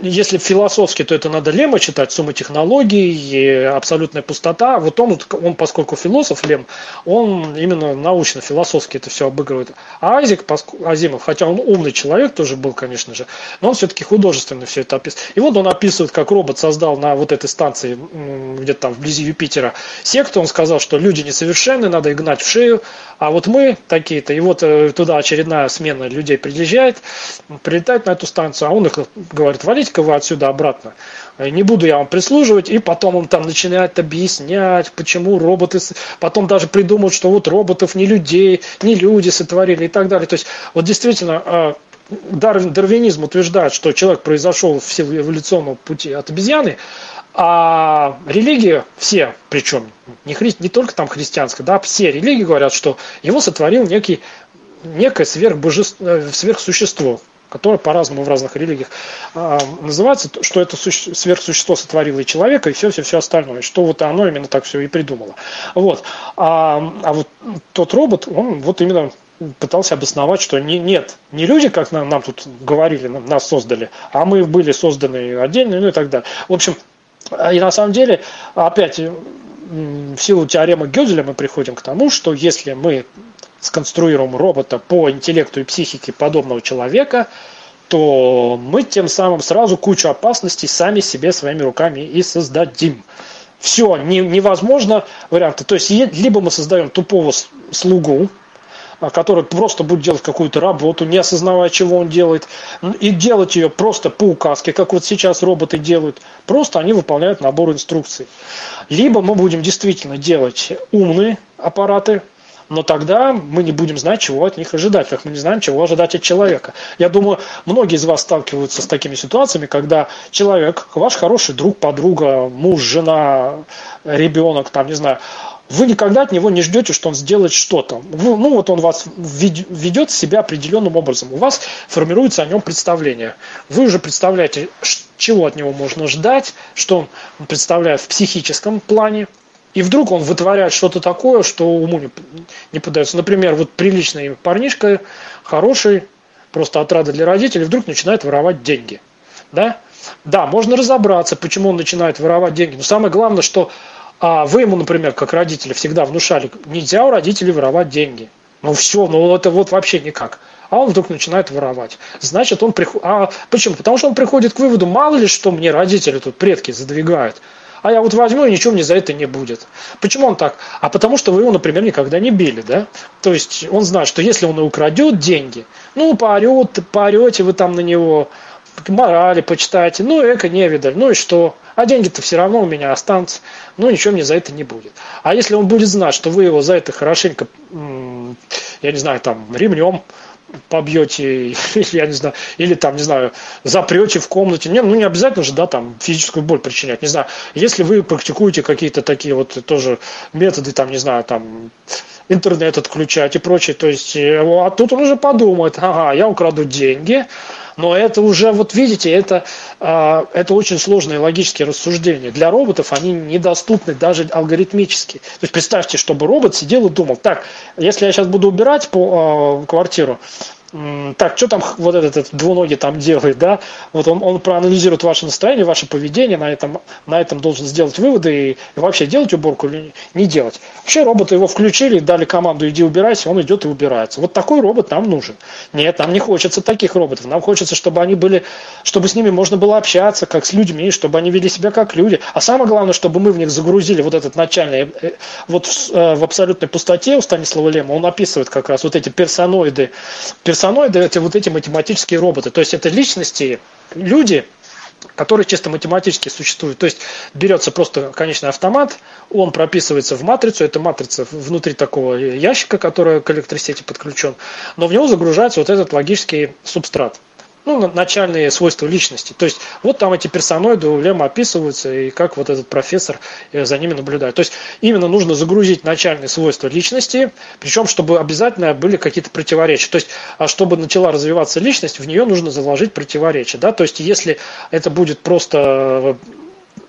[SPEAKER 4] если философски, то это надо Лема читать, сумма технологий, абсолютная пустота. Вот он, он, поскольку философ Лем, он именно научно-философски это все обыгрывает. А Азик, Азимов, хотя он умный человек тоже был, конечно же, но он все-таки художественно все это описывает. И вот он описывает, как робот создал на вот этой станции, где-то там вблизи Юпитера, секту. Он сказал, что люди несовершенны, надо их гнать в шею, а вот мы такие-то. И вот э, туда очередная смена людей приезжает, прилетает на эту станцию, а он их говорит, валите уходите-ка вы отсюда обратно. Не буду я вам прислуживать. И потом он там начинает объяснять, почему роботы... Потом даже придумают, что вот роботов не людей, не люди сотворили и так далее. То есть вот действительно Дарвин, дарвинизм утверждает, что человек произошел в силу эволюционного пути от обезьяны, а религии все, причем не, хри, не только там христианская, да, все религии говорят, что его сотворил некий, некое сверхбожество, э, сверхсущество, которое по-разному в разных религиях э, называется, что это суще, сверхсущество сотворило и человека, и все-все-все остальное, что вот оно именно так все и придумало. Вот. А, а вот тот робот, он вот именно пытался обосновать, что не, нет, не люди, как нам, нам тут говорили, нас создали, а мы были созданы отдельно, ну и так далее. В общем, и на самом деле, опять, в силу теоремы Гёделя мы приходим к тому, что если мы сконструируем робота по интеллекту и психике подобного человека, то мы тем самым сразу кучу опасностей сами себе своими руками и создадим. Все, не, невозможно варианты. То есть, либо мы создаем тупого слугу, а, который просто будет делать какую-то работу, не осознавая, чего он делает, и делать ее просто по указке, как вот сейчас роботы делают. Просто они выполняют набор инструкций. Либо мы будем действительно делать умные аппараты, но тогда мы не будем знать, чего от них ожидать, как мы не знаем, чего ожидать от человека. Я думаю, многие из вас сталкиваются с такими ситуациями, когда человек, ваш хороший друг, подруга, муж, жена, ребенок, там, не знаю, вы никогда от него не ждете, что он сделает что-то. Ну, вот он вас ведет себя определенным образом. У вас формируется о нем представление. Вы уже представляете, чего от него можно ждать, что он представляет в психическом плане, и вдруг он вытворяет что-то такое, что уму не, не подается. Например, вот приличный парнишка, хороший, просто отрада для родителей, вдруг начинает воровать деньги. Да? Да, можно разобраться, почему он начинает воровать деньги. Но самое главное, что а вы ему, например, как родители, всегда внушали, нельзя у родителей воровать деньги. Ну все, ну это вот вообще никак. А он вдруг начинает воровать. Значит, он приходит... А почему? Потому что он приходит к выводу, мало ли что мне родители тут, предки задвигают. А я вот возьму, и ничего мне за это не будет. Почему он так? А потому что вы его, например, никогда не били, да? То есть он знает, что если он украдет деньги, ну, поорет, поорете вы там на него, морали почитайте, ну, эко не видали, ну и что? А деньги-то все равно у меня останутся, ну, ничего мне за это не будет. А если он будет знать, что вы его за это хорошенько, я не знаю, там, ремнем побьете, я не знаю, или там, не знаю, запрете в комнате. Не, ну, не обязательно же, да, там, физическую боль причинять, не знаю. Если вы практикуете какие-то такие вот тоже методы, там, не знаю, там, интернет отключать и прочее, то есть, э, а тут он уже подумает, ага, я украду деньги, но это уже, вот видите, это, а, это очень сложные логические рассуждения. Для роботов они недоступны даже алгоритмически. То есть представьте, чтобы робот сидел и думал, так, если я сейчас буду убирать по а, квартиру, так, что там вот этот, этот двуногий там делает, да, вот он, он проанализирует ваше настроение, ваше поведение, на этом, на этом должен сделать выводы и, и вообще делать уборку или не делать. Вообще робота его включили, дали команду иди убирайся, он идет и убирается. Вот такой робот нам нужен. Нет, нам не хочется таких роботов, нам хочется, чтобы они были, чтобы с ними можно было общаться, как с людьми, чтобы они вели себя как люди. А самое главное, чтобы мы в них загрузили вот этот начальный, э, вот в, э, в абсолютной пустоте у Станислава Лема, он описывает как раз вот эти персоноиды, персоноиды персоноиды это вот эти математические роботы. То есть это личности, люди, которые чисто математически существуют. То есть берется просто конечный автомат, он прописывается в матрицу, это матрица внутри такого ящика, который к электросети подключен, но в него загружается вот этот логический субстрат ну, начальные свойства личности. То есть вот там эти персоноиды у Лема описываются, и как вот этот профессор э, за ними наблюдает. То есть именно нужно загрузить начальные свойства личности, причем чтобы обязательно были какие-то противоречия. То есть а чтобы начала развиваться личность, в нее нужно заложить противоречия. Да? То есть если это будет просто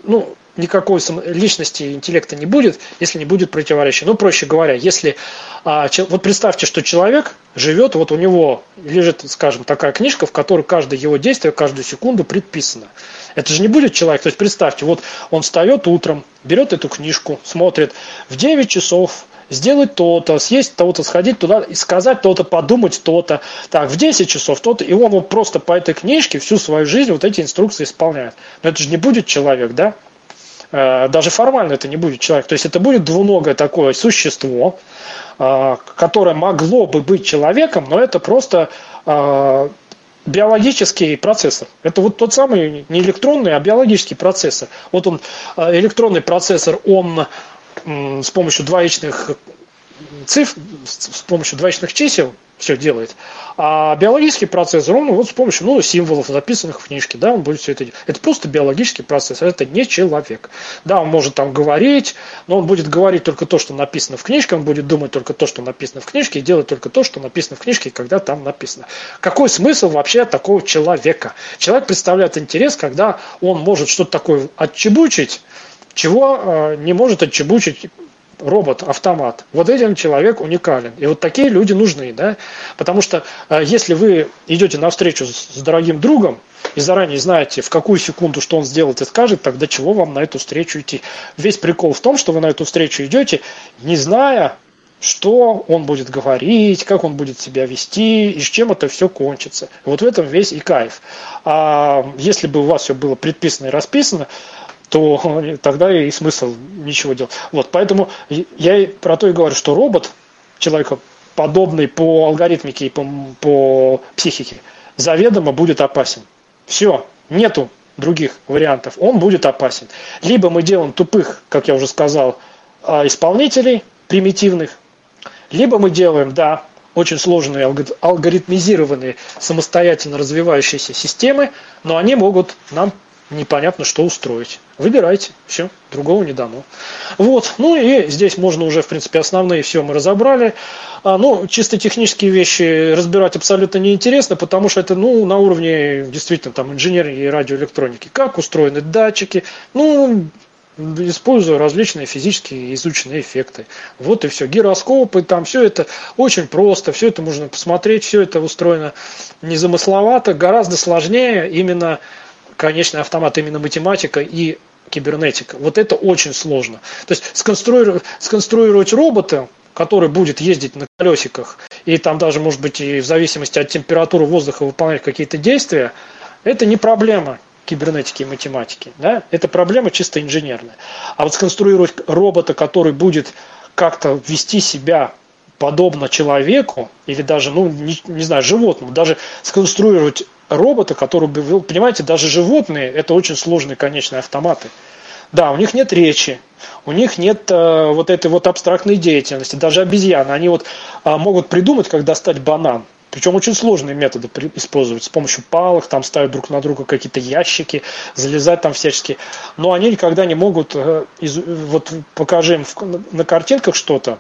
[SPEAKER 4] ну, никакой личности интеллекта не будет, если не будет противоречия. Ну, проще говоря, если а, вот представьте, что человек живет, вот у него лежит, скажем, такая книжка, в которой каждое его действие, каждую секунду предписано. Это же не будет человек. То есть представьте, вот он встает утром, берет эту книжку, смотрит, в 9 часов сделать то-то, съесть то-то, сходить туда и сказать то-то, подумать то-то. Так, в 10 часов то-то. И он вот просто по этой книжке всю свою жизнь вот эти инструкции исполняет. Но это же не будет человек, да? Э, даже формально это не будет человек. То есть это будет двуногое такое существо, э, которое могло бы быть человеком, но это просто э, биологический процессор. Это вот тот самый не электронный, а биологический процессор. Вот он, электронный процессор, он с помощью двоичных цифр, с помощью двоичных чисел все делает. А биологический процессор, он вот с помощью ну, символов, записанных в книжке, да, он будет все это делать. Это просто биологический процессор, это не человек. Да, он может там говорить, но он будет говорить только то, что написано в книжке, он будет думать только то, что написано в книжке, и делать только то, что написано в книжке, когда там написано. Какой смысл вообще такого человека? Человек представляет интерес, когда он может что-то такое отчебучить, чего э, не может отчебучить робот, автомат. Вот этим человек уникален. И вот такие люди нужны, да? Потому что э, если вы идете на встречу с дорогим другом и заранее знаете, в какую секунду что он сделает и скажет, тогда чего вам на эту встречу идти? Весь прикол в том, что вы на эту встречу идете, не зная, что он будет говорить, как он будет себя вести и с чем это все кончится. Вот в этом весь и кайф. А если бы у вас все было предписано и расписано, то тогда и смысл ничего делать. Вот, поэтому я про то и говорю, что робот, человекоподобный по алгоритмике и по, по психике, заведомо будет опасен. Все, нету других вариантов, он будет опасен. Либо мы делаем тупых, как я уже сказал, а, исполнителей, примитивных, либо мы делаем, да, очень сложные алгоритмизированные самостоятельно развивающиеся системы, но они могут нам непонятно что устроить. Выбирайте, все, другого не дано. Вот, ну и здесь можно уже, в принципе, основные все мы разобрали. А, ну, чисто технические вещи разбирать абсолютно неинтересно, потому что это, ну, на уровне, действительно, там, инженерии и радиоэлектроники. Как устроены датчики, ну, используя различные физические изученные эффекты. Вот и все. Гироскопы, там все это очень просто, все это можно посмотреть, все это устроено незамысловато, гораздо сложнее именно конечный автомат, именно математика и кибернетика. Вот это очень сложно. То есть сконструировать, сконструировать робота, который будет ездить на колесиках, и там даже, может быть, и в зависимости от температуры воздуха выполнять какие-то действия, это не проблема кибернетики и математики. Да? Это проблема чисто инженерная. А вот сконструировать робота, который будет как-то вести себя подобно человеку, или даже, ну, не, не знаю, животному, даже сконструировать робота, который бы вел, понимаете, даже животные, это очень сложные конечные автоматы. Да, у них нет речи, у них нет э, вот этой вот абстрактной деятельности, даже обезьяны, они вот э, могут придумать, как достать банан, причем очень сложные методы использовать. С помощью палок, там ставят друг на друга какие-то ящики, залезать там всячески. Но они никогда не могут, э, из, вот покажи им на картинках что-то,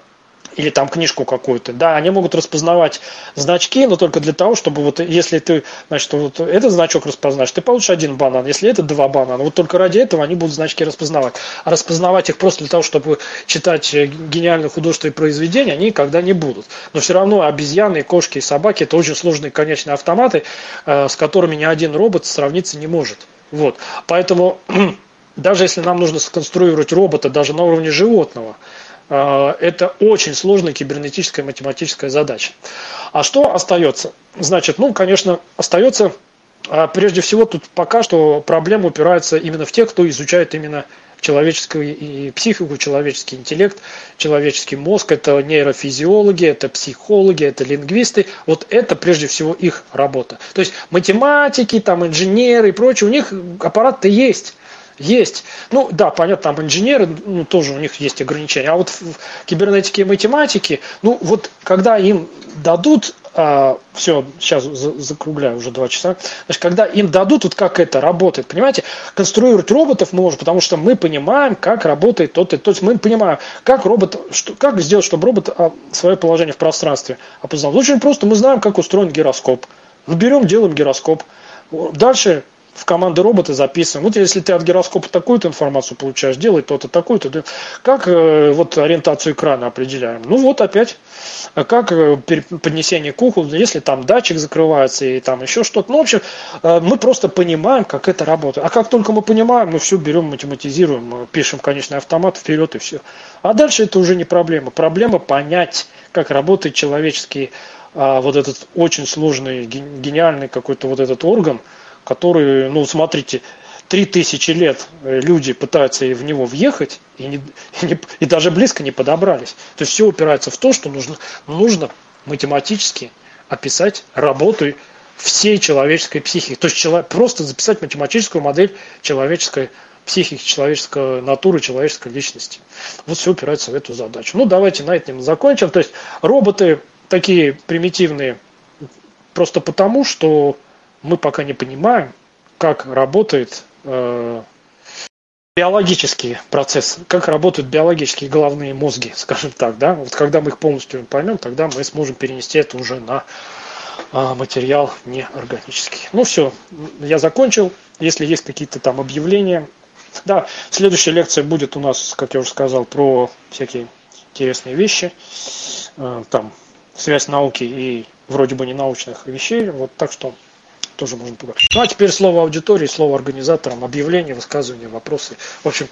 [SPEAKER 4] или там книжку какую-то. Да, они могут распознавать значки, но только для того, чтобы вот если ты, значит, вот этот значок распознаешь, ты получишь один банан, если это два банана. Вот только ради этого они будут значки распознавать. А распознавать их просто для того, чтобы читать э, гениальные художественные произведения, они никогда не будут. Но все равно обезьяны, кошки и собаки это очень сложные конечные автоматы, э, с которыми ни один робот сравниться не может. Вот. Поэтому даже если нам нужно сконструировать робота даже на уровне животного, это очень сложная кибернетическая математическая задача. А что остается? Значит, ну, конечно, остается, а, прежде всего, тут пока что проблема упирается именно в тех, кто изучает именно человеческую психику, человеческий интеллект, человеческий мозг, это нейрофизиологи, это психологи, это лингвисты. Вот это прежде всего их работа. То есть математики, там инженеры и прочее, у них аппарат-то есть. Есть. Ну да, понятно, там инженеры, ну, тоже у них есть ограничения. А вот в кибернетике и математике, ну вот когда им дадут, а, все, сейчас закругляю уже два часа, значит, когда им дадут, вот как это работает, понимаете, конструировать роботов мы можем, потому что мы понимаем, как работает тот и то есть мы понимаем, как робот, что, как сделать, чтобы робот а, свое положение в пространстве опознал. Очень просто, мы знаем, как устроен гироскоп. Берем, делаем гироскоп. Дальше в команды робота записываем. Вот если ты от гироскопа такую-то информацию получаешь, делай то-то, такую-то. Как э, вот ориентацию экрана определяем? Ну вот опять, а как э, поднесение к уху, если там датчик закрывается и там еще что-то. Ну, в общем, э, мы просто понимаем, как это работает. А как только мы понимаем, мы все берем, математизируем, пишем конечный автомат вперед и все. А дальше это уже не проблема. Проблема понять, как работает человеческий а, вот этот очень сложный, гениальный какой-то вот этот орган – который, ну, смотрите, три тысячи лет э, люди пытаются в него въехать и, не, и, не, и даже близко не подобрались. То есть все упирается в то, что нужно, нужно математически описать работу всей человеческой психики. То есть человек, просто записать математическую модель человеческой психики, человеческой натуры, человеческой личности. Вот все упирается в эту задачу. Ну, давайте на этом закончим. То есть роботы такие примитивные просто потому, что мы пока не понимаем, как работает э, биологический процесс, как работают биологические головные мозги, скажем так, да. Вот когда мы их полностью поймем, тогда мы сможем перенести это уже на э, материал неорганический. Ну все, я закончил. Если есть какие-то там объявления, да, следующая лекция будет у нас, как я уже сказал, про всякие интересные вещи, э, там связь науки и вроде бы не научных вещей. Вот так что тоже можно поговорить. Ну а теперь слово аудитории, слово организаторам, объявления, высказывания, вопросы. В общем,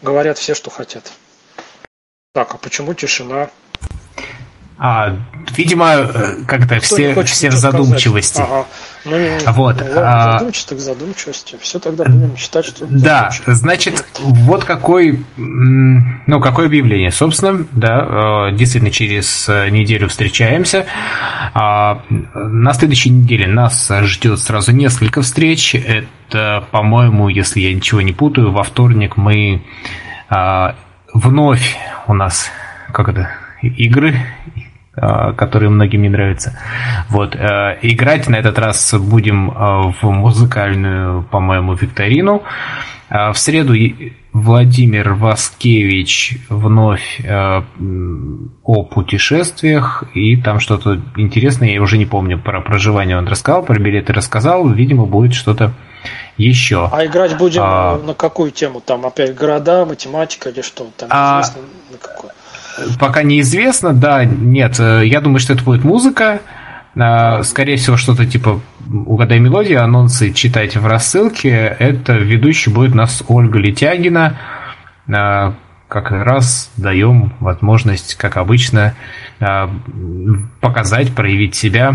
[SPEAKER 4] говорят все, что хотят. Так, а почему тишина?
[SPEAKER 3] А, видимо, э, как-то все, все в задумчивости. Ага.
[SPEAKER 4] Ну, вот. А... задумчивость так задумчивости. Все тогда будем считать, что...
[SPEAKER 3] Да, значит, вот какой, ну, какое объявление. Собственно, да, э, действительно, через э, неделю встречаемся. А, на следующей неделе нас ждет сразу несколько встреч. Это, по-моему, если я ничего не путаю, во вторник мы а, вновь у нас, как это, игры, которые многим не нравятся. Вот. Э, играть на этот раз будем э, в музыкальную, по-моему, викторину. А в среду Владимир Васкевич вновь э, о путешествиях, и там что-то интересное, я уже не помню, про проживание он рассказал, про билеты рассказал, видимо, будет что-то еще.
[SPEAKER 4] А играть будем а, на какую тему? Там опять города, математика или что? Там а,
[SPEAKER 3] на какую? Пока неизвестно, да, нет. Э, я думаю, что это будет музыка. скорее всего, что-то типа «Угадай мелодию», анонсы читайте в рассылке. Это ведущий будет у нас Ольга Летягина. Как раз даем возможность, как обычно, показать, проявить себя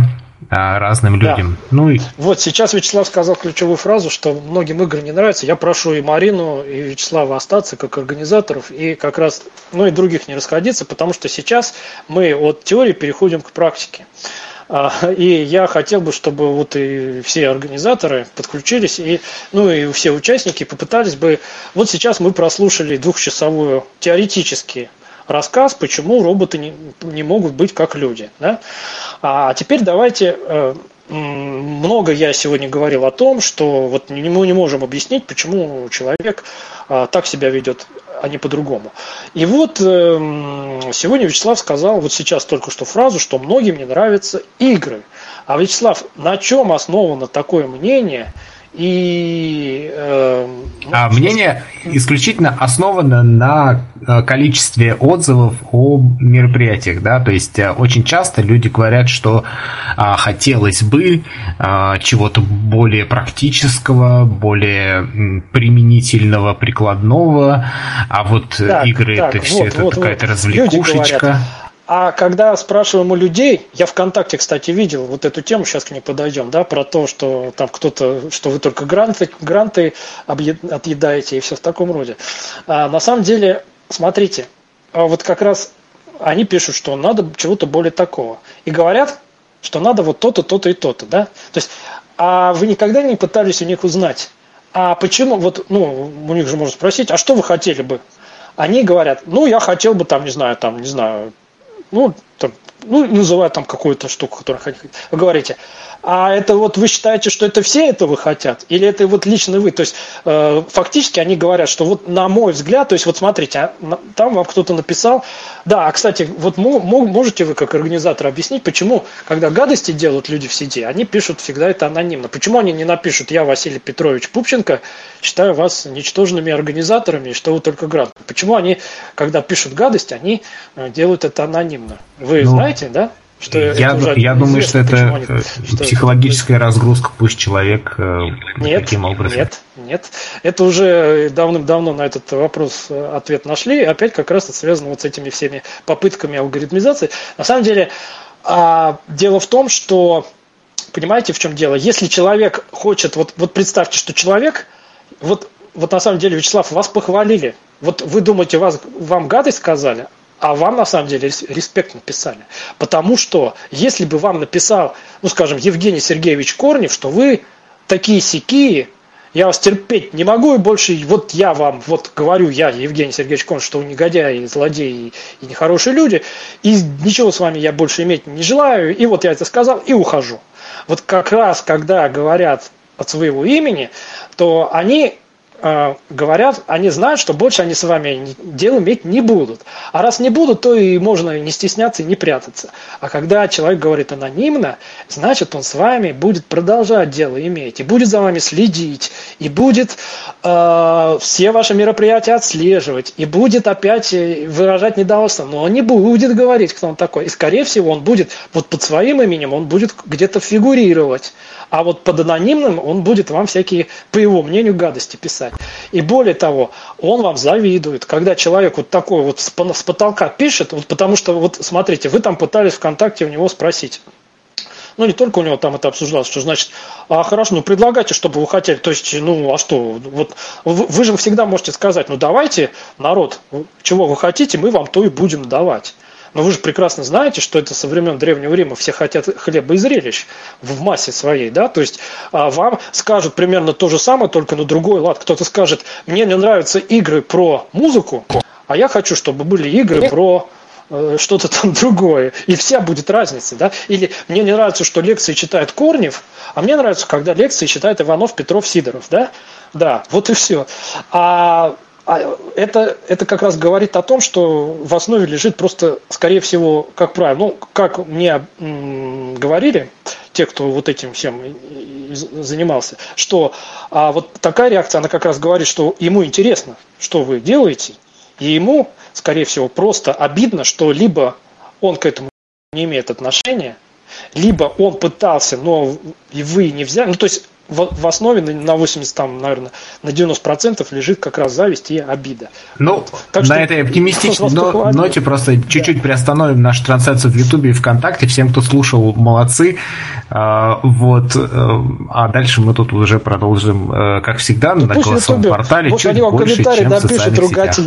[SPEAKER 3] разным людям.
[SPEAKER 4] Да. Ну и... Вот сейчас Вячеслав сказал ключевую фразу, что многим игры не нравятся. Я прошу и Марину, и Вячеслава остаться как организаторов, и как раз, ну и других не расходиться, потому что сейчас мы от теории переходим к практике. А, и я хотел бы, чтобы вот и все организаторы подключились, и, ну и все участники попытались бы... Вот сейчас мы прослушали двухчасовую теоретически рассказ, почему роботы не, не могут быть как люди. Да? А теперь давайте э, много я сегодня говорил о том, что вот мы не можем объяснить, почему человек а, так себя ведет, а не по-другому. И вот э, сегодня Вячеслав сказал, вот сейчас только что фразу, что многим не нравятся игры. А Вячеслав, на чем основано такое мнение – и
[SPEAKER 3] э, а мнение исключительно основано на э, количестве отзывов о мероприятиях, да, то есть э, очень часто люди говорят, что а, хотелось бы а, чего-то более практического, более применительного, прикладного, а вот так, игры так, это все вот, это вот, какая-то вот. развлекушечка.
[SPEAKER 4] А когда спрашиваем у людей, я ВКонтакте, кстати, видел вот эту тему, сейчас к ней подойдем, да, про то, что там кто-то, что вы только гранты, гранты отъедаете и все в таком роде. А на самом деле, смотрите, а вот как раз они пишут, что надо чего-то более такого. И говорят, что надо вот то-то, то-то и то-то, да. То есть, а вы никогда не пытались у них узнать, а почему, вот, ну, у них же можно спросить, а что вы хотели бы? Они говорят, ну, я хотел бы там, не знаю, там, не знаю, ну, там, ну, называют там какую-то штуку, которую хотите. Вы говорите, а это вот вы считаете, что это все этого хотят? Или это вот лично вы? То есть э, фактически они говорят, что вот на мой взгляд, то есть вот смотрите, а, там вам кто-то написал, да, а кстати, вот можете вы как организатор объяснить, почему, когда гадости делают люди в сети, они пишут всегда это анонимно. Почему они не напишут, я Василий Петрович Пупченко, считаю вас ничтожными организаторами, что вы только град. Почему они, когда пишут гадость, они э, делают это анонимно? Вы ну, знаете, да?
[SPEAKER 3] Что я я думаю, что это они, что психологическая это... разгрузка, пусть человек э,
[SPEAKER 4] нет, таким образом. Нет, нет. Это уже давным-давно на этот вопрос э, ответ нашли. И опять как раз это связано вот с этими всеми попытками алгоритмизации. На самом деле, а, дело в том, что понимаете, в чем дело? Если человек хочет, вот, вот представьте, что человек, вот, вот на самом деле, Вячеслав, вас похвалили. Вот вы думаете, вас, вам гадость сказали, а вам на самом деле респект написали. Потому что если бы вам написал, ну скажем, Евгений Сергеевич Корнев, что вы такие сякие, я вас терпеть не могу, и больше вот я вам, вот говорю я, Евгений Сергеевич Корнев, что вы негодяи, злодеи и нехорошие люди, и ничего с вами я больше иметь не желаю, и вот я это сказал, и ухожу. Вот как раз, когда говорят от своего имени, то они Э, говорят, они знают, что больше они с вами дел иметь не будут. А раз не будут, то и можно не стесняться и не прятаться. А когда человек говорит анонимно, значит он с вами будет продолжать дело иметь, и будет за вами следить, и будет э, все ваши мероприятия отслеживать, и будет опять э, выражать недовольство, но он не будет говорить, кто он такой. И скорее всего он будет, вот под своим именем, он будет где-то фигурировать. А вот под анонимным он будет вам всякие, по его мнению, гадости писать. И более того, он вам завидует. Когда человек вот такой вот с потолка пишет, вот потому что, вот смотрите, вы там пытались ВКонтакте у него спросить, ну, не только у него там это обсуждалось, что значит, а хорошо, ну, предлагайте, чтобы вы хотели. То есть, ну, а что, вот вы, вы же всегда можете сказать, ну, давайте, народ, чего вы хотите, мы вам то и будем давать. Но вы же прекрасно знаете, что это со времен Древнего Рима все хотят хлеба и зрелищ в массе своей, да, то есть а, вам скажут примерно то же самое, только на другой лад. Кто-то скажет, мне не нравятся игры про музыку, а я хочу, чтобы были игры про э, что-то там другое. И вся будет разница, да? Или мне не нравится, что лекции читает Корнев, а мне нравится, когда лекции читает Иванов, Петров, Сидоров, да? Да, вот и все. А а это, это как раз говорит о том, что в основе лежит просто, скорее всего, как правило, ну, как мне говорили, те, кто вот этим всем занимался, что а вот такая реакция, она как раз говорит, что ему интересно, что вы делаете, и ему, скорее всего, просто обидно, что либо он к этому не имеет отношения, Либо он пытался, но и вы не взяли. Ну, то есть в, в основе на 80, там, наверное, на 90% лежит как раз зависть и обида.
[SPEAKER 3] Ну, так на что, этой оптимистичной но, ноте просто чуть-чуть да. приостановим нашу трансляцию в Ютубе и ВКонтакте. Всем, кто слушал, молодцы. А, вот. Э, а дальше мы тут уже продолжим, э, как всегда, ну, на голосовом YouTube, портале.
[SPEAKER 4] чуть больше, чем в социальных сетях.